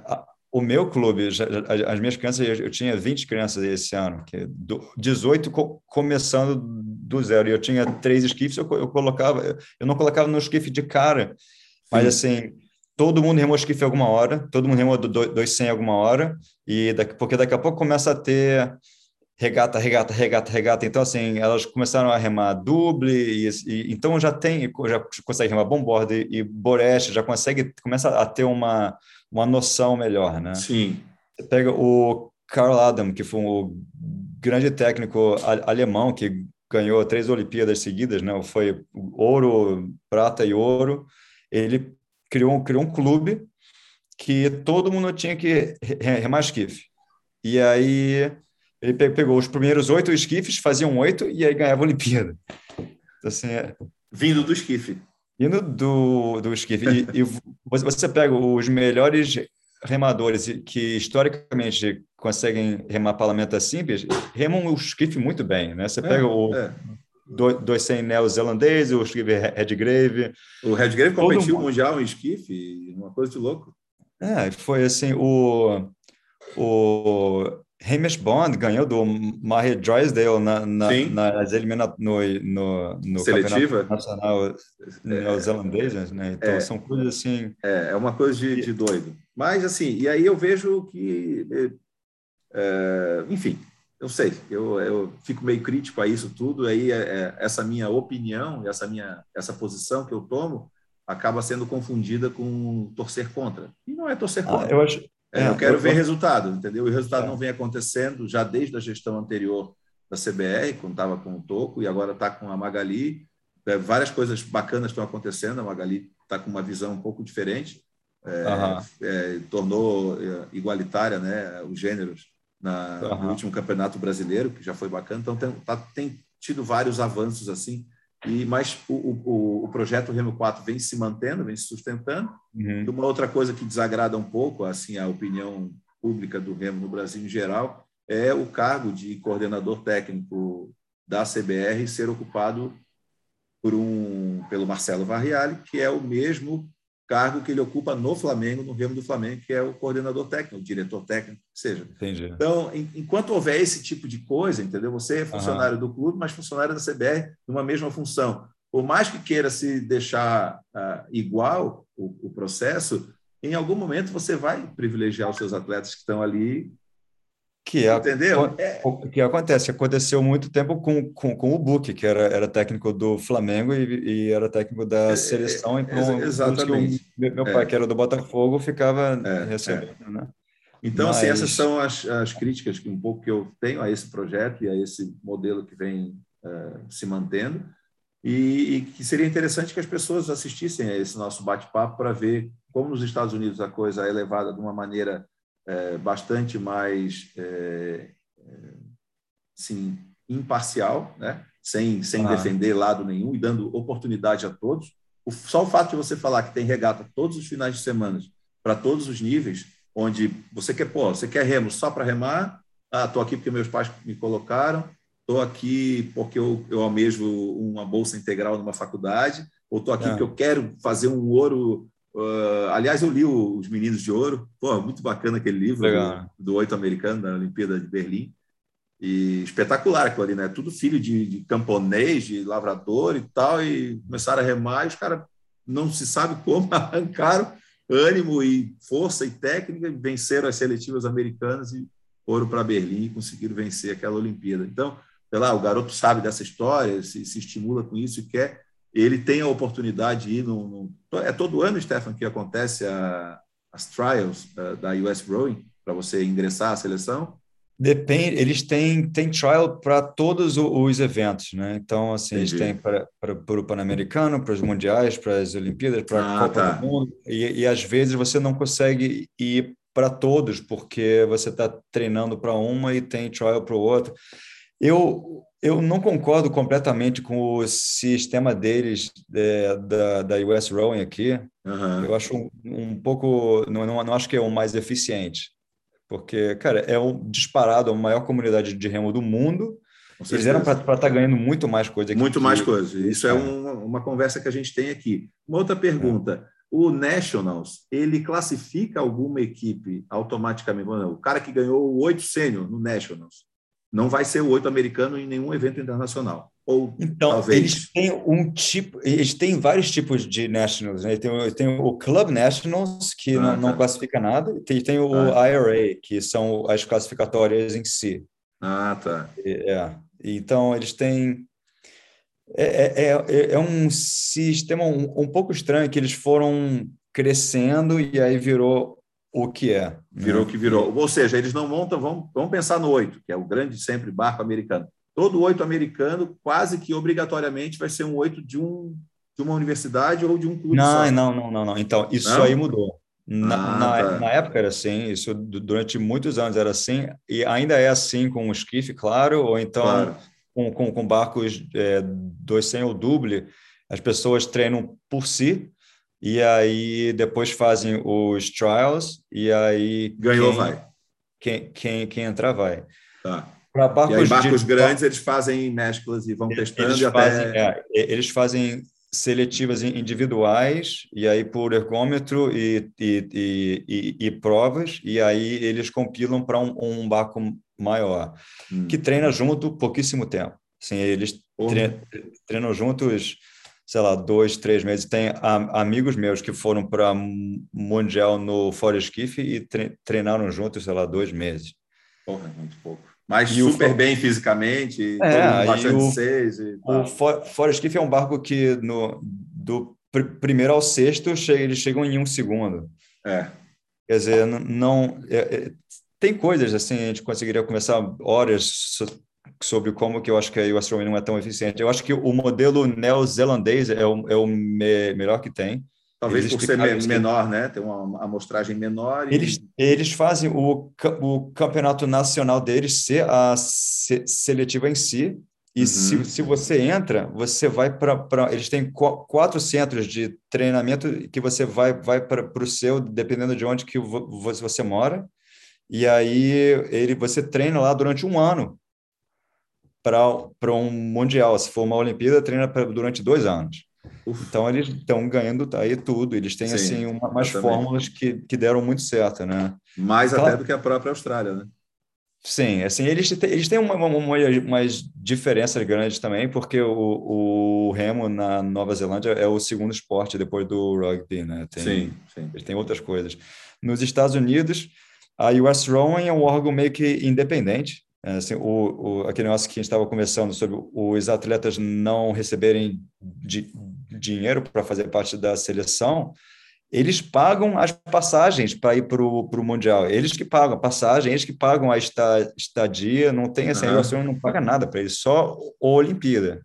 O meu clube, as minhas crianças, eu tinha 20 crianças esse ano, que 18 começando do zero. E eu tinha três esquifes, eu, colocava, eu não colocava no esquife de cara, mas assim, todo mundo remou esquife alguma hora, todo mundo remou 200 alguma hora, e daqui, porque daqui a pouco começa a ter regata, regata, regata, regata. Então, assim, elas começaram a remar duble, e, e então já tem, já consegue remar bomborda e, e boreste, já consegue, começa a ter uma uma noção melhor, né? Sim. Você pega o Carl Adam, que foi um grande técnico alemão que ganhou três Olimpíadas seguidas, né? Foi ouro, prata e ouro. Ele criou, criou um clube que todo mundo tinha que remar esquife. E aí ele pegou os primeiros oito esquifes, faziam oito e aí ganhava a Olimpíada. Então, assim, é... Vindo do esquife. Indo do, do esquife, e, e você pega os melhores remadores que historicamente conseguem remar palamentas simples, remam o esquife muito bem, né? Você é, pega o é. 200 neozelandês, o esquife Redgrave. O Redgrave competiu no Mundial em esquife, uma coisa de louco. É, foi assim, o, o Hamish Bond ganhou do Maher Drysdale na, na, nas eliminatórias no, no, no Campeonato Nacional é. Neozelandês, né? Então, é, são coisas assim... É, é uma coisa de, de, doido. Mas, assim, e aí eu vejo que... É, enfim, eu sei, eu, eu fico meio crítico a isso tudo, aí é, é, essa minha opinião, essa minha essa posição que eu tomo acaba sendo confundida com torcer contra. E não é torcer ah, contra. Ah, eu acho, é, eu quero eu, ver resultado, entendeu? E o resultado é. não vem acontecendo já desde a gestão anterior da CBR, quando estava com o Toco, e agora está com a Magali. É, várias coisas bacanas estão acontecendo. A Magali está com uma visão um pouco diferente, é, tornou é, igualitária né, os gêneros na, no último campeonato brasileiro, que já foi bacana. Então, tem, tá, tem tido vários avanços assim. E, mas o, o, o, projeto Remo 4 vem se mantendo, vem se sustentando. Uhum. E uma outra coisa que desagrada um pouco assim a opinião pública do Remo no Brasil em geral é o cargo de coordenador técnico da CBR ser ocupado por um pelo Marcelo Varriali, que é o mesmo cargo que ele ocupa no Flamengo, no Remo do Flamengo, que é o coordenador técnico, o diretor técnico, que seja. Entendi. Então, enquanto houver esse tipo de coisa, entendeu? Você é funcionário uhum. do clube, mas funcionário da CBR numa mesma função. Por mais que queira se deixar uh, igual o, o processo, em algum momento você vai privilegiar os seus atletas que estão ali que é, Entendeu? É. O que acontece, aconteceu muito tempo com, com, com o Buque, que era, era técnico do Flamengo e, e era técnico da é, seleção. Então, exatamente. meu, meu pai, é. que era do Botafogo, ficava é, recebendo, né? Então, Mas... assim, essas são as, as críticas que um pouco que eu tenho a esse projeto e a esse modelo que vem uh, se mantendo. E, e, que seria interessante que as pessoas assistissem a esse nosso bate-papo para ver como nos Estados Unidos a coisa é levada de uma maneira é, bastante mais é, sim, imparcial, né? sem, sem ah. defender lado nenhum e dando oportunidade a todos. O, só o fato de você falar que tem regata todos os finais de semana para todos os níveis, onde você quer, pô, você quer remo só para remar, ah, estou aqui porque meus pais me colocaram, estou aqui porque eu, eu almejo uma bolsa integral numa faculdade, ou estou aqui é. porque eu quero fazer um ouro. Uh, aliás, eu li o, Os Meninos de Ouro, pô, muito bacana aquele livro do oito americano da Olimpíada de Berlim. E espetacular aquilo ali, né? Tudo filho de, de camponês, de lavrador e tal, e começaram a remar, e os caras não se sabe como arrancaram ânimo e força e técnica, venceram as seletivas americanas e foram para Berlim e conseguiram vencer aquela Olimpíada. Então, sei lá, o garoto sabe dessa história, se, se estimula com isso e quer, ele tem a oportunidade de ir no, no é todo ano, Stefan, que acontece a, as trials uh, da US Rowing para você ingressar à seleção. Depende, eles têm, têm trial para todos os eventos, né? Então, assim, Entendi. eles têm para, para, para o Pan-Americano, para os Mundiais, para as Olimpíadas, para a ah, Copa tá. do Mundo, e, e às vezes você não consegue ir para todos, porque você está treinando para uma e tem trial para o outro. Eu, eu não concordo completamente com o sistema deles é, da, da US Rowing aqui. Uhum. Eu acho um, um pouco, não, não, não, acho que é o mais eficiente, porque, cara, é um disparado a maior comunidade de remo do mundo. Eles eram para estar tá ganhando muito mais coisa. Muito mais coisa. Isso é, é uma, uma conversa que a gente tem aqui. Uma outra pergunta. É. O Nationals, ele classifica alguma equipe automaticamente? O cara que ganhou o 8 sênior no Nationals, não vai ser o oito americano em nenhum evento internacional. Ou então, talvez... eles têm um tipo, eles têm vários tipos de nationals. Né? Tem, tem o Club Nationals, que ah, não, tá. não, classifica nada, e tem, tem o ah. IRA, que são as classificatórias em si. Ah, tá. É. Então, eles têm. É, é, é, é um sistema um, um pouco estranho que eles foram crescendo e aí virou o que é. Virou o que virou. Ou seja, eles não montam, vamos, vamos pensar no oito, que é o grande sempre barco americano. Todo oito americano, quase que obrigatoriamente, vai ser um oito de, um, de uma universidade ou de um clube. Não, só. não, não, não, não. Então, isso não? aí mudou. Na, ah, na, tá. na, época era assim, isso durante muitos anos era assim, e ainda é assim com o skiff, claro, ou então claro. Com, com, com, barcos é, 200 ou duble, as pessoas treinam por si, e aí depois fazem os trials e aí ganhou quem, vai. Quem, quem, quem entrar vai. Tá. Para barcos, barcos de... grandes eles fazem mesclas e vão testando eles até... fazem, é, eles fazem seletivas individuais e aí por ergômetro e, e, e, e, e provas e aí eles compilam para um, um, barco maior hum. que treina junto pouquíssimo tempo. Assim, eles tre treinam juntos sei lá, dois, três meses. Tem a, amigos meus que foram para Mundial no Fora Esquife e tre treinaram juntos, sei lá, dois meses. Porra, é muito pouco. Mas e super o... bem fisicamente, é, bastante o, seis. E o Fora Esquife é um barco que no, do pr primeiro ao sexto chega, eles chegam em um segundo. É. Quer dizer, não. É, é, tem coisas assim, a gente conseguiria conversar horas sobre como que eu acho que a US não é tão eficiente. Eu acho que o modelo neozelandês é o, é o me, melhor que tem. Talvez eles por ser me, menor, né? Tem uma amostragem menor. E... Eles, eles fazem o, o campeonato nacional deles ser a se, seletiva em si. E uhum. se, se você entra, você vai para. Eles têm quatro centros de treinamento que você vai, vai para o seu, dependendo de onde que você mora. E aí ele, você treina lá durante um ano para um Mundial. Se for uma Olimpíada, treina pra, durante dois anos. Uf. Então, eles estão ganhando aí tudo. Eles têm, Sim, assim, uma, umas fórmulas que, que deram muito certo, né? Mais até do que a própria Austrália, né? Sim, assim, eles, eles têm uma, uma, umas diferenças grandes também, porque o, o remo na Nova Zelândia é o segundo esporte depois do rugby, né? Tem, sim, sim. Eles têm outras coisas. Nos Estados Unidos, a US Rowing é um órgão meio que independente, assim, o, o, aquele negócio que a gente estava conversando sobre os atletas não receberem di, dinheiro para fazer parte da seleção, eles pagam as passagens para ir para o Mundial. Eles que pagam a passagem, eles que pagam a estadia, não tem assim, uhum. não paga nada para eles, só a Olimpíada.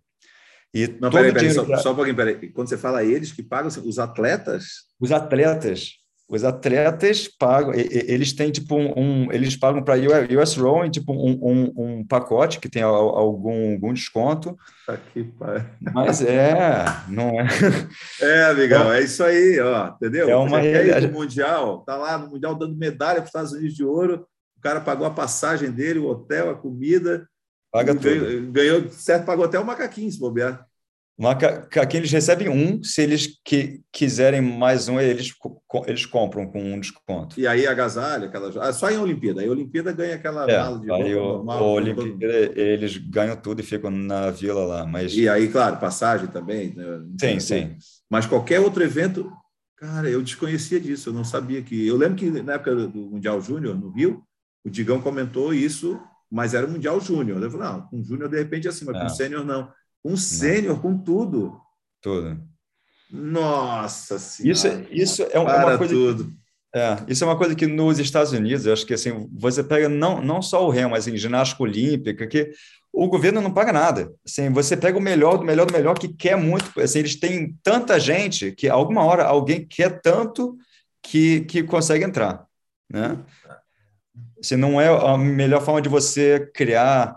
E não, peraí, peraí, só, só um pouquinho, peraí. Quando você fala eles que pagam, os atletas? Os atletas. Os atletas pagam, eles têm tipo um, eles pagam para US Rowing tipo um, um, um, pacote que tem algum, algum desconto. Aqui, pai. Mas é, não é. É, amigão, é, é isso aí, ó, entendeu? É uma realidade. mundial, tá lá no mundial dando medalha para os Estados Unidos de ouro. O cara pagou a passagem dele, o hotel, a comida. Paga tudo. Ganhou, ganhou, certo, pagou até o macaquinho, se bobear. Aqui eles recebem um, se eles que, quiserem mais um, eles, eles compram com um desconto. E aí agasalho, aquela, ah, só em Olimpíada. Aí a Olimpíada ganha aquela é, mala de aí o, normal. O Olimpíada, eles ganham tudo e ficam na vila lá. Mas... E aí, claro, passagem também. Né? Sim, sim. Mas qualquer outro evento, cara, eu desconhecia disso, eu não sabia que. Eu lembro que na época do Mundial Júnior, no Rio, o Digão comentou isso, mas era o Mundial Júnior. Eu falei, não, com Júnior de repente é assim, mas é. com Sênior não. Um sênior com tudo. Tudo. Nossa Senhora. Isso, isso é uma Para coisa. Tudo. É, isso é uma coisa que nos Estados Unidos, eu acho que assim, você pega não, não só o remo, mas em ginástica olímpica, que o governo não paga nada. Assim, você pega o melhor do melhor do melhor que quer muito. Assim, eles têm tanta gente que alguma hora alguém quer tanto que, que consegue entrar, né? Se assim, não é a melhor forma de você criar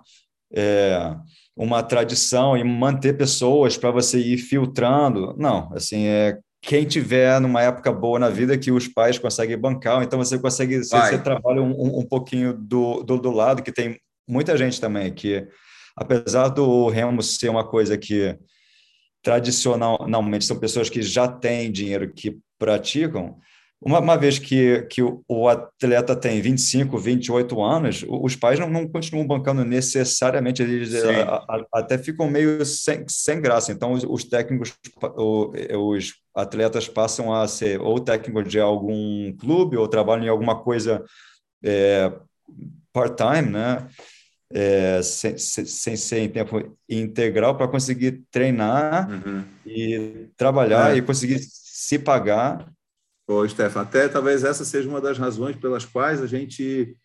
é, uma tradição e manter pessoas para você ir filtrando. Não, assim, é quem tiver numa época boa na vida que os pais conseguem bancar, então você consegue, você, você trabalha um, um pouquinho do, do, do, lado, que tem muita gente também que, apesar do remo ser uma coisa que tradicionalmente são pessoas que já têm dinheiro que praticam, uma, uma vez que, que o, o, atleta tem 25, 28 anos, os pais não, não continuam bancando necessariamente, eles a, a, até ficam meio sem, sem graça. Então, os, os técnicos, o, os atletas passam a ser ou técnicos de algum clube ou trabalham em alguma coisa é, part-time, né? É, sem, sem, sem, em tempo integral para conseguir treinar uhum. e trabalhar é. e conseguir se pagar Ô, Stefan, até talvez essa seja uma das razões pelas quais a gente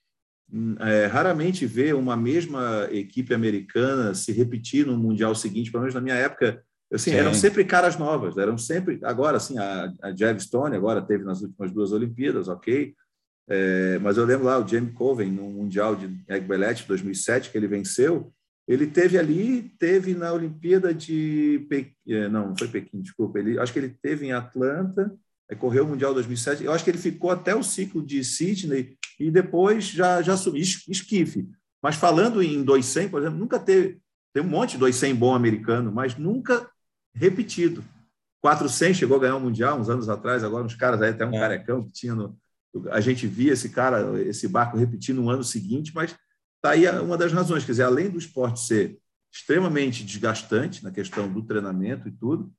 hum, é, raramente vê uma mesma equipe americana se repetir no Mundial seguinte, pelo menos na minha época, assim, eram sempre caras novas, eram sempre, agora, assim, a, a Jeff Stone agora teve nas últimas duas Olimpíadas, ok, é, mas eu lembro lá o Jamie Coven no Mundial de Egbelet 2007, que ele venceu, ele teve ali, teve na Olimpíada de Pequim, é, não, não foi Pequim, desculpa, ele, acho que ele teve em Atlanta, correu o Mundial 2007. Eu acho que ele ficou até o ciclo de Sydney e depois já, já subiu, esquife. Mas falando em 200, por exemplo, nunca teve, tem um monte de 200 bom americano, mas nunca repetido. 400 chegou a ganhar o Mundial uns anos atrás, agora uns caras aí, até um é. carecão que tinha no, a gente via esse cara, esse barco repetindo no ano seguinte, mas está aí uma das razões, quer dizer, além do esporte ser extremamente desgastante na questão do treinamento e tudo,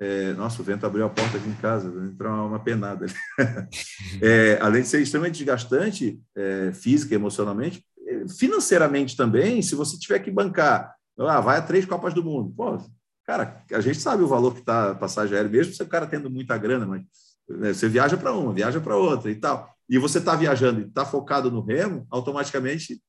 é, nossa, o vento abriu a porta aqui em casa, entrou uma penada. é, além de ser extremamente desgastante, é, física e emocionalmente, é, financeiramente também, se você tiver que bancar, ah, vai a três Copas do Mundo. Pô, cara, a gente sabe o valor que está a passagem aérea, mesmo se o cara tendo muita grana, mas né, você viaja para uma, viaja para outra e tal. E você está viajando e está focado no remo, automaticamente,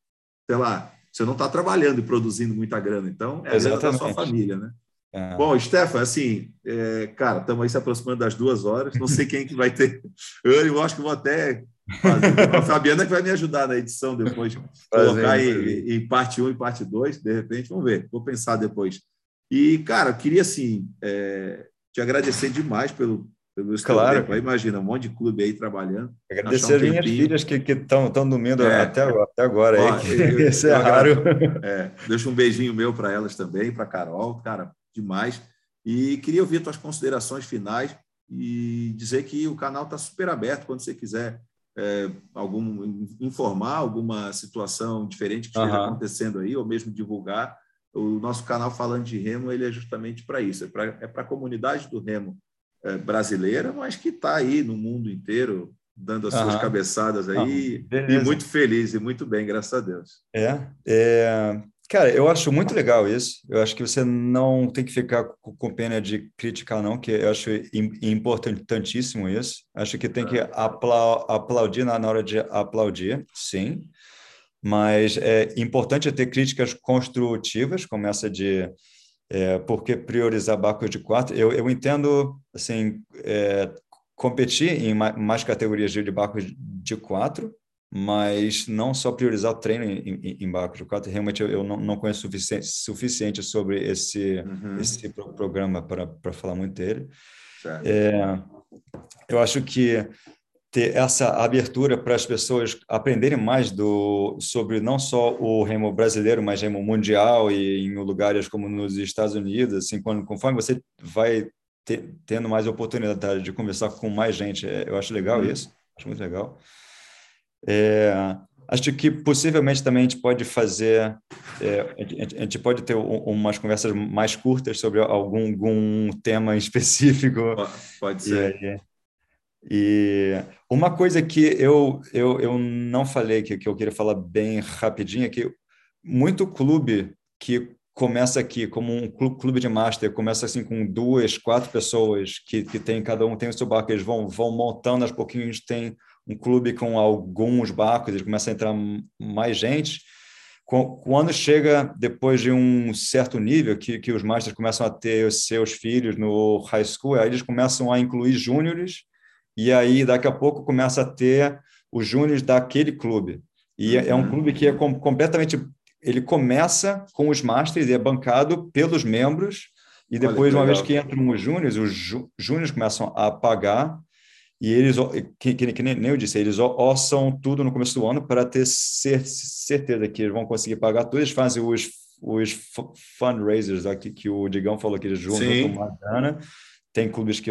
sei lá, você não está trabalhando e produzindo muita grana. Então, é a da sua família, né? É. Bom, Stefan, assim, é, cara, estamos aí se aproximando das duas horas. Não sei quem que vai ter. Eu, eu acho que vou até fazer. A Fabiana que vai me ajudar na edição depois, colocar em, em, parte 1 e parte 2, de repente, vamos ver. Vou pensar depois. E, cara, eu queria, assim, é, te agradecer demais pelo, pelo claro. tempo. Aí, imagina, um monte de clube aí trabalhando. Agradecer um as minhas filhas que estão dormindo é. até, até agora. Ó, aí, eu, Isso é raro. É, deixa um beijinho meu para elas também, para Carol. Cara, demais. E queria ouvir tuas considerações finais e dizer que o canal está super aberto quando você quiser é, algum informar alguma situação diferente que esteja uhum. acontecendo aí, ou mesmo divulgar. O nosso canal Falando de Remo ele é justamente para isso, é para é a comunidade do Remo é, brasileira, mas que está aí no mundo inteiro, dando as uhum. suas cabeçadas aí, e muito feliz e muito bem, graças a Deus. É, é Cara, eu acho muito legal isso. Eu acho que você não tem que ficar com pena de criticar, não, que eu acho importantíssimo isso. Acho que tem que aplaudir na hora de aplaudir, sim. Mas é importante ter críticas construtivas, como essa de é, por que priorizar barcos de quatro. Eu, eu entendo, assim, é, competir em mais categorias de barcos de quatro, mas não só priorizar o treino em, em, em barco de quatro. Realmente eu, eu não, não, conheço suficiente, suficiente sobre esse, uhum. esse programa para falar muito dele. É, eu acho que ter essa abertura para as pessoas aprenderem mais do sobre não só o remo brasileiro, mas remo mundial e em lugares como nos Estados Unidos, assim, quando conforme você vai ter, tendo mais oportunidade de conversar com mais gente, é, eu acho legal uhum. isso, acho muito legal. É, acho que possivelmente também a gente pode fazer, é, a, gente, pode ter umas conversas mais curtas sobre algum, algum tema específico. Pode ser. E, e uma coisa que eu, eu, eu não falei, que, que eu queria falar bem rapidinho, é que muito clube que começa aqui como um clube de master, começa assim com duas, quatro pessoas que, que tem, cada um tem o seu barco, eles vão, vão montando aos pouquinhos, tem um clube com alguns barcos, eles começam a entrar mais gente. Quando chega depois de um certo nível, que, que os masters começam a ter os seus filhos no high school, aí eles começam a incluir júniores, e aí daqui a pouco começa a ter os júniores daquele clube. E é, é um uhum. clube que é com, completamente. Ele começa com os masters e é bancado pelos membros, e depois, uma vez que entram os júniores, os júniores começam a pagar e eles, que, que, que, nem eu disse, eles ossam tudo no começo do ano para ter cer certeza que eles vão conseguir pagar tudo. Eles fazem os, os fundraisers aqui que o Digão falou que eles juntam uma grana. Tem clubes que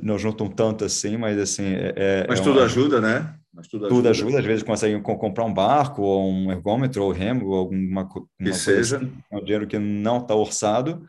não juntam tanto assim, mas assim. É, é mas é tudo uma... ajuda, né? Mas tudo, tudo ajuda. ajuda. Às vezes conseguem comprar um barco, ou um ergômetro, ou remo, ou alguma que seja. Assim. É um dinheiro que não está orçado.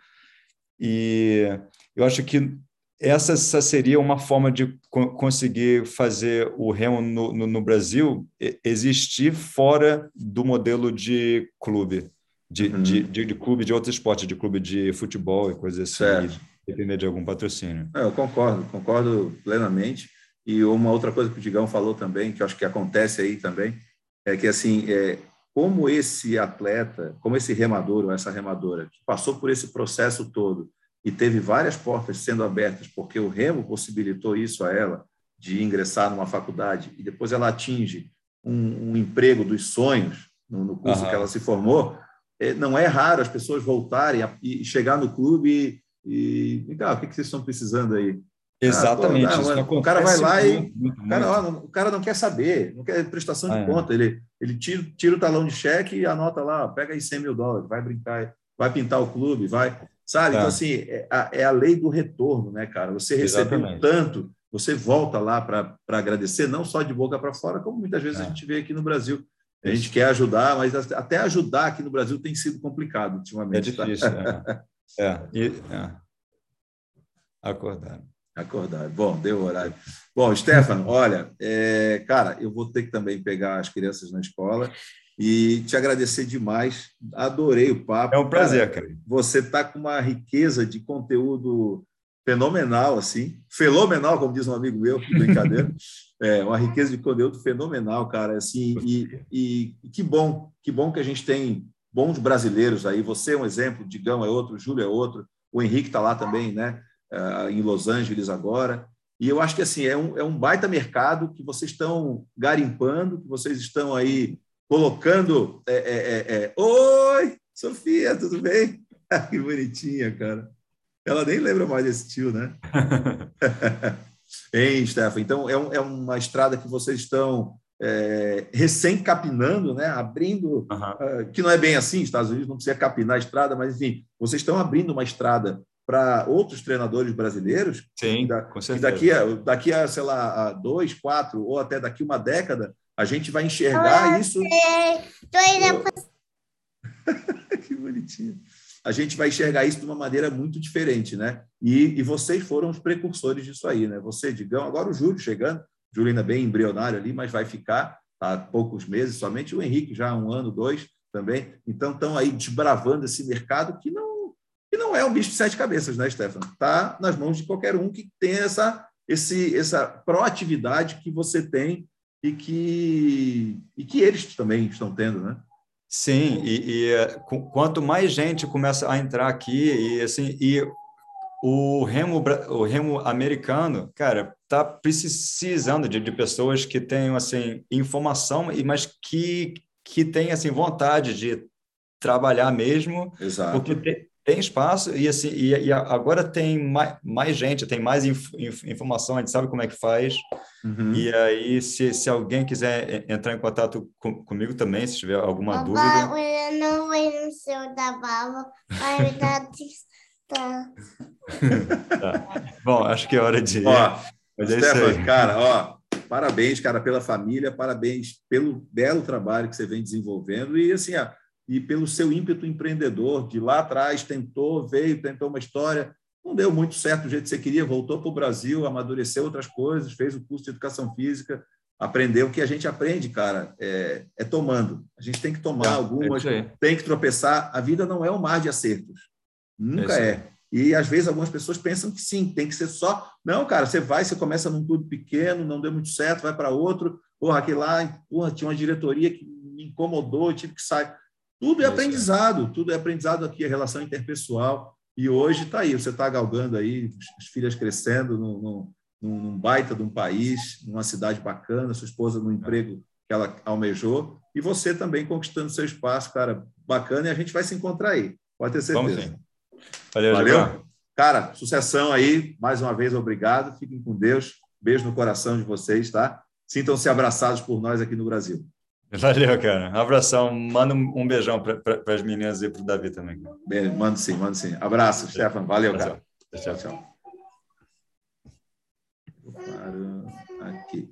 E eu acho que essa, essa seria uma forma de co conseguir fazer o remo no, no, no, Brasil existir fora do modelo de clube, de, uhum. de, de, de, clube de outros esportes, de clube de futebol e coisas assim, depender de algum patrocínio. É, eu concordo, concordo plenamente. E uma outra coisa que o Digão falou também, que eu acho que acontece aí também, é que assim, é, como esse atleta, como esse remador ou essa remadora que passou por esse processo todo e teve várias portas sendo abertas, porque o Remo possibilitou isso a ela, de ingressar numa faculdade, e depois ela atinge um, um emprego dos sonhos no, no curso uhum. que ela se formou, é, não é raro as pessoas voltarem a, e chegar no clube e, e ah, o que, que vocês estão precisando aí? Exatamente. Ah, pô, não, o cara vai lá e muito, muito, o, cara, ó, o, cara, não quer saber, não quer prestação de ah, é. conta. Ele, ele tira, tira o talão de cheque e anota lá, pega aí 100 mil dólares, vai brincar, vai pintar o clube, vai. Sabe? Então, é. assim, é a, é a, lei do retorno, né, cara? Você recebeu Exatamente. tanto, você volta lá para agradecer, não só de boca para fora, como muitas vezes é. a gente vê aqui no Brasil. A gente quer ajudar, mas até ajudar aqui no Brasil tem sido complicado ultimamente. É tá? difícil, tá? é. é. E, é. Acordar. Acordar. Bom, deu horário. Bom, Stefano, olha, é, cara, eu vou ter que também pegar as crianças na escola e te agradecer demais. Adorei o papo. É um prazer, cara. cara. Você está com uma riqueza de conteúdo fenomenal, assim, fenomenal, como diz um amigo meu, brincadeira. é uma riqueza de conteúdo fenomenal, cara. Assim, e, e, e, que bom, que bom que a gente tem bons brasileiros aí. Você é um exemplo, Digão é outro, Júlio é outro, o Henrique está lá também, né? Uh, em Los Angeles agora. E eu acho que assim é um, é um baita mercado que vocês estão garimpando, que vocês estão aí colocando. É, é, é, é, Oi, Sofia, tudo bem? que bonitinha, cara. Ela nem lembra mais desse tio, né? hein, Stefan? Então, é, um, é, uma estrada que vocês estão é, recém-capinando, né? abrindo, uhum. uh, que não é bem assim, Estados Unidos não precisa capinar a estrada, mas, enfim, vocês estão abrindo uma estrada para outros treinadores brasileiros. Sim, da, com certeza. daqui a, daqui a, sei lá, a dois, quatro, ou até daqui uma década, a gente vai enxergar isso. que bonitinho. A gente vai enxergar isso de uma maneira muito diferente, né? E, e vocês foram os precursores disso aí, né? Você, Digão, agora o Júlio chegando, Júlio ainda bem embrionário ali, mas vai ficar há poucos meses somente. O Henrique já há um ano, dois, também. Então, estão aí desbravando esse mercado que não, que não é um bicho de sete cabeças, né, Stefano? Está nas mãos de qualquer um que tem essa, esse, essa proatividade que você tem e que, e que eles também estão tendo, né? Sim, e, e quanto mais gente começa a entrar aqui e assim e o remo o remo americano, cara, tá precisando de, de pessoas que tenham assim informação e mas que que têm assim vontade de trabalhar mesmo, Exato. porque tem, espaço e assim e, e, agora tem mais, mais gente, tem mais inf, inf, informação, a gente sabe como é que faz. Uhum. E aí, se, se alguém quiser entrar em contato com, comigo também, se tiver alguma dúvida. Eu não vou no seu da bala, vai dar tá. Bom, acho que é hora de. Ó, Mas é Stefan, cara, ó, parabéns, cara, pela família, parabéns pelo belo trabalho que você vem desenvolvendo e assim, ó, e pelo seu ímpeto empreendedor, de lá atrás tentou, veio, tentou uma história, não deu muito certo do jeito que você queria, voltou para o Brasil, amadureceu outras coisas, fez o curso de educação física, aprendeu o que a gente aprende, cara, é, é tomando. A gente tem que tomar é, algumas, é tem que tropeçar. A vida não é um mar de acertos. Nunca é. é. E às vezes algumas pessoas pensam que sim, tem que ser só. Não, cara, você vai, você começa num clube pequeno, não deu muito certo, vai para outro. Porra, aquele lá, porra, tinha uma diretoria que me incomodou, tive que sair. Tudo é, é aprendizado, tudo é aprendizado aqui, a relação interpessoal. E hoje está aí, você está galgando aí, as filhas crescendo num, num, num, baita de um país, numa cidade bacana, sua esposa no emprego que ela almejou, e você também conquistando seu espaço, cara, bacana, e a gente vai se encontrar aí, pode ter certeza. Vamos sim. Valeu, Valeu. Cara, sucessão aí, mais uma vez, obrigado, fiquem com Deus, beijo no coração de vocês, tá? Sintam-se abraçados por nós aqui no Brasil. Valeu, cara. Um abração. Manda um beijão para as meninas e para o Davi também. Bem, mando sim, mando sim. Abraço, Valeu. Stefan. Valeu, cara. Tchau, tchau. tchau. Aqui.